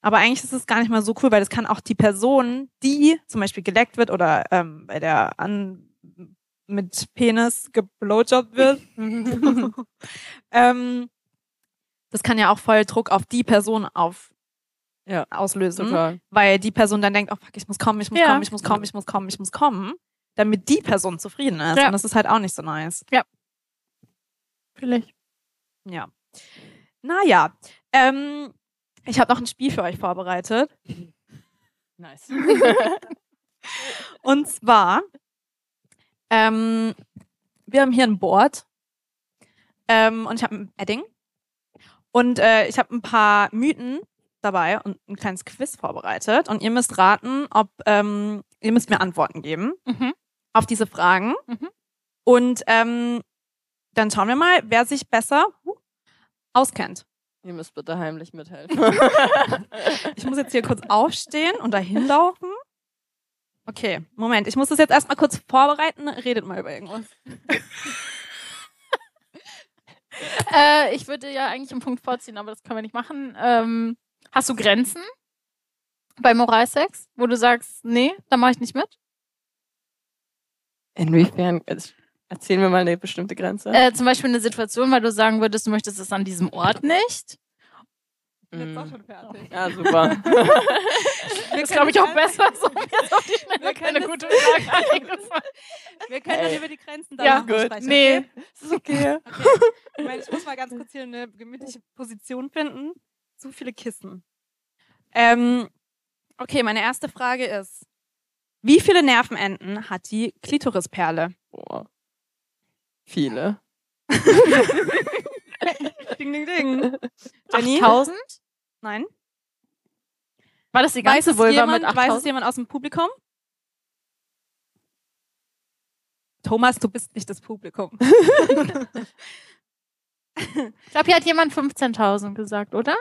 Aber eigentlich ist es gar nicht mal so cool, weil das kann auch die Person, die zum Beispiel geleckt wird oder ähm, bei der an mit Penis geblowjobbt wird, ähm, das kann ja auch voll Druck auf die Person auf Ja, auslösen Total. weil die Person dann denkt, oh fuck, ich muss kommen, ich muss Ja. kommen, ich muss kommen, ich muss kommen, ich muss kommen, damit die Person zufrieden ist. Ja. Und das ist halt auch nicht so nice. Vielleicht. Ja. Naja, ähm, ich habe noch ein Spiel für euch vorbereitet. Nice. Und zwar, ähm, wir haben hier ein Board ähm, und ich habe ein Edding und äh, ich habe ein paar Mythen dabei und ein kleines Quiz vorbereitet und ihr müsst raten, ob ähm, ihr müsst mir Antworten geben Mhm. auf diese Fragen Mhm. und ähm, dann schauen wir mal, wer sich besser auskennt. Ihr müsst bitte heimlich mithelfen. Ich muss jetzt hier kurz aufstehen und dahin laufen. Okay, Moment, ich muss das jetzt erstmal kurz vorbereiten. Redet mal über irgendwas. Äh, ich würde ja eigentlich einen Punkt vorziehen, aber das können wir nicht machen. Ähm, hast du Grenzen bei Moralsex, wo du sagst, nee, da mache ich nicht mit? Inwiefern? Jetzt Erzählen wir mal eine bestimmte Grenze. Äh, zum Beispiel eine Situation, weil du sagen würdest, du möchtest es an diesem Ort nicht. Mm. fertig. Ja, super. Das glaube ich auch besser. So, ist auf die Schnelle Wir keine können gute Frage eingefallen. Wir können dann über die Grenzen Ja, danach gut. sprechen. Nee. Okay? Das ist okay. Ich, meine, ich muss mal ganz kurz hier eine gemütliche Position finden. Zu viele Kissen. Ähm, okay, meine erste Frage ist, wie viele Nervenenden hat die Klitorisperle? Boah. Viele. Ding, ding, ding. Jenny? 8000? Nein. War das die Weiß ganze es, Vulva jemand, mit weiß es 8000? jemand aus dem Publikum? Thomas, du bist nicht das Publikum. Ich glaube, hier hat jemand 15.000 gesagt, oder?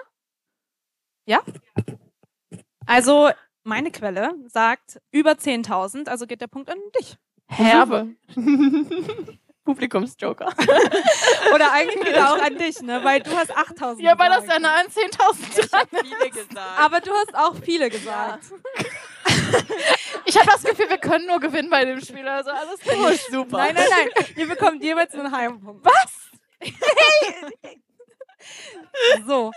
Also, meine Quelle sagt über 10.000, also geht der Punkt an dich. Herbe. Publikumsjoker. Oder eigentlich geht er auch an dich, ne? Weil du hast 8.000 Ja, weil das gesagt. ja eine an 10.000 dran viele gesagt. Aber du hast auch viele gesagt. Ich habe das Gefühl, wir können nur gewinnen bei dem Spiel. Also alles gut. super. Nein, nein, nein. Ihr bekommt jeweils einen halben Punkt. Was? so.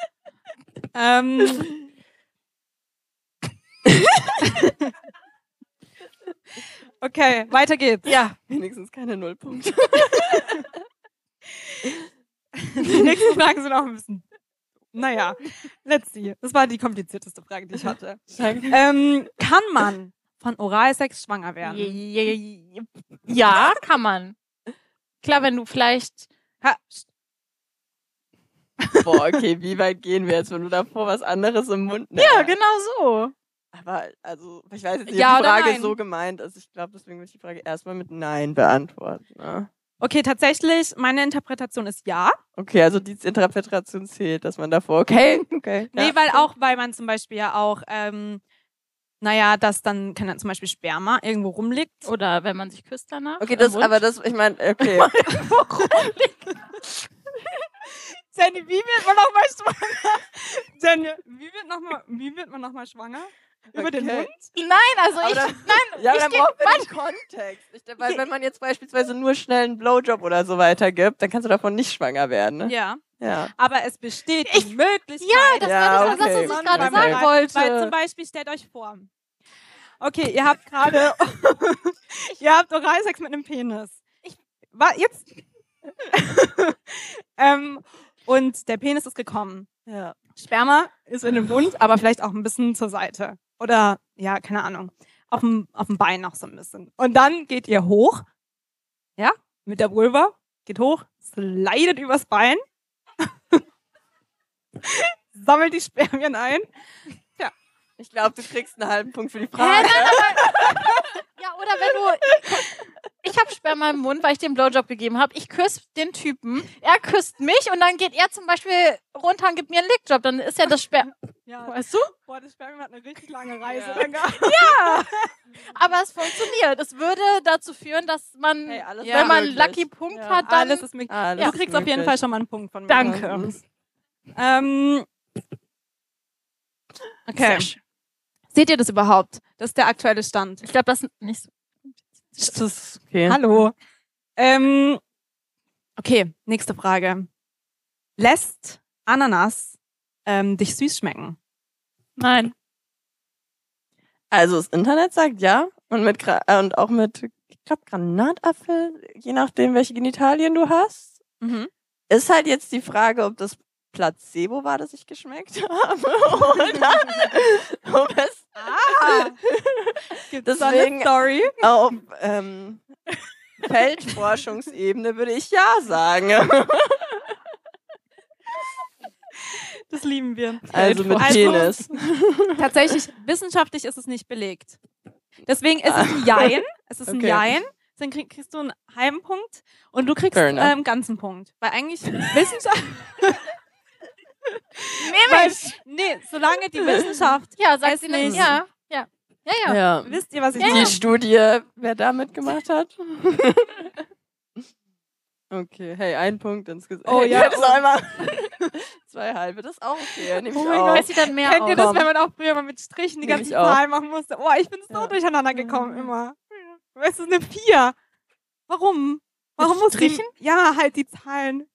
Ähm. okay, weiter geht's. Ja. Wenigstens keine Nullpunkte. Die nächsten Fragen sind auch ein bisschen. Naja, let's see. Das war die komplizierteste Frage, die ich hatte. Danke. Ähm, kann man von Oralsex schwanger werden? Ja, kann man. Klar, wenn du vielleicht. Boah, okay, wie weit gehen wir jetzt, wenn du davor was anderes im Mund nimmst? Ja, genau so. Aber, also, ich weiß jetzt nicht, Ja ob die Frage nein? so gemeint ist. Ich glaube, deswegen würde ich die Frage erstmal mit Nein beantworten. Ne? Okay, tatsächlich, meine Interpretation ist ja. Okay, also die Interpretation zählt, dass man davor, okay, okay. Nee, ja. weil auch, weil man zum Beispiel ja auch, ähm, naja, dass dann, kann dann zum Beispiel Sperma irgendwo rumliegt. Oder wenn man sich küsst danach. Okay, das, aber das, ich meine, okay. Jenny, wie wird man nochmal schwanger? Jenny, wie wird, noch mal, wie wird man nochmal schwanger? Über den Okay. Mund? Nein, also Aber ich. dann- nein, Ja, ich dann braucht man den Kontext. Ich, weil wenn man jetzt beispielsweise nur schnell einen Blowjob oder so weiter gibt, dann kannst du davon nicht schwanger werden. Ne? Ja. Ja. Aber es besteht die Möglichkeit. Ja, das Ja, war das, was okay. ich man gerade Okay. sagen wollte. Weil zum Beispiel, stellt euch vor. Okay, ihr habt gerade, ihr habt Oralsex mit einem Penis. Ich, war jetzt. ähm, und der Penis ist gekommen. Ja. Sperma ist in dem Mund, aber vielleicht auch ein bisschen zur Seite. Oder, ja, keine Ahnung. Auf dem, auf dem Bein noch so ein bisschen. Und dann geht ihr hoch. Ja, mit der Vulva. Geht hoch, slidet übers Bein. sammelt die Spermien ein. Ich glaube, du kriegst einen halben Punkt für die Frage. ja, oder wenn du. Ich habe Sperma im Mund, weil ich den Blowjob gegeben habe. Ich küsse den Typen, er küsst mich und dann geht er zum Beispiel runter und gibt mir einen Lickjob. Dann ist ja das Sperma. Ja, Weißt du? boah, das Spermium hat eine richtig lange Reise. Ja. gehabt. Aber es funktioniert. Es würde dazu führen, dass man, Hey, alles wenn man einen möglich. Lucky Punkt Ja. hat, dann. Alles ist möglich. Alles Du kriegst auf jeden möglich. Fall schon mal einen Punkt von mir. Danke. Ähm, okay. Sehr schön. Seht ihr das überhaupt? Das ist der aktuelle Stand. Ich glaube, das ist nicht so. Das ist okay. Hallo. Ähm, okay, nächste Frage. Lässt Ananas ähm, dich süß schmecken? Nein. Also das Internet sagt ja und mit Gra äh, und auch mit ich glaub, Granatapfel, je nachdem welche Genitalien du hast, Mhm. ist halt jetzt die Frage, ob das Placebo war, das ich geschmeckt habe oder ob es Ah! Gibt Deswegen- Story? auf ähm, Feldforschungsebene würde ich ja sagen. Das lieben wir. Also mit Also- Penis. Tatsächlich, wissenschaftlich ist es nicht belegt. Deswegen ist es ein Jein. Es ist ein Okay. Jein. Dann krieg, kriegst du einen halben Punkt und du kriegst enough. ähm, ganzen Punkt. Weil eigentlich Wissenschaft. Weil, ich. nee, solange die Wissenschaft. Ja, sagt Es sie nicht. Ja, ja. Ja, ja. Ja. Wisst ihr, was ich Ja, meine? Die Studie, wer da mitgemacht hat? Okay, hey, ein Punkt insgesamt. Oh hey, ja. Das ist einmal zwei halbe, das ist auch okay. Ich Oh mein auch. Gott. Weiß sie dann mehr Kennt ihr das, wenn man auch früher mal mit Strichen die ganzen ich. Zahlen machen musste? Oh, ich bin so Ja. durcheinander gekommen immer. Es ist eine Vier. Warum? Warum muss Strichen? Ja, halt die Zahlen.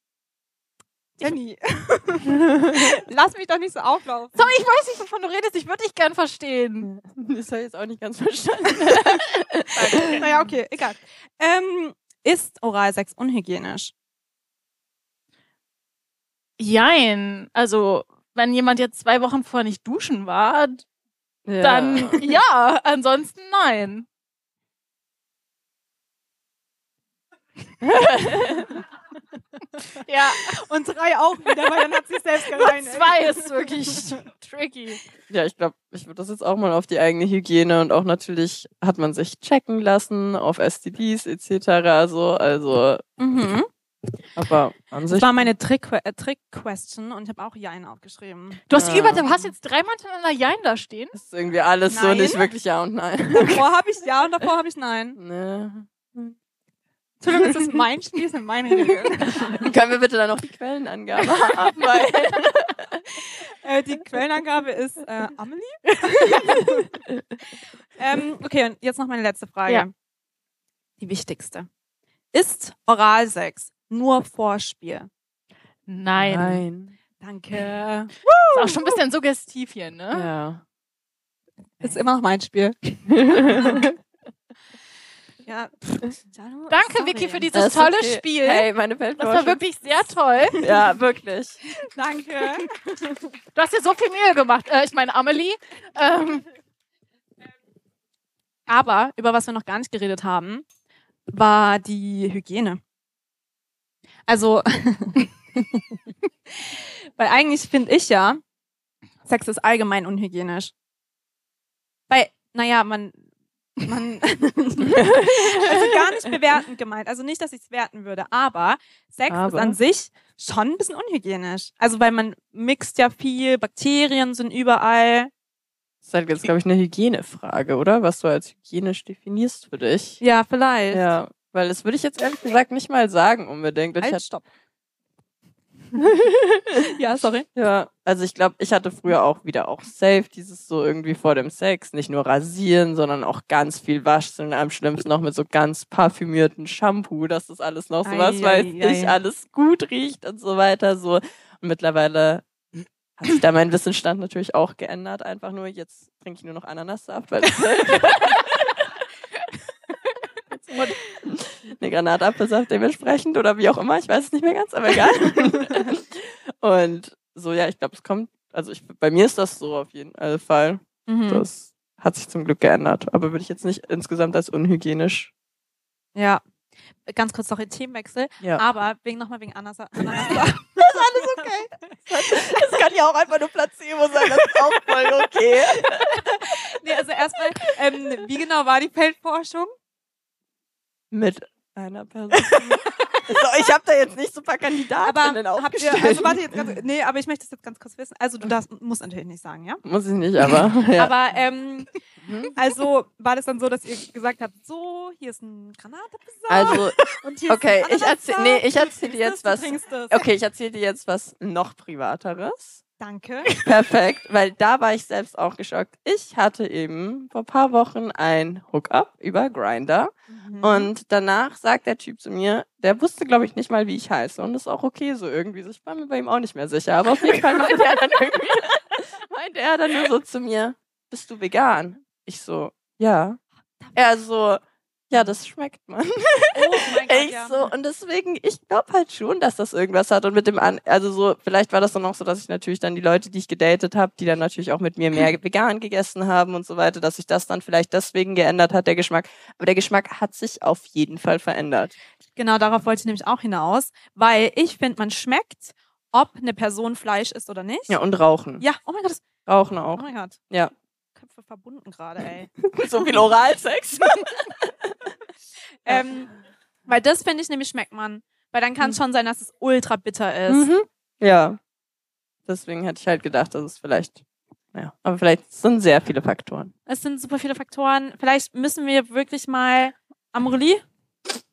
Jenny. Lass mich doch nicht so auflaufen. So, ich weiß nicht, wovon du redest. Ich würde dich gern verstehen. Das habe ich jetzt auch nicht ganz verstanden. Naja, okay, egal. Ähm, ist Oralsex unhygienisch? Jein. Also, wenn jemand jetzt zwei Wochen vorher nicht duschen war, Ja. dann ja. Ansonsten nein. ja, Und drei auch wieder, weil dann hat sie selbst gereinigt. zwei ist wirklich tricky. Ja, ich glaube, ich würde das jetzt auch mal auf die eigene Hygiene und auch natürlich hat man sich checken lassen auf STDs etc. So, also, Mhm. aber an Das sich. war meine Trick-Question Trick -Question und ich habe auch Jein aufgeschrieben. Du hast Ja. über, du hast jetzt dreimal hintereinander Jein da stehen. ist irgendwie alles so Nein. nicht wirklich ja und nein. Davor habe ich Ja und davor habe ich Nein. ne. Entschuldigung, es ist mein Spiel, es sind meine Regeln. Können wir bitte dann noch die Quellenangabe haben? Äh, die Quellenangabe ist äh, Amelie. ähm, okay, und jetzt noch meine letzte Frage. Ja. Die wichtigste. Ist Oralsex nur Vorspiel? Nein. Danke. Ist auch schon ein bisschen suggestiv hier, ne? Ja. Ist immer noch mein Spiel. Ja. Danke, Vicky, für dieses Das tolle okay. Spiel. Hey, meine das Feldforschung. war wirklich sehr toll. Ja, wirklich. Danke. Du hast dir so viel Mühe gemacht. Äh, ich meine, Amelie. Ähm, Aber über was wir noch gar nicht geredet haben, war die Hygiene. Also, weil eigentlich finde ich ja, Sex ist allgemein unhygienisch. Weil, naja, man, man, also gar nicht bewertend gemeint. Also nicht, dass ich es werten würde, aber Sex ist Aber? an sich schon ein bisschen unhygienisch. Also weil man mixt ja viel, Bakterien sind überall. Das ist halt jetzt, glaube ich, eine Hygienefrage, oder? Was du als hygienisch definierst für dich. Ja, vielleicht. Ja, weil das würde ich jetzt ehrlich gesagt nicht mal sagen unbedingt. Halt, stopp. ja, sorry. ja, also ich glaube, ich hatte früher auch wieder auch safe dieses so irgendwie vor dem Sex, nicht nur rasieren, sondern auch ganz viel waschen und am schlimmsten noch mit so ganz parfümierten Shampoo, dass das alles noch so was Ei, weiß ei, ich, alles gut riecht und so weiter so. Und mittlerweile hat sich da mein Wissensstand natürlich auch geändert. Einfach nur, jetzt trinke ich nur noch Ananassaft, weil das eine Granatapfelsaft dementsprechend oder wie auch immer, ich weiß es nicht mehr ganz, aber egal. und so, ja, ich glaube, es kommt, also ich, bei mir ist das so auf jeden Fall. Mhm. Das hat sich zum Glück geändert, aber würde ich jetzt nicht insgesamt als unhygienisch. Ja. Ganz kurz noch ein Themenwechsel. Ja. Aber wegen nochmal wegen Ananas. Ananas Das kann ja auch einfach nur Placebo sein, das ist auch voll okay. nee, also erstmal, ähm, wie genau war die Feldforschung? Mit einer Person. so, ich habe da jetzt nicht so ein paar Kandidatinnen Aber habt ihr, aufgestellt. also warte jetzt ganz, nee, aber ich möchte das jetzt ganz kurz wissen. Also du darfst, musst natürlich nicht sagen, ja? Muss ich nicht, aber ja. Aber ähm, also war das dann so, dass ihr gesagt habt, so, hier ist ein Granatapfelsaft Also, und hier okay, ist ein ich erzähl- Ananassaft, nee, ich du erzähl dir jetzt was. okay, ich erzähle dir jetzt was noch privateres. Danke. Perfekt, weil da war ich selbst auch geschockt. Ich hatte eben vor paar Wochen ein Hookup über Grinder Mhm. und danach sagt der Typ zu mir, der wusste glaube ich nicht mal, wie ich heiße und das ist auch okay so irgendwie. Ich war mir bei ihm auch nicht mehr sicher, aber auf jeden Fall meinte er dann irgendwie, meinte er dann nur so zu mir, bist du vegan? Ich so, ja. Er so, ja, das schmeckt man. Oh mein Gott, Ich ja. so, und deswegen, ich glaube halt schon, dass das irgendwas hat. Und mit dem an, also so, vielleicht war das dann auch so, dass ich natürlich dann die Leute, die ich gedatet habe, die dann natürlich auch mit mir mehr vegan gegessen haben und so weiter, dass sich das dann vielleicht deswegen geändert hat, der Geschmack. Aber der Geschmack hat sich auf jeden Fall verändert. Genau, darauf wollte ich nämlich auch hinaus, weil ich finde, man schmeckt, ob eine Person Fleisch isst oder nicht. Ja, und Rauchen. Ja, oh mein Gott, das, Rauchen oh auch. mein Gott. Ja. Köpfe verbunden gerade, ey. so viel Oralsex. ähm, weil das finde ich nämlich schmeckt man. Weil dann kann es schon sein, dass es ultra bitter ist. mhm. Ja. Deswegen hätte ich halt gedacht, dass es vielleicht, ja, aber vielleicht sind sehr viele Faktoren. Es sind super viele Faktoren. Vielleicht müssen wir wirklich mal Amorelie?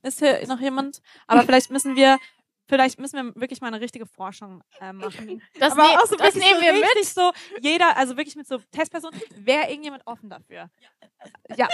Ist hier noch jemand? Aber vielleicht müssen wir, vielleicht müssen wir wirklich mal eine richtige Forschung äh, machen. Das, ne auch so das nehmen so wir mit. so jeder, also wirklich mit so Testpersonen, wäre irgendjemand offen dafür? Ja,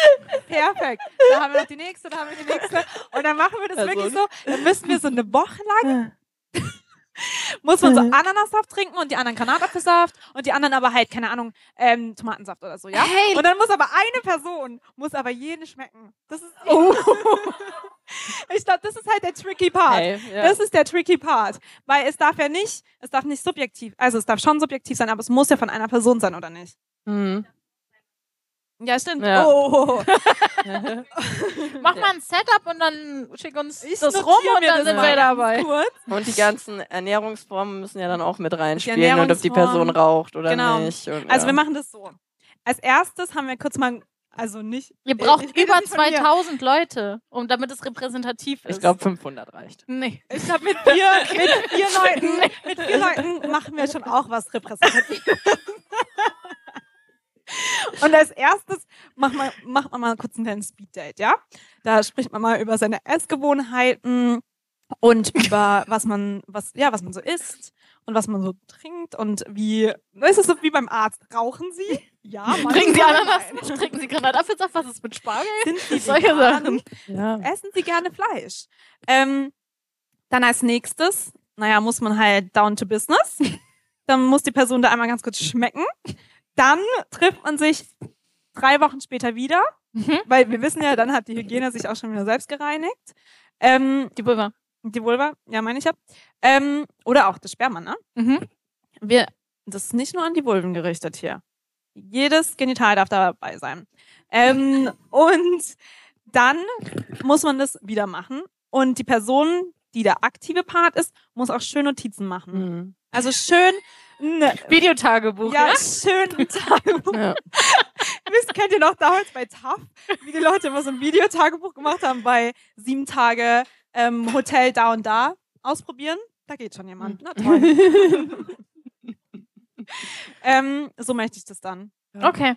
perfekt. Da haben wir noch die nächste, da haben wir die nächste. Und dann machen wir das Person. wirklich so, dann müssen wir so eine Woche lang, muss man so Ananassaft trinken und die anderen Granatapfelsaft und die anderen aber halt, keine Ahnung, ähm, Tomatensaft oder so, ja? Hey. Und dann muss aber eine Person, muss aber jene schmecken. Das ist, ich glaube, das ist halt der tricky Part. Hey, ja. Das ist der tricky Part. Weil es darf ja nicht, es darf nicht subjektiv, also es darf schon subjektiv sein, aber es muss ja von einer Person sein, oder nicht? Mhm. Ja, stimmt. Ja. Oh. Mach mal ein Setup und dann schick uns Ich das rum und dann sind wir dabei. Kurz. Und die ganzen Ernährungsformen müssen ja dann auch mit reinspielen und ob die Person raucht oder genau. nicht. Und, Also ja. wir machen das so. Als erstes haben wir kurz mal, also nicht. Ihr braucht Ich rede über nicht von mir. 2000 Leute, um damit es repräsentativ ist. Ich glaube 500 reicht. Nee. Ich glaube, mit vier, mit vier Leuten, mit vier Leuten machen wir schon auch was repräsentativ. Und als erstes macht man, macht man mal kurz ein kleines Speeddate, ja? Da spricht man mal über seine Essgewohnheiten und über was man, was, ja, was man so isst und was man so trinkt und wie, ist es so wie beim Arzt? Rauchen Sie? Ja, manchmal. Trinken Sie Ananas nicht? Trinken Sie Granatapfelsaft? Was ist mit Spargel? Sind Sie Solche vegan? Sachen. Ja. Essen Sie gerne Fleisch? Ähm, dann als nächstes, naja, muss man halt down to business. Dann muss die Person da einmal ganz kurz schmecken. Dann trifft man sich drei Wochen später wieder, Mhm. weil wir wissen ja, dann hat die Hygiene sich auch schon wieder selbst gereinigt. Ähm, Die Vulva. Die Vulva, ja, meine ich ja. Ähm, oder auch das Sperma, ne? Mhm. Wir, das ist nicht nur an die Vulven gerichtet hier. Jedes Genital darf dabei sein. Ähm, und dann muss man das wieder machen. Und die Person, die der aktive Part ist, muss auch schön Notizen machen. Mhm. Also schön, ne, Videotagebuch. ja, Ja. schön ein Tagebuch. Ja. Wisst, kennt ihr noch damals bei TAF, wie die Leute immer so ein Videotagebuch gemacht haben bei sieben Tage ähm, Hotel da und da ausprobieren? Da geht schon jemand. Na toll. ähm, so möchte ich das dann. Okay.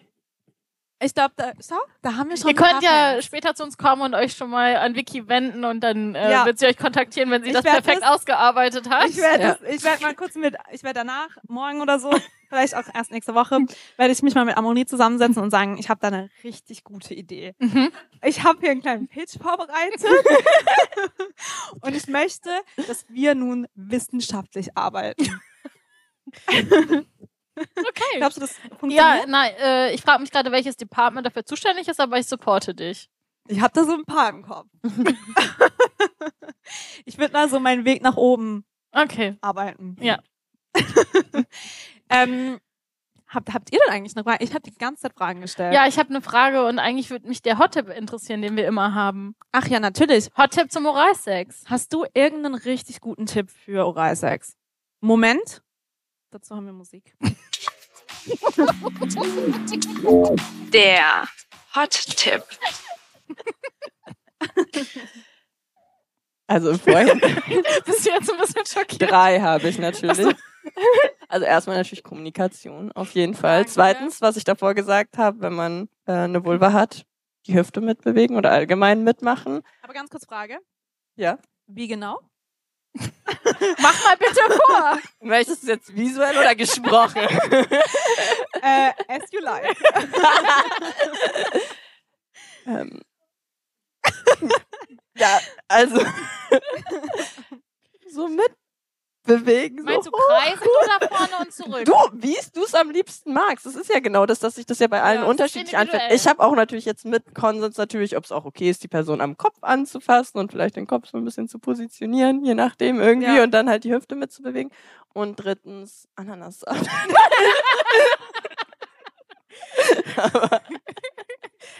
Ich glaube, da, schau, da haben wir schon. Ihr könnt ja Fans. später zu uns kommen und euch schon mal an Vicky wenden und dann äh, Ja. wird sie euch kontaktieren, wenn sie Ich das perfekt das- ausgearbeitet hat. Ich werde Ja. ich werd mal kurz mit, ich werde danach, morgen oder so, vielleicht auch erst nächste Woche, werde ich mich mal mit Amoni zusammensetzen und sagen, ich habe da eine richtig gute Idee. Mhm. Ich habe hier einen kleinen Pitch vorbereitet und ich möchte, dass wir nun wissenschaftlich arbeiten. Okay. Glaubst du, das Ja, funktioniert? nein, äh, ich frage mich gerade, welches Department dafür zuständig ist, aber ich supporte dich. Ich habe da so ein paar im Kopf. ich würde mal so meinen Weg nach oben Okay. arbeiten. Ja. ähm, habt, habt ihr denn eigentlich eine Frage? Ich habe die ganze Zeit Fragen gestellt. Ja, ich habe eine Frage und eigentlich würde mich der Hot-Tip interessieren, den wir immer haben. Ach ja, natürlich. Hot-Tip zum Oralsex. Hast du irgendeinen richtig guten Tipp für Oralsex? Moment. Dazu haben wir Musik. Der Hot-Tipp. Also im Vorhinein Bist du jetzt ein bisschen schockiert? drei habe ich natürlich. Also erstmal natürlich Kommunikation, auf jeden Fall. Danke. Zweitens, was ich davor gesagt habe, wenn man äh, eine Vulva hat, die Hüfte mitbewegen oder allgemein mitmachen. Aber ganz kurz Frage. Ja. Wie genau? Mach mal bitte vor. Möchtest du jetzt visuell oder gesprochen? Äh, as you like. ähm. ja, also so mitbewegen. Meinst so. du kreisend oder vorne und zurück? Du, wie du es am liebsten magst. Das ist ja genau das, dass sich das ja bei allen Ja, unterschiedlich anfühlt. Ich habe auch natürlich jetzt mit Konsens natürlich, ob es auch okay ist, die Person am Kopf anzufassen und vielleicht den Kopf so ein bisschen zu positionieren, je nachdem irgendwie, Ja. und dann halt die Hüfte mitzubewegen. Und drittens Ananassaft. Aber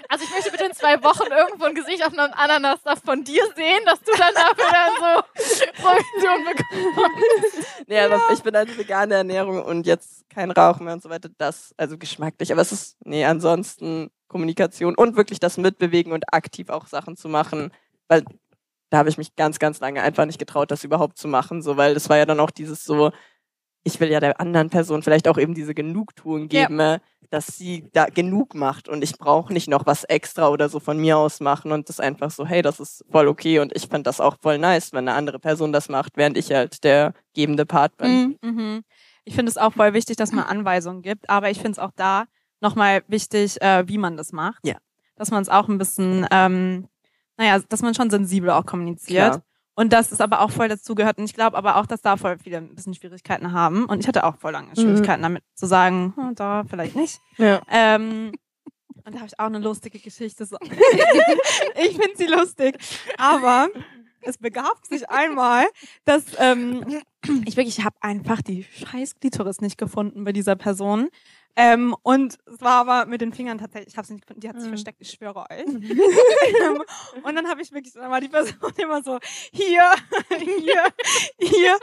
Also ich möchte bitte in zwei Wochen irgendwo ein Gesicht auf einem Ananassaft von dir sehen, dass du dann dafür dann so Provision bekommst. Nee, aber ich bin halt vegane Ernährung und jetzt kein Rauchen mehr und so weiter. Das, also geschmacklich. Aber es ist, nee, ansonsten Kommunikation und wirklich das Mitbewegen und aktiv auch Sachen zu machen. Weil da habe ich mich ganz, ganz lange einfach nicht getraut, das überhaupt zu machen. So, weil das war ja dann auch dieses so, ich will ja der anderen Person vielleicht auch eben diese Genugtuung Ja. geben, äh, dass sie da genug macht und ich brauche nicht noch was extra oder so von mir aus machen und das einfach so, hey, das ist voll okay und ich fand das auch voll nice, wenn eine andere Person das macht, während ich halt der gebende Part bin. Mhm. Mhm. Ich finde es auch voll wichtig, dass man Anweisungen gibt, aber ich finde es auch da nochmal wichtig, äh, wie man das macht. Ja. Dass man es auch ein bisschen, ähm, naja, dass man schon sensibel auch kommuniziert. Klar. Und das ist aber auch voll dazugehört. Und ich glaube aber auch, dass da voll viele ein bisschen Schwierigkeiten haben. Und ich hatte auch voll lange Schwierigkeiten damit zu sagen, hm, da vielleicht nicht. Ja. Ähm, und da habe ich auch eine lustige Geschichte. Ich finde sie lustig. Aber es begab sich einmal, dass ähm, ich wirklich, ich habe einfach die scheiß Klitoris nicht gefunden bei dieser Person. Ähm, und es war aber mit den Fingern tatsächlich, ich habe sie nicht gefunden, die hat sich Mhm. versteckt, ich schwöre euch. und dann habe ich wirklich, dann war die Person immer so, hier, hier, hier.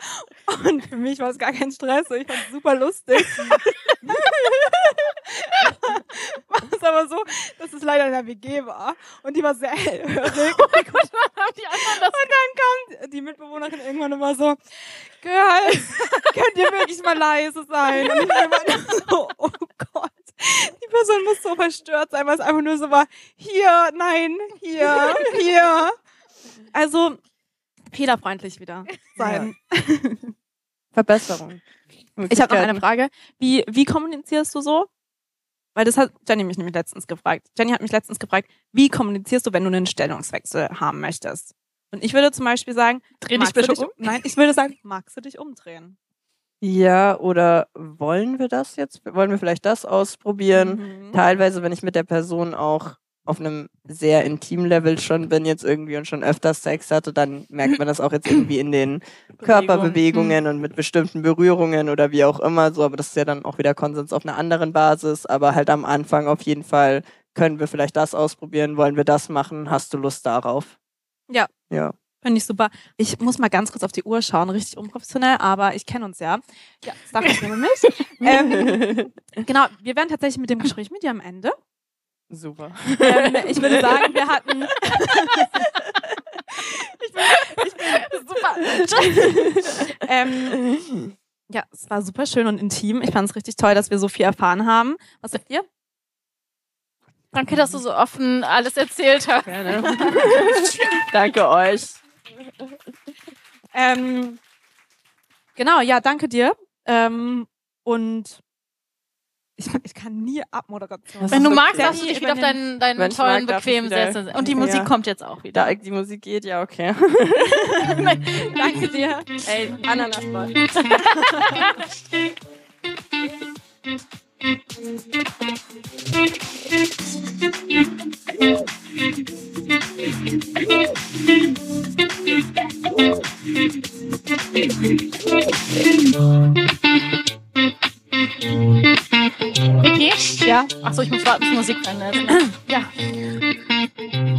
Und für mich war es gar kein Stress, ich fand es super lustig. war es aber so, dass es leider in der WG war und die war sehr hellhörig. Haben die anderen das Und dann kam die Mitbewohnerin irgendwann immer so, Girls, könnt ihr wirklich mal leise sein? Und ich war so, oh Gott. Die Person muss so verstört sein, weil es einfach nur so war, hier, nein, hier, hier. Also, fehlerfreundlich wieder sein. Verbesserung. Ich habe noch eine Frage. Wie, wie kommunizierst du so? Weil das hat Jenny mich nämlich letztens gefragt. Jenny hat mich letztens gefragt, wie kommunizierst du, wenn du einen Stellungswechsel haben möchtest? Und ich würde zum Beispiel sagen, Dreh dich bitte dich um. Nein, ich würde sagen, magst du dich umdrehen? Ja, oder wollen wir das jetzt? Wollen wir vielleicht das ausprobieren? Mhm. Teilweise, wenn ich mit der Person auch auf einem sehr intimen Level schon bin jetzt irgendwie und schon öfters Sex hatte, dann merkt man das auch jetzt irgendwie in den Körperbewegungen und mit bestimmten Berührungen oder wie auch immer so, aber das ist ja dann auch wieder Konsens auf einer anderen Basis, aber halt am Anfang auf jeden Fall können wir vielleicht das ausprobieren, wollen wir das machen, hast du Lust darauf? Ja. Ja. Finde ich super. Ich muss mal ganz kurz auf die Uhr schauen, richtig unprofessionell, aber ich kenne uns ja. Ja, das darf ich nämlich. ähm, genau, wir wären tatsächlich mit dem Gespräch mit dir am Ende. Super. Ähm, ich würde sagen, wir hatten. ich bin, ich bin super. ähm, ja, es war super schön und intim. Ich fand es richtig toll, dass wir so viel erfahren haben. Was sagt ihr? Danke, dass du so offen alles erzählt hast. Gerne. Danke euch. Ähm, genau, ja, danke dir. Ähm, und ich, ich kann nie Abmoderation. Wenn du magst, darfst du dich wieder auf deinen, deinen Wenn ich tollen, mag, bequemen Sessel. Und die Musik Ja. kommt jetzt auch wieder. Da die Musik geht, ja, okay. danke dir. Ey, Ananasball. Vicky? Ja. Achso, ich muss warten, bis Musik verändert. ja.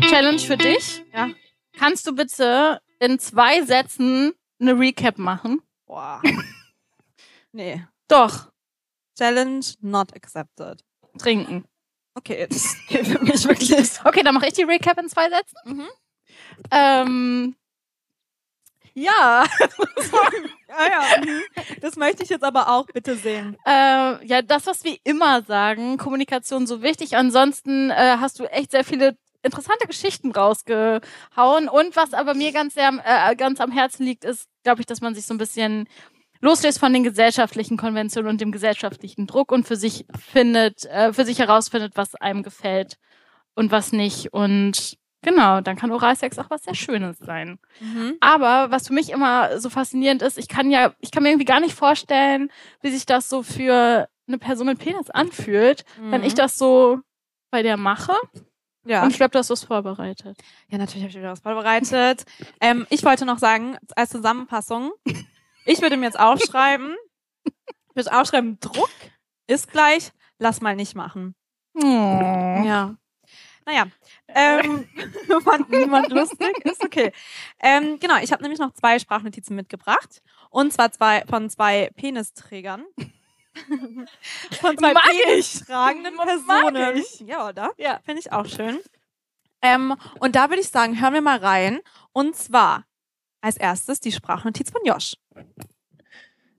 Challenge für dich. Ja. Kannst du bitte in zwei Sätzen eine Recap machen? Boah. Nee. Doch. Challenge not accepted. Trinken. Okay, das geht für mich wirklich. Okay, dann mache ich die Recap in zwei Sätzen. Ähm, ja, Ah ja, mhm. das möchte ich jetzt aber auch bitte sehen. äh, ja, das, was wir immer sagen, Kommunikation so wichtig. Ansonsten äh, hast du echt sehr viele interessante Geschichten rausgehauen. Und was aber mir ganz sehr am- äh, ganz am Herzen liegt, ist, glaube ich, dass man sich so ein bisschen loslöst von den gesellschaftlichen Konventionen und dem gesellschaftlichen Druck und für sich findet, äh, für sich herausfindet, was einem gefällt und was nicht. Und genau, dann kann Oralsex auch was sehr Schönes sein. Mhm. Aber was für mich immer so faszinierend ist, ich kann ja, ich kann mir irgendwie gar nicht vorstellen, wie sich das so für eine Person mit Penis anfühlt, wenn ich das so bei der mache. ja. Und ich glaube, du hast das vorbereitet. Ja, natürlich habe ich wieder was vorbereitet. Ähm, ich wollte noch sagen, als Zusammenfassung, ich würde mir jetzt aufschreiben, ich würde aufschreiben, Druck ist gleich, lass mal nicht machen. Ja. Ja. Naja, ähm, fand niemand lustig, ist okay. Ähm, genau, ich habe nämlich noch zwei Sprachnotizen mitgebracht. Und zwar zwei von zwei Penisträgern. von zwei Mag ich. penistragenden Mag Personen. ich. Ja, oder? Ja. Finde ich auch schön. Ähm, und da würde ich sagen, hören wir mal rein. Und zwar als erstes die Sprachnotiz von Josh.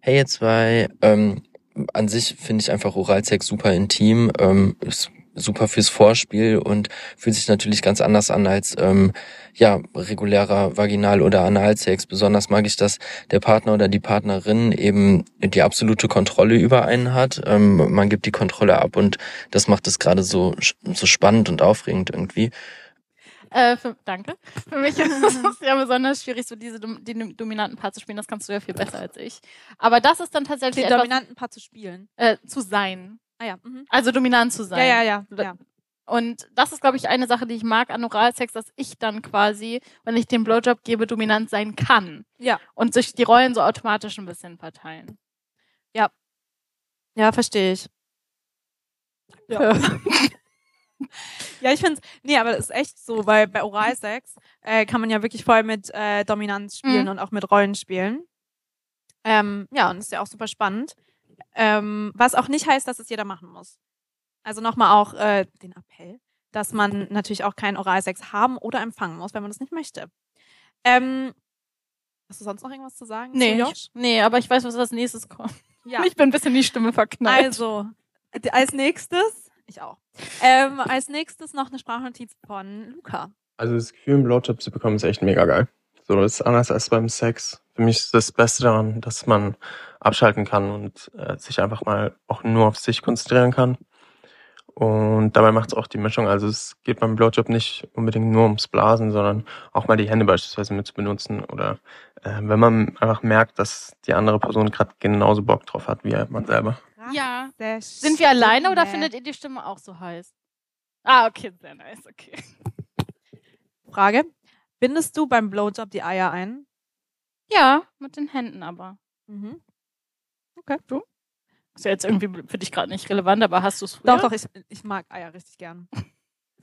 Hey ihr zwei, ähm, an sich finde ich einfach Oralsex super intim, ähm, ist super fürs Vorspiel und fühlt sich natürlich ganz anders an als ähm, ja regulärer Vaginal- oder Analsex. Besonders mag ich, dass der Partner oder die Partnerin eben die absolute Kontrolle über einen hat. Ähm, man gibt die Kontrolle ab und das macht es gerade so so spannend und aufregend irgendwie. Äh, für, danke. Für mich ist es ja besonders schwierig, so diese den dominanten Part zu spielen. Das kannst du ja viel besser als ich. Aber das ist dann tatsächlich Den etwas, dominanten Part zu spielen. äh, zu sein. Ah ja. Mhm. Also dominant zu sein. Ja, ja, ja. ja. Und das ist, glaube ich, eine Sache, die ich mag an Oralsex, dass ich dann quasi, wenn ich den Blowjob gebe, dominant sein kann. Ja. Und sich die Rollen so automatisch ein bisschen verteilen. Ja, verstehe ich. Ja. ja, ich finde nee, aber das ist echt so, weil bei Oralsex äh, kann man ja wirklich voll mit äh, Dominanz spielen Mhm. und auch mit Rollen spielen. Ähm, ja, und ist ja auch super spannend. Ähm, was auch nicht heißt, dass es jeder machen muss. Also nochmal auch äh, den Appell, dass man natürlich auch keinen Oralsex haben oder empfangen muss, wenn man das nicht möchte. Ähm, hast du sonst noch irgendwas zu sagen? Nee, zu Josh? nee, aber ich weiß, was als nächstes kommt. Ja. Ich bin ein bisschen in die Stimme verknallt. Also, als nächstes, ich auch. Ähm, als nächstes noch eine Sprachnotiz von Luca. Also das Gefühl, einen Blowjob zu bekommen, ist echt mega geil. So, das ist anders als beim Sex. Für mich ist das Beste daran, dass man abschalten kann und äh, sich einfach mal auch nur auf sich konzentrieren kann. Und dabei macht es auch die Mischung. Also es geht beim Blowjob nicht unbedingt nur ums Blasen, sondern auch mal die Hände beispielsweise mit zu benutzen. Oder äh, wenn man einfach merkt, dass die andere Person gerade genauso Bock drauf hat wie man selber. Ja. Sehr Sind wir alleine oder findet ihr die Stimme auch so heiß? Ah, okay, sehr nice, okay. Frage. Bindest du beim Blowjob die Eier ein? Ja, mit den Händen aber. Mhm. Okay, du? Ist ja jetzt irgendwie für dich gerade nicht relevant, aber hast du es früher? Doch, doch, ich, ich mag Eier richtig gern.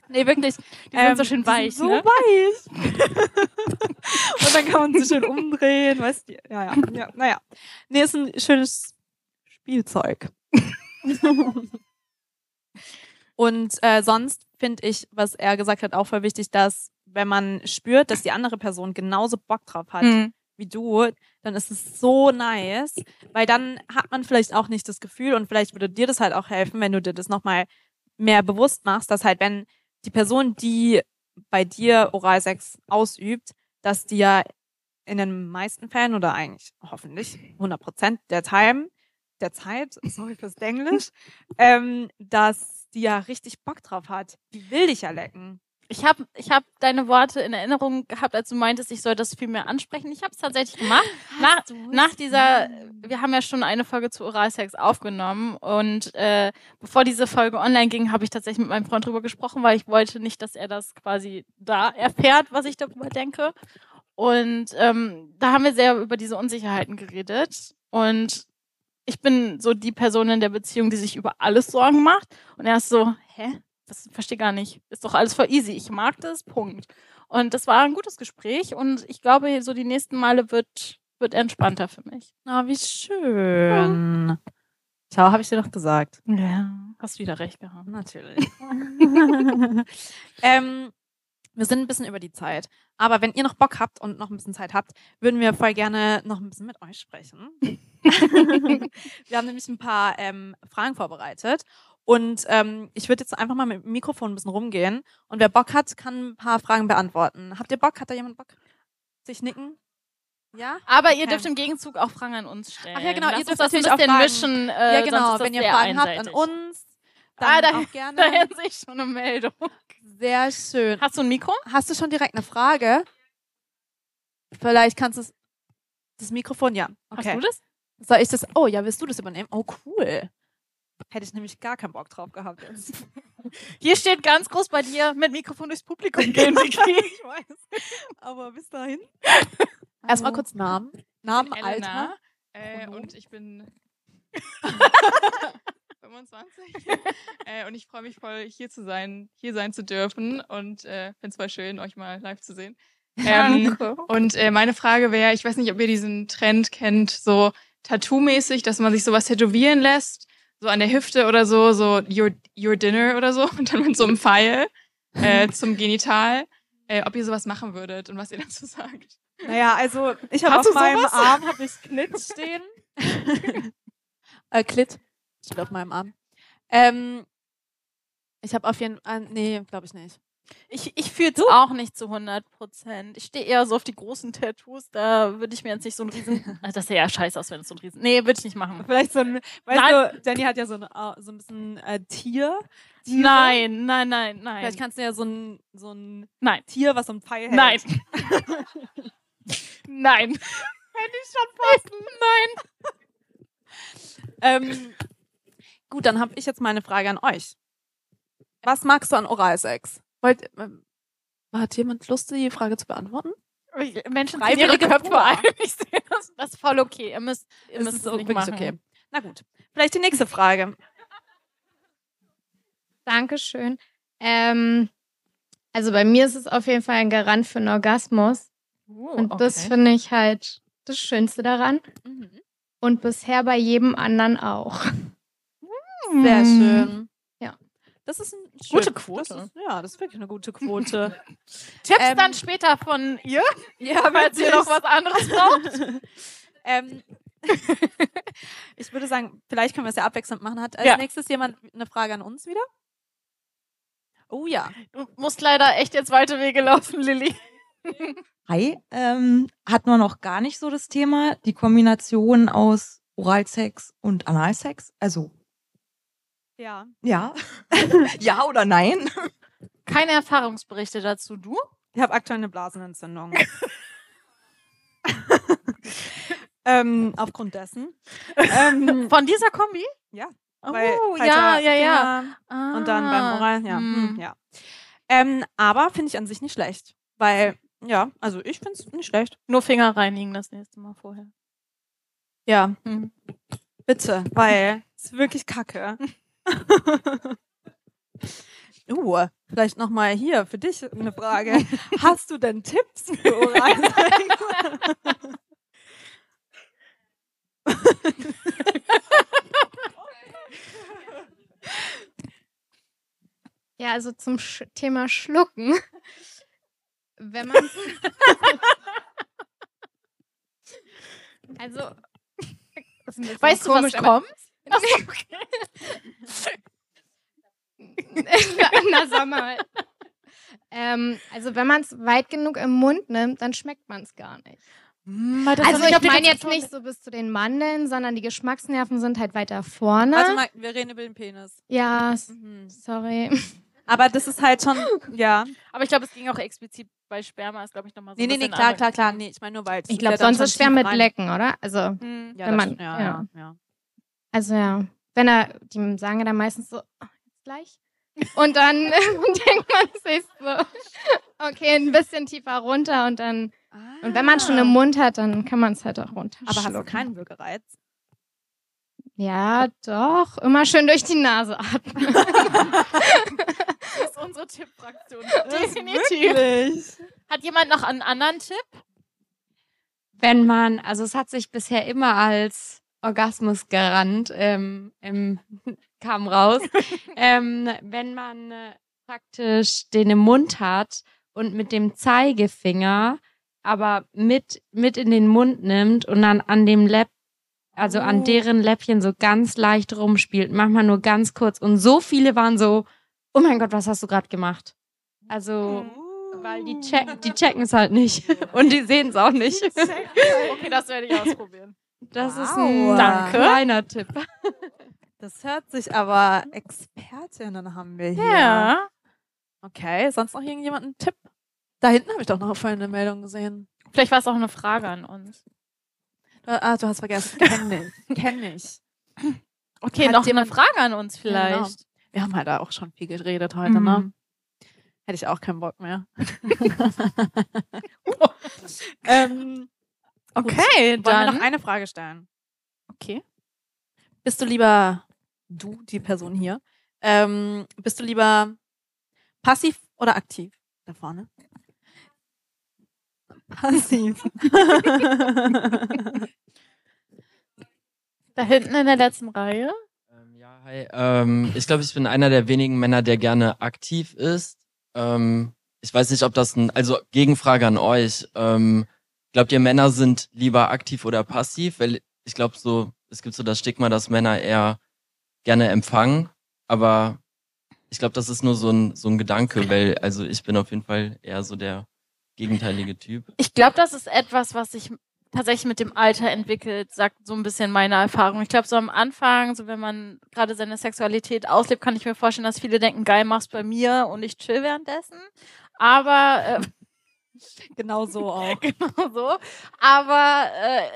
Nee, wirklich. Die sind so schön weich, sind so ne? weich. Und dann kann man sie schön umdrehen, weißt du? Ja, ja, ja. Naja. Nee, ist ein schönes Spielzeug. Und äh, sonst finde ich, was er gesagt hat, auch voll wichtig, dass wenn man spürt, dass die andere Person genauso Bock drauf hat Mhm. wie du, dann ist es so nice, weil dann hat man vielleicht auch nicht das Gefühl und vielleicht würde dir das halt auch helfen, wenn du dir das nochmal mehr bewusst machst, dass halt, wenn die Person, die bei dir Oralsex ausübt, dass die ja in den meisten Fällen oder eigentlich hoffentlich 100 Prozent der Time, der Zeit, sorry fürs Englisch, ähm, dass die ja richtig Bock drauf hat. Die will dich ja lecken. Ich habe ich hab deine Worte in Erinnerung gehabt, als du meintest, ich soll das viel mehr ansprechen. Ich habe es tatsächlich gemacht. Nach, nach dieser, wir haben ja schon eine Folge zu Oralsex aufgenommen und äh, bevor diese Folge online ging, habe ich tatsächlich mit meinem Freund drüber gesprochen, weil ich wollte nicht, dass er das quasi da erfährt, was ich darüber denke. Und ähm, da haben wir sehr über diese Unsicherheiten geredet und ich bin so die Person in der Beziehung, die sich über alles Sorgen macht und er ist so, hä? Das verstehe gar nicht. Ist doch alles voll easy. Ich mag das, Punkt. Und das war ein gutes Gespräch und ich glaube, so die nächsten Male wird, wird entspannter für mich. Ah, wie schön. Schau, habe ich dir doch gesagt. Ja, hast wieder recht gehabt. Natürlich. ähm, Wir sind ein bisschen über die Zeit. Aber wenn ihr noch Bock habt und noch ein bisschen Zeit habt, würden wir voll gerne noch ein bisschen mit euch sprechen. wir haben nämlich ein paar ähm, Fragen vorbereitet. Und ähm, ich würde jetzt einfach mal mit dem Mikrofon ein bisschen rumgehen. Und wer Bock hat, kann ein paar Fragen beantworten. Habt ihr Bock? Hat da jemand Bock? Sich nicken? Ja? Aber ihr Okay. dürft im Gegenzug auch Fragen an uns stellen. Ach ja, genau, Lass ihr dürft natürlich auch Fragen. mischen. Äh, ja, genau. Wenn ihr Fragen habt an einseitig. uns, dann Ah, da- auch gerne. Daher sehe ich schon eine Meldung. Sehr schön. Hast du ein Mikro? Hast du schon direkt eine Frage? Vielleicht kannst du das Mikrofon, ja. Okay. Hast du das? Soll ich das? Oh ja, willst du das übernehmen? Oh cool. Hätte ich nämlich gar keinen Bock drauf gehabt jetzt. Hier steht ganz groß bei dir mit Mikrofon durchs Publikum gehen. Vicky. ich weiß. Aber bis dahin. Erstmal kurz Namen. Namen, Elena, Alter. Äh, Pronomen. und ich bin 25. äh, und ich freue mich voll, hier zu sein, hier sein zu dürfen. Und äh, finde es voll schön, euch mal live zu sehen. Ähm, und äh, meine Frage wäre, ich weiß nicht, ob ihr diesen Trend kennt, so Tattoo-mäßig, dass man sich sowas tätowieren lässt, so an der Hüfte oder so, so your, your dinner oder so, und dann mit so einem Pfeil äh, zum Genital. Äh, ob ihr sowas machen würdet und was ihr dazu sagt. Naja, also ich habe auf du meinem sowas? Arm habe ich Klit stehen. äh, Klit steht auf meinem Arm. Ähm, ich habe auf jeden Fall, nee, glaube ich nicht. Ich, ich fühle es auch nicht zu 100 Prozent. Ich stehe eher so auf die großen Tattoos. Da würde ich mir jetzt nicht so ein riesen... Also das sähe ja scheiße aus, wenn es so ein riesen... Nee, würde ich nicht machen. Vielleicht so ein, weißt Nein. du, Danny hat ja so ein, so ein bisschen äh, Tier. Tiere. Nein, nein, nein, nein. Vielleicht kannst du ja so ein, so ein Nein. Tier, was so ein Pfeil hält. Nein. Nein. Hätte ich schon fast. Nein. Ähm, gut, dann habe ich jetzt mal eine Frage an euch. Was magst du an Oralsex? Wollt, ähm, hat jemand Lust, die Frage zu beantworten? Menschen ziehen ihre Köpfe ein. Ich sehe das. Das ist voll okay. Ihr müsst, ihr Ist müsst es es so nicht machen. okay? Na gut. Vielleicht die nächste Frage. Dankeschön. Ähm, also bei mir ist es auf jeden Fall ein Garant für einen Orgasmus. Uh, Und das okay. finde ich halt das Schönste daran. Mhm. Und bisher bei jedem anderen auch. Sehr schön. Ja. Das ist ein Gute Quote. Das ist, ja, das ist wirklich eine gute Quote. Tipps Ähm, dann später von ihr, ja, falls ihr noch was anderes braucht. ähm, ich würde sagen, vielleicht können wir es ja abwechselnd machen. Hat als Ja. nächstes jemand eine Frage an uns wieder? Oh ja. Du musst leider echt jetzt weite Wege laufen, Lilly. Hi, ähm, hatten wir noch gar nicht so das Thema, die Kombination aus Oralsex und Analsex. Also, Ja. ja. ja oder nein? Keine Erfahrungsberichte dazu, du? Ich habe aktuell eine Blasenentzündung. ähm, aufgrund dessen. ähm, Von dieser Kombi? Ja. Oh, weil halt ja, ja, ja. Finger Und dann beim Oral, ja. hm. hm, ja. Ähm, aber finde ich an sich nicht schlecht. Weil, ja, also ich finde es nicht schlecht. Nur Finger reinigen das nächste Mal vorher. Ja, Hm. bitte, weil es ist wirklich kacke. uh, vielleicht nochmal hier für dich eine Frage. Hast du denn Tipps für Oralsex? Ja, also zum Sch Thema Schlucken. Wenn man Also Weißt du, was kommt? Na, sag mal. Ähm, also wenn man es weit genug im Mund nimmt, dann schmeckt man es gar nicht. Also ich meine jetzt nicht so bis zu den Mandeln, sondern die Geschmacksnerven sind halt weiter vorne. Warte mal, wir reden über den Penis. Ja, Mhm. sorry. Aber das ist halt schon, ja. Aber ich glaube, es ging auch explizit bei Sperma, ist glaube ich nochmal so. Nee, nee, nee, klar, klar, klar. Nee, ich meine nur, weil es Ich ist glaube, sonst ist schwer mit rein. Lecken, oder? Also, Hm. Ja, Wenn man- ja, ja. ja, ja. also ja. Wenn er, die sagen ja dann meistens so, "Oh, jetzt gleich. Und dann denkt man sich so, okay, ein bisschen tiefer runter und dann, und wenn man schon im Mund hat, dann kann man es halt auch runter. Aber hast du keinen Würgereiz? Ja, doch. Immer schön durch die Nase atmen. Das ist unsere Tippfraktion. Definitiv. Hat jemand noch einen anderen Tipp? wenn man, also es hat sich bisher immer als Orgasmusgarant ähm, ähm, kam raus, ähm, wenn man äh, praktisch den im Mund hat und mit dem Zeigefinger aber mit, mit in den Mund nimmt und dann an dem Läpp, also Oh. an deren Läppchen so ganz leicht rumspielt, manchmal nur ganz kurz. Und so viele waren so, oh mein Gott, was hast du gerade gemacht? Also, weil die, check, die checken es halt nicht und die sehen es auch nicht. Okay, das werde ich ausprobieren. Das ist Wow. ein Danke. kleiner Tipp. Das hört sich aber Expertinnen haben wir hier. Ja. Okay, sonst noch irgendjemand einen Tipp? Da hinten habe ich doch noch vorhin eine Meldung gesehen. Vielleicht war es auch eine Frage an uns. Du, ah, du hast vergessen. Kenn ich. Kenn ich. Okay, Hat noch jemand- eine Frage an uns Ja, genau. vielleicht. Wir haben halt auch schon viel geredet heute, Mhm. ne? Hätte ich auch keinen Bock mehr. ähm, Okay, Wollen wir dann. noch eine Frage stellen? Okay. Bist du lieber, du, die Person hier, ähm, bist du lieber passiv oder aktiv? Da vorne. Passiv. Da hinten in der letzten Reihe. Hi, ähm, ich glaube, ich bin einer der wenigen Männer, der gerne aktiv ist. Ähm, ich weiß nicht, ob das ein, also Gegenfrage an euch. Ähm, glaubt ihr, Männer sind lieber aktiv oder passiv? Weil ich glaube so, es gibt so das Stigma, dass Männer eher gerne empfangen, aber ich glaube, das ist nur so ein, so ein Gedanke, weil, also ich bin auf jeden Fall eher so der gegenteilige Typ. Ich glaube, das ist etwas, was sich tatsächlich mit dem Alter entwickelt, sagt so ein bisschen meine Erfahrung. Ich glaube, so am Anfang, so wenn man gerade seine Sexualität auslebt, kann ich mir vorstellen, dass viele denken, geil, mach's bei mir und ich chill währenddessen. Aber äh, genau so auch. genau so. Aber äh,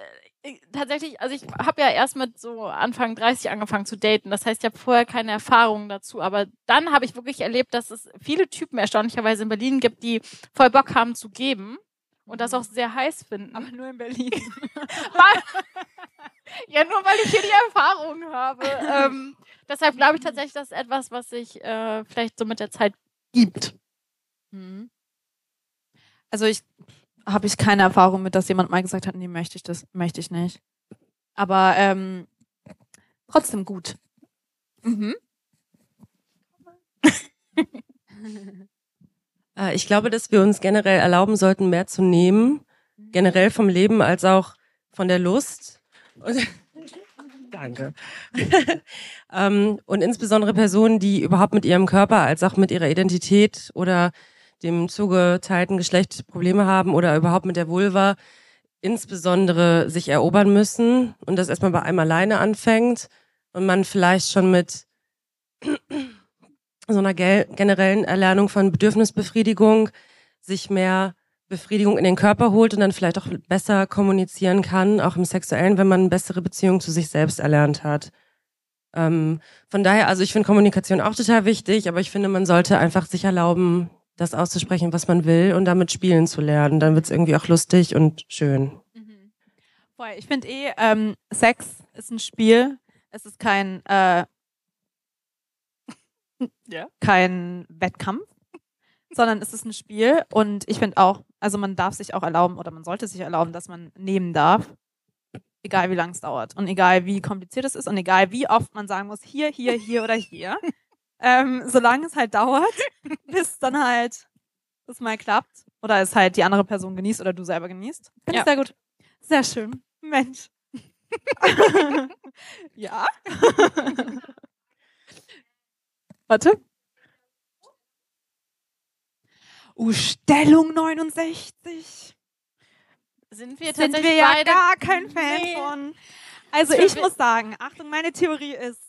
tatsächlich, also ich habe ja erst mit so Anfang 30 angefangen zu daten. Das heißt, ich habe vorher keine Erfahrungen dazu. Aber dann habe ich wirklich erlebt, dass es viele Typen erstaunlicherweise in Berlin gibt, die voll Bock haben zu geben und das auch sehr heiß finden. Aber nur in Berlin. Ja, nur weil ich hier die Erfahrung habe. Ähm, deshalb glaube ich tatsächlich, das ist etwas, was sich äh, vielleicht so mit der Zeit gibt. Mhm. Also ich habe ich keine Erfahrung mit, dass jemand mal gesagt hat, nee, möchte ich das, möchte ich nicht. Aber ähm, trotzdem gut. Mhm. Äh, Ich glaube, dass wir uns generell erlauben sollten, mehr zu nehmen. Generell vom Leben als auch von der Lust. Und Danke. ähm, und insbesondere Personen, die überhaupt mit ihrem Körper als auch mit ihrer Identität oder dem zugeteilten Geschlecht Probleme haben oder überhaupt mit der Vulva, insbesondere sich erobern müssen und das erstmal bei einem alleine anfängt und man vielleicht schon mit so einer generellen Erlernung von Bedürfnisbefriedigung sich mehr Befriedigung in den Körper holt und dann vielleicht auch besser kommunizieren kann, auch im Sexuellen, wenn man eine bessere Beziehung zu sich selbst erlernt hat. Ähm, von daher, also ich finde Kommunikation auch total wichtig, aber ich finde, man sollte einfach sich erlauben, das auszusprechen, was man will und damit spielen zu lernen. Dann wird es irgendwie auch lustig und schön. Voll. Ich finde eh, ähm, Sex ist ein Spiel. Es ist kein, äh, Ja. kein Wettkampf, sondern es ist ein Spiel. Und ich finde auch, also man darf sich auch erlauben oder man sollte sich erlauben, dass man nehmen darf. Egal wie lang es dauert und egal wie kompliziert es ist und egal wie oft man sagen muss, hier, hier, hier oder hier. ähm, solange es halt dauert, bis dann halt es mal klappt oder es halt die andere Person genießt oder du selber genießt. Finde Ja. ich sehr gut. Sehr schön. Mensch. ja. Warte. Uh, Stellung 69. Sind wir Sind tatsächlich wir ja beide gar kein Fan Nee. von. Also ich wi- muss sagen, Achtung, meine Theorie ist,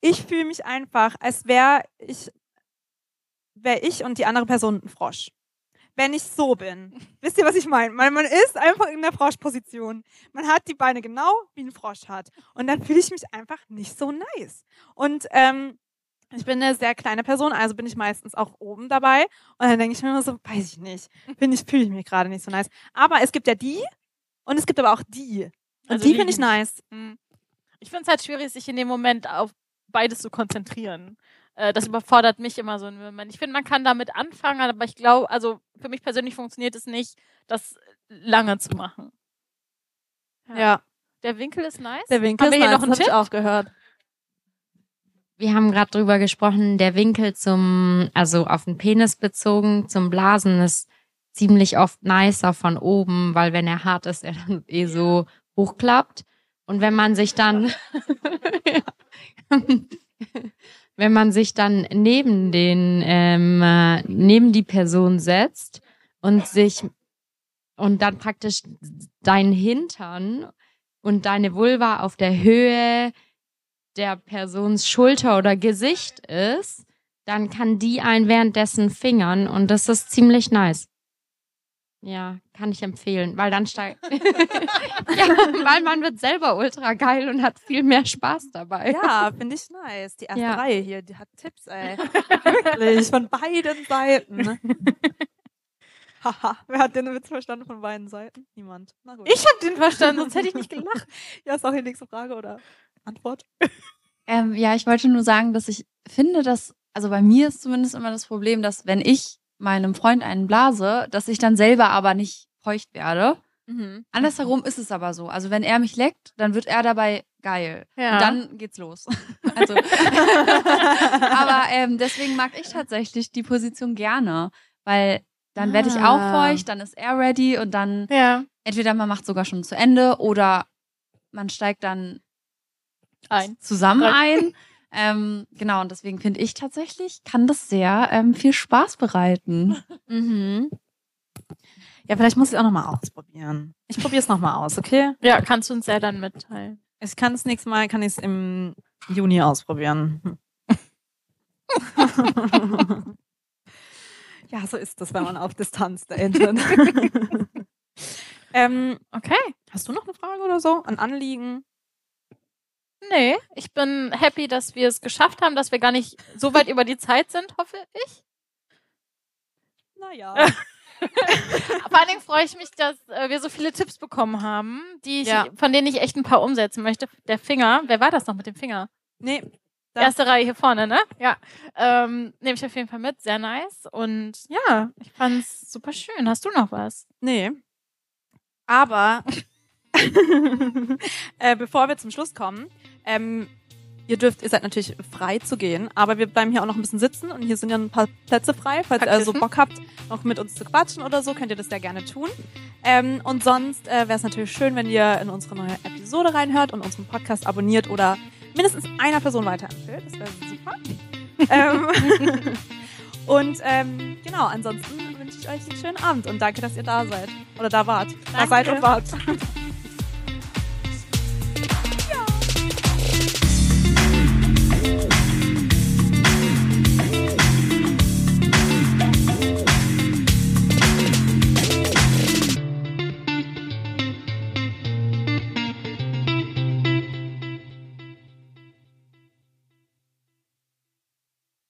ich fühle mich einfach, als wäre ich, wäre ich und die andere Person ein Frosch. Wenn ich so bin. Wisst ihr, was ich meine? Man, man ist einfach in der Froschposition. Man hat die Beine genau wie ein Frosch hat. Und dann fühle ich mich einfach nicht so nice. Und ähm, ich bin eine sehr kleine Person, also bin ich meistens auch oben dabei. Und dann denke ich mir immer so, weiß ich nicht, bin ich, fühle ich mich gerade nicht so nice. Aber es gibt ja die und es gibt aber auch die. Und Also die finde ich nice. Hm. Ich finde es halt schwierig, sich in dem Moment auf beides zu konzentrieren. Äh, das überfordert mich immer so im Moment. Ich finde, man kann damit anfangen, aber ich glaube, also für mich persönlich funktioniert es nicht, das lange zu machen. Ja. Der Winkel ist nice. Der Winkel Haben wir ist hier nice, noch einen das Tipp? ich auch gehört. wir haben gerade drüber gesprochen, der Winkel zum, also auf den Penis bezogen, zum Blasen ist ziemlich oft nicer von oben, weil wenn er hart ist, er dann eh so hochklappt. Und wenn man sich dann, wenn man sich dann neben den, ähm, äh, neben die Person setzt und sich und dann praktisch dein Hintern und deine Vulva auf der Höhe der Persons Schulter oder Gesicht ist, dann kann die einen währenddessen fingern und das ist ziemlich nice. Ja, kann ich empfehlen, weil dann steigt. ja, weil man wird selber ultra geil und hat viel mehr Spaß dabei. Ja, finde ich nice. Die erste Ja. Reihe hier, die hat Tipps, ey. Wirklich, von beiden Seiten. Haha, wer hat den Witz verstanden von beiden Seiten? Niemand. Na gut. Ich habe den verstanden, sonst hätte ich nicht gelacht. Ja, ist auch die nächste Frage oder Antwort. Ähm, ja, ich wollte nur sagen, dass ich finde, dass, also bei mir ist zumindest immer das Problem, dass wenn ich meinem Freund einen blase, dass ich dann selber aber nicht feucht werde. Mhm. Andersherum ist es aber so. Also wenn er mich leckt, dann wird er dabei geil. Ja. Und dann geht's los. also, aber ähm, deswegen mag ich tatsächlich die Position gerne, weil dann werde ich auch Ah. feucht, dann ist er ready und dann Ja. entweder man macht sogar schon zu Ende oder man steigt dann Ein. zusammen ein. Ähm, genau, und deswegen finde ich tatsächlich, kann das sehr ähm, viel Spaß bereiten. Mhm. Ja, vielleicht muss ich auch nochmal ausprobieren. Ich probiere es nochmal aus, okay? Ja, kannst du uns ja dann mitteilen. Ich kann es nächstes Mal, kann ich es im Juni ausprobieren. ja, so ist das, wenn man auf Distanz datet. ähm, Okay. hast du noch eine Frage oder so? Ein Anliegen? Nee, ich bin happy, dass wir es geschafft haben, dass wir gar nicht so weit über die Zeit sind, hoffe ich. Naja. Vor allen Dingen freue ich mich, dass äh, wir so viele Tipps bekommen haben, die ich, Ja. von denen ich echt ein paar umsetzen möchte. Der Finger, wer war das noch mit dem Finger? Nee. Da. Erste Reihe hier vorne, ne? Ja. Ähm, Nehme ich auf jeden Fall mit, sehr nice. Und ja, ich fand's super schön. Hast du noch was? Nee. Aber äh, bevor wir zum Schluss kommen, ähm, ihr dürft, ihr seid natürlich frei zu gehen, aber wir bleiben hier auch noch ein bisschen sitzen und hier sind ja ein paar Plätze frei. Falls ihr also Kissen. Bock habt, noch mit uns zu quatschen oder so, könnt ihr das sehr gerne tun. Ähm, und sonst äh, wäre es natürlich schön, wenn ihr in unsere neue Episode reinhört und unseren Podcast abonniert oder mindestens einer Person weiterempfehlt. Das wäre super. ähm, und ähm, genau, ansonsten wünsche ich euch einen schönen Abend und danke, dass ihr da seid. Oder da wart. Da Danke. seid und wart.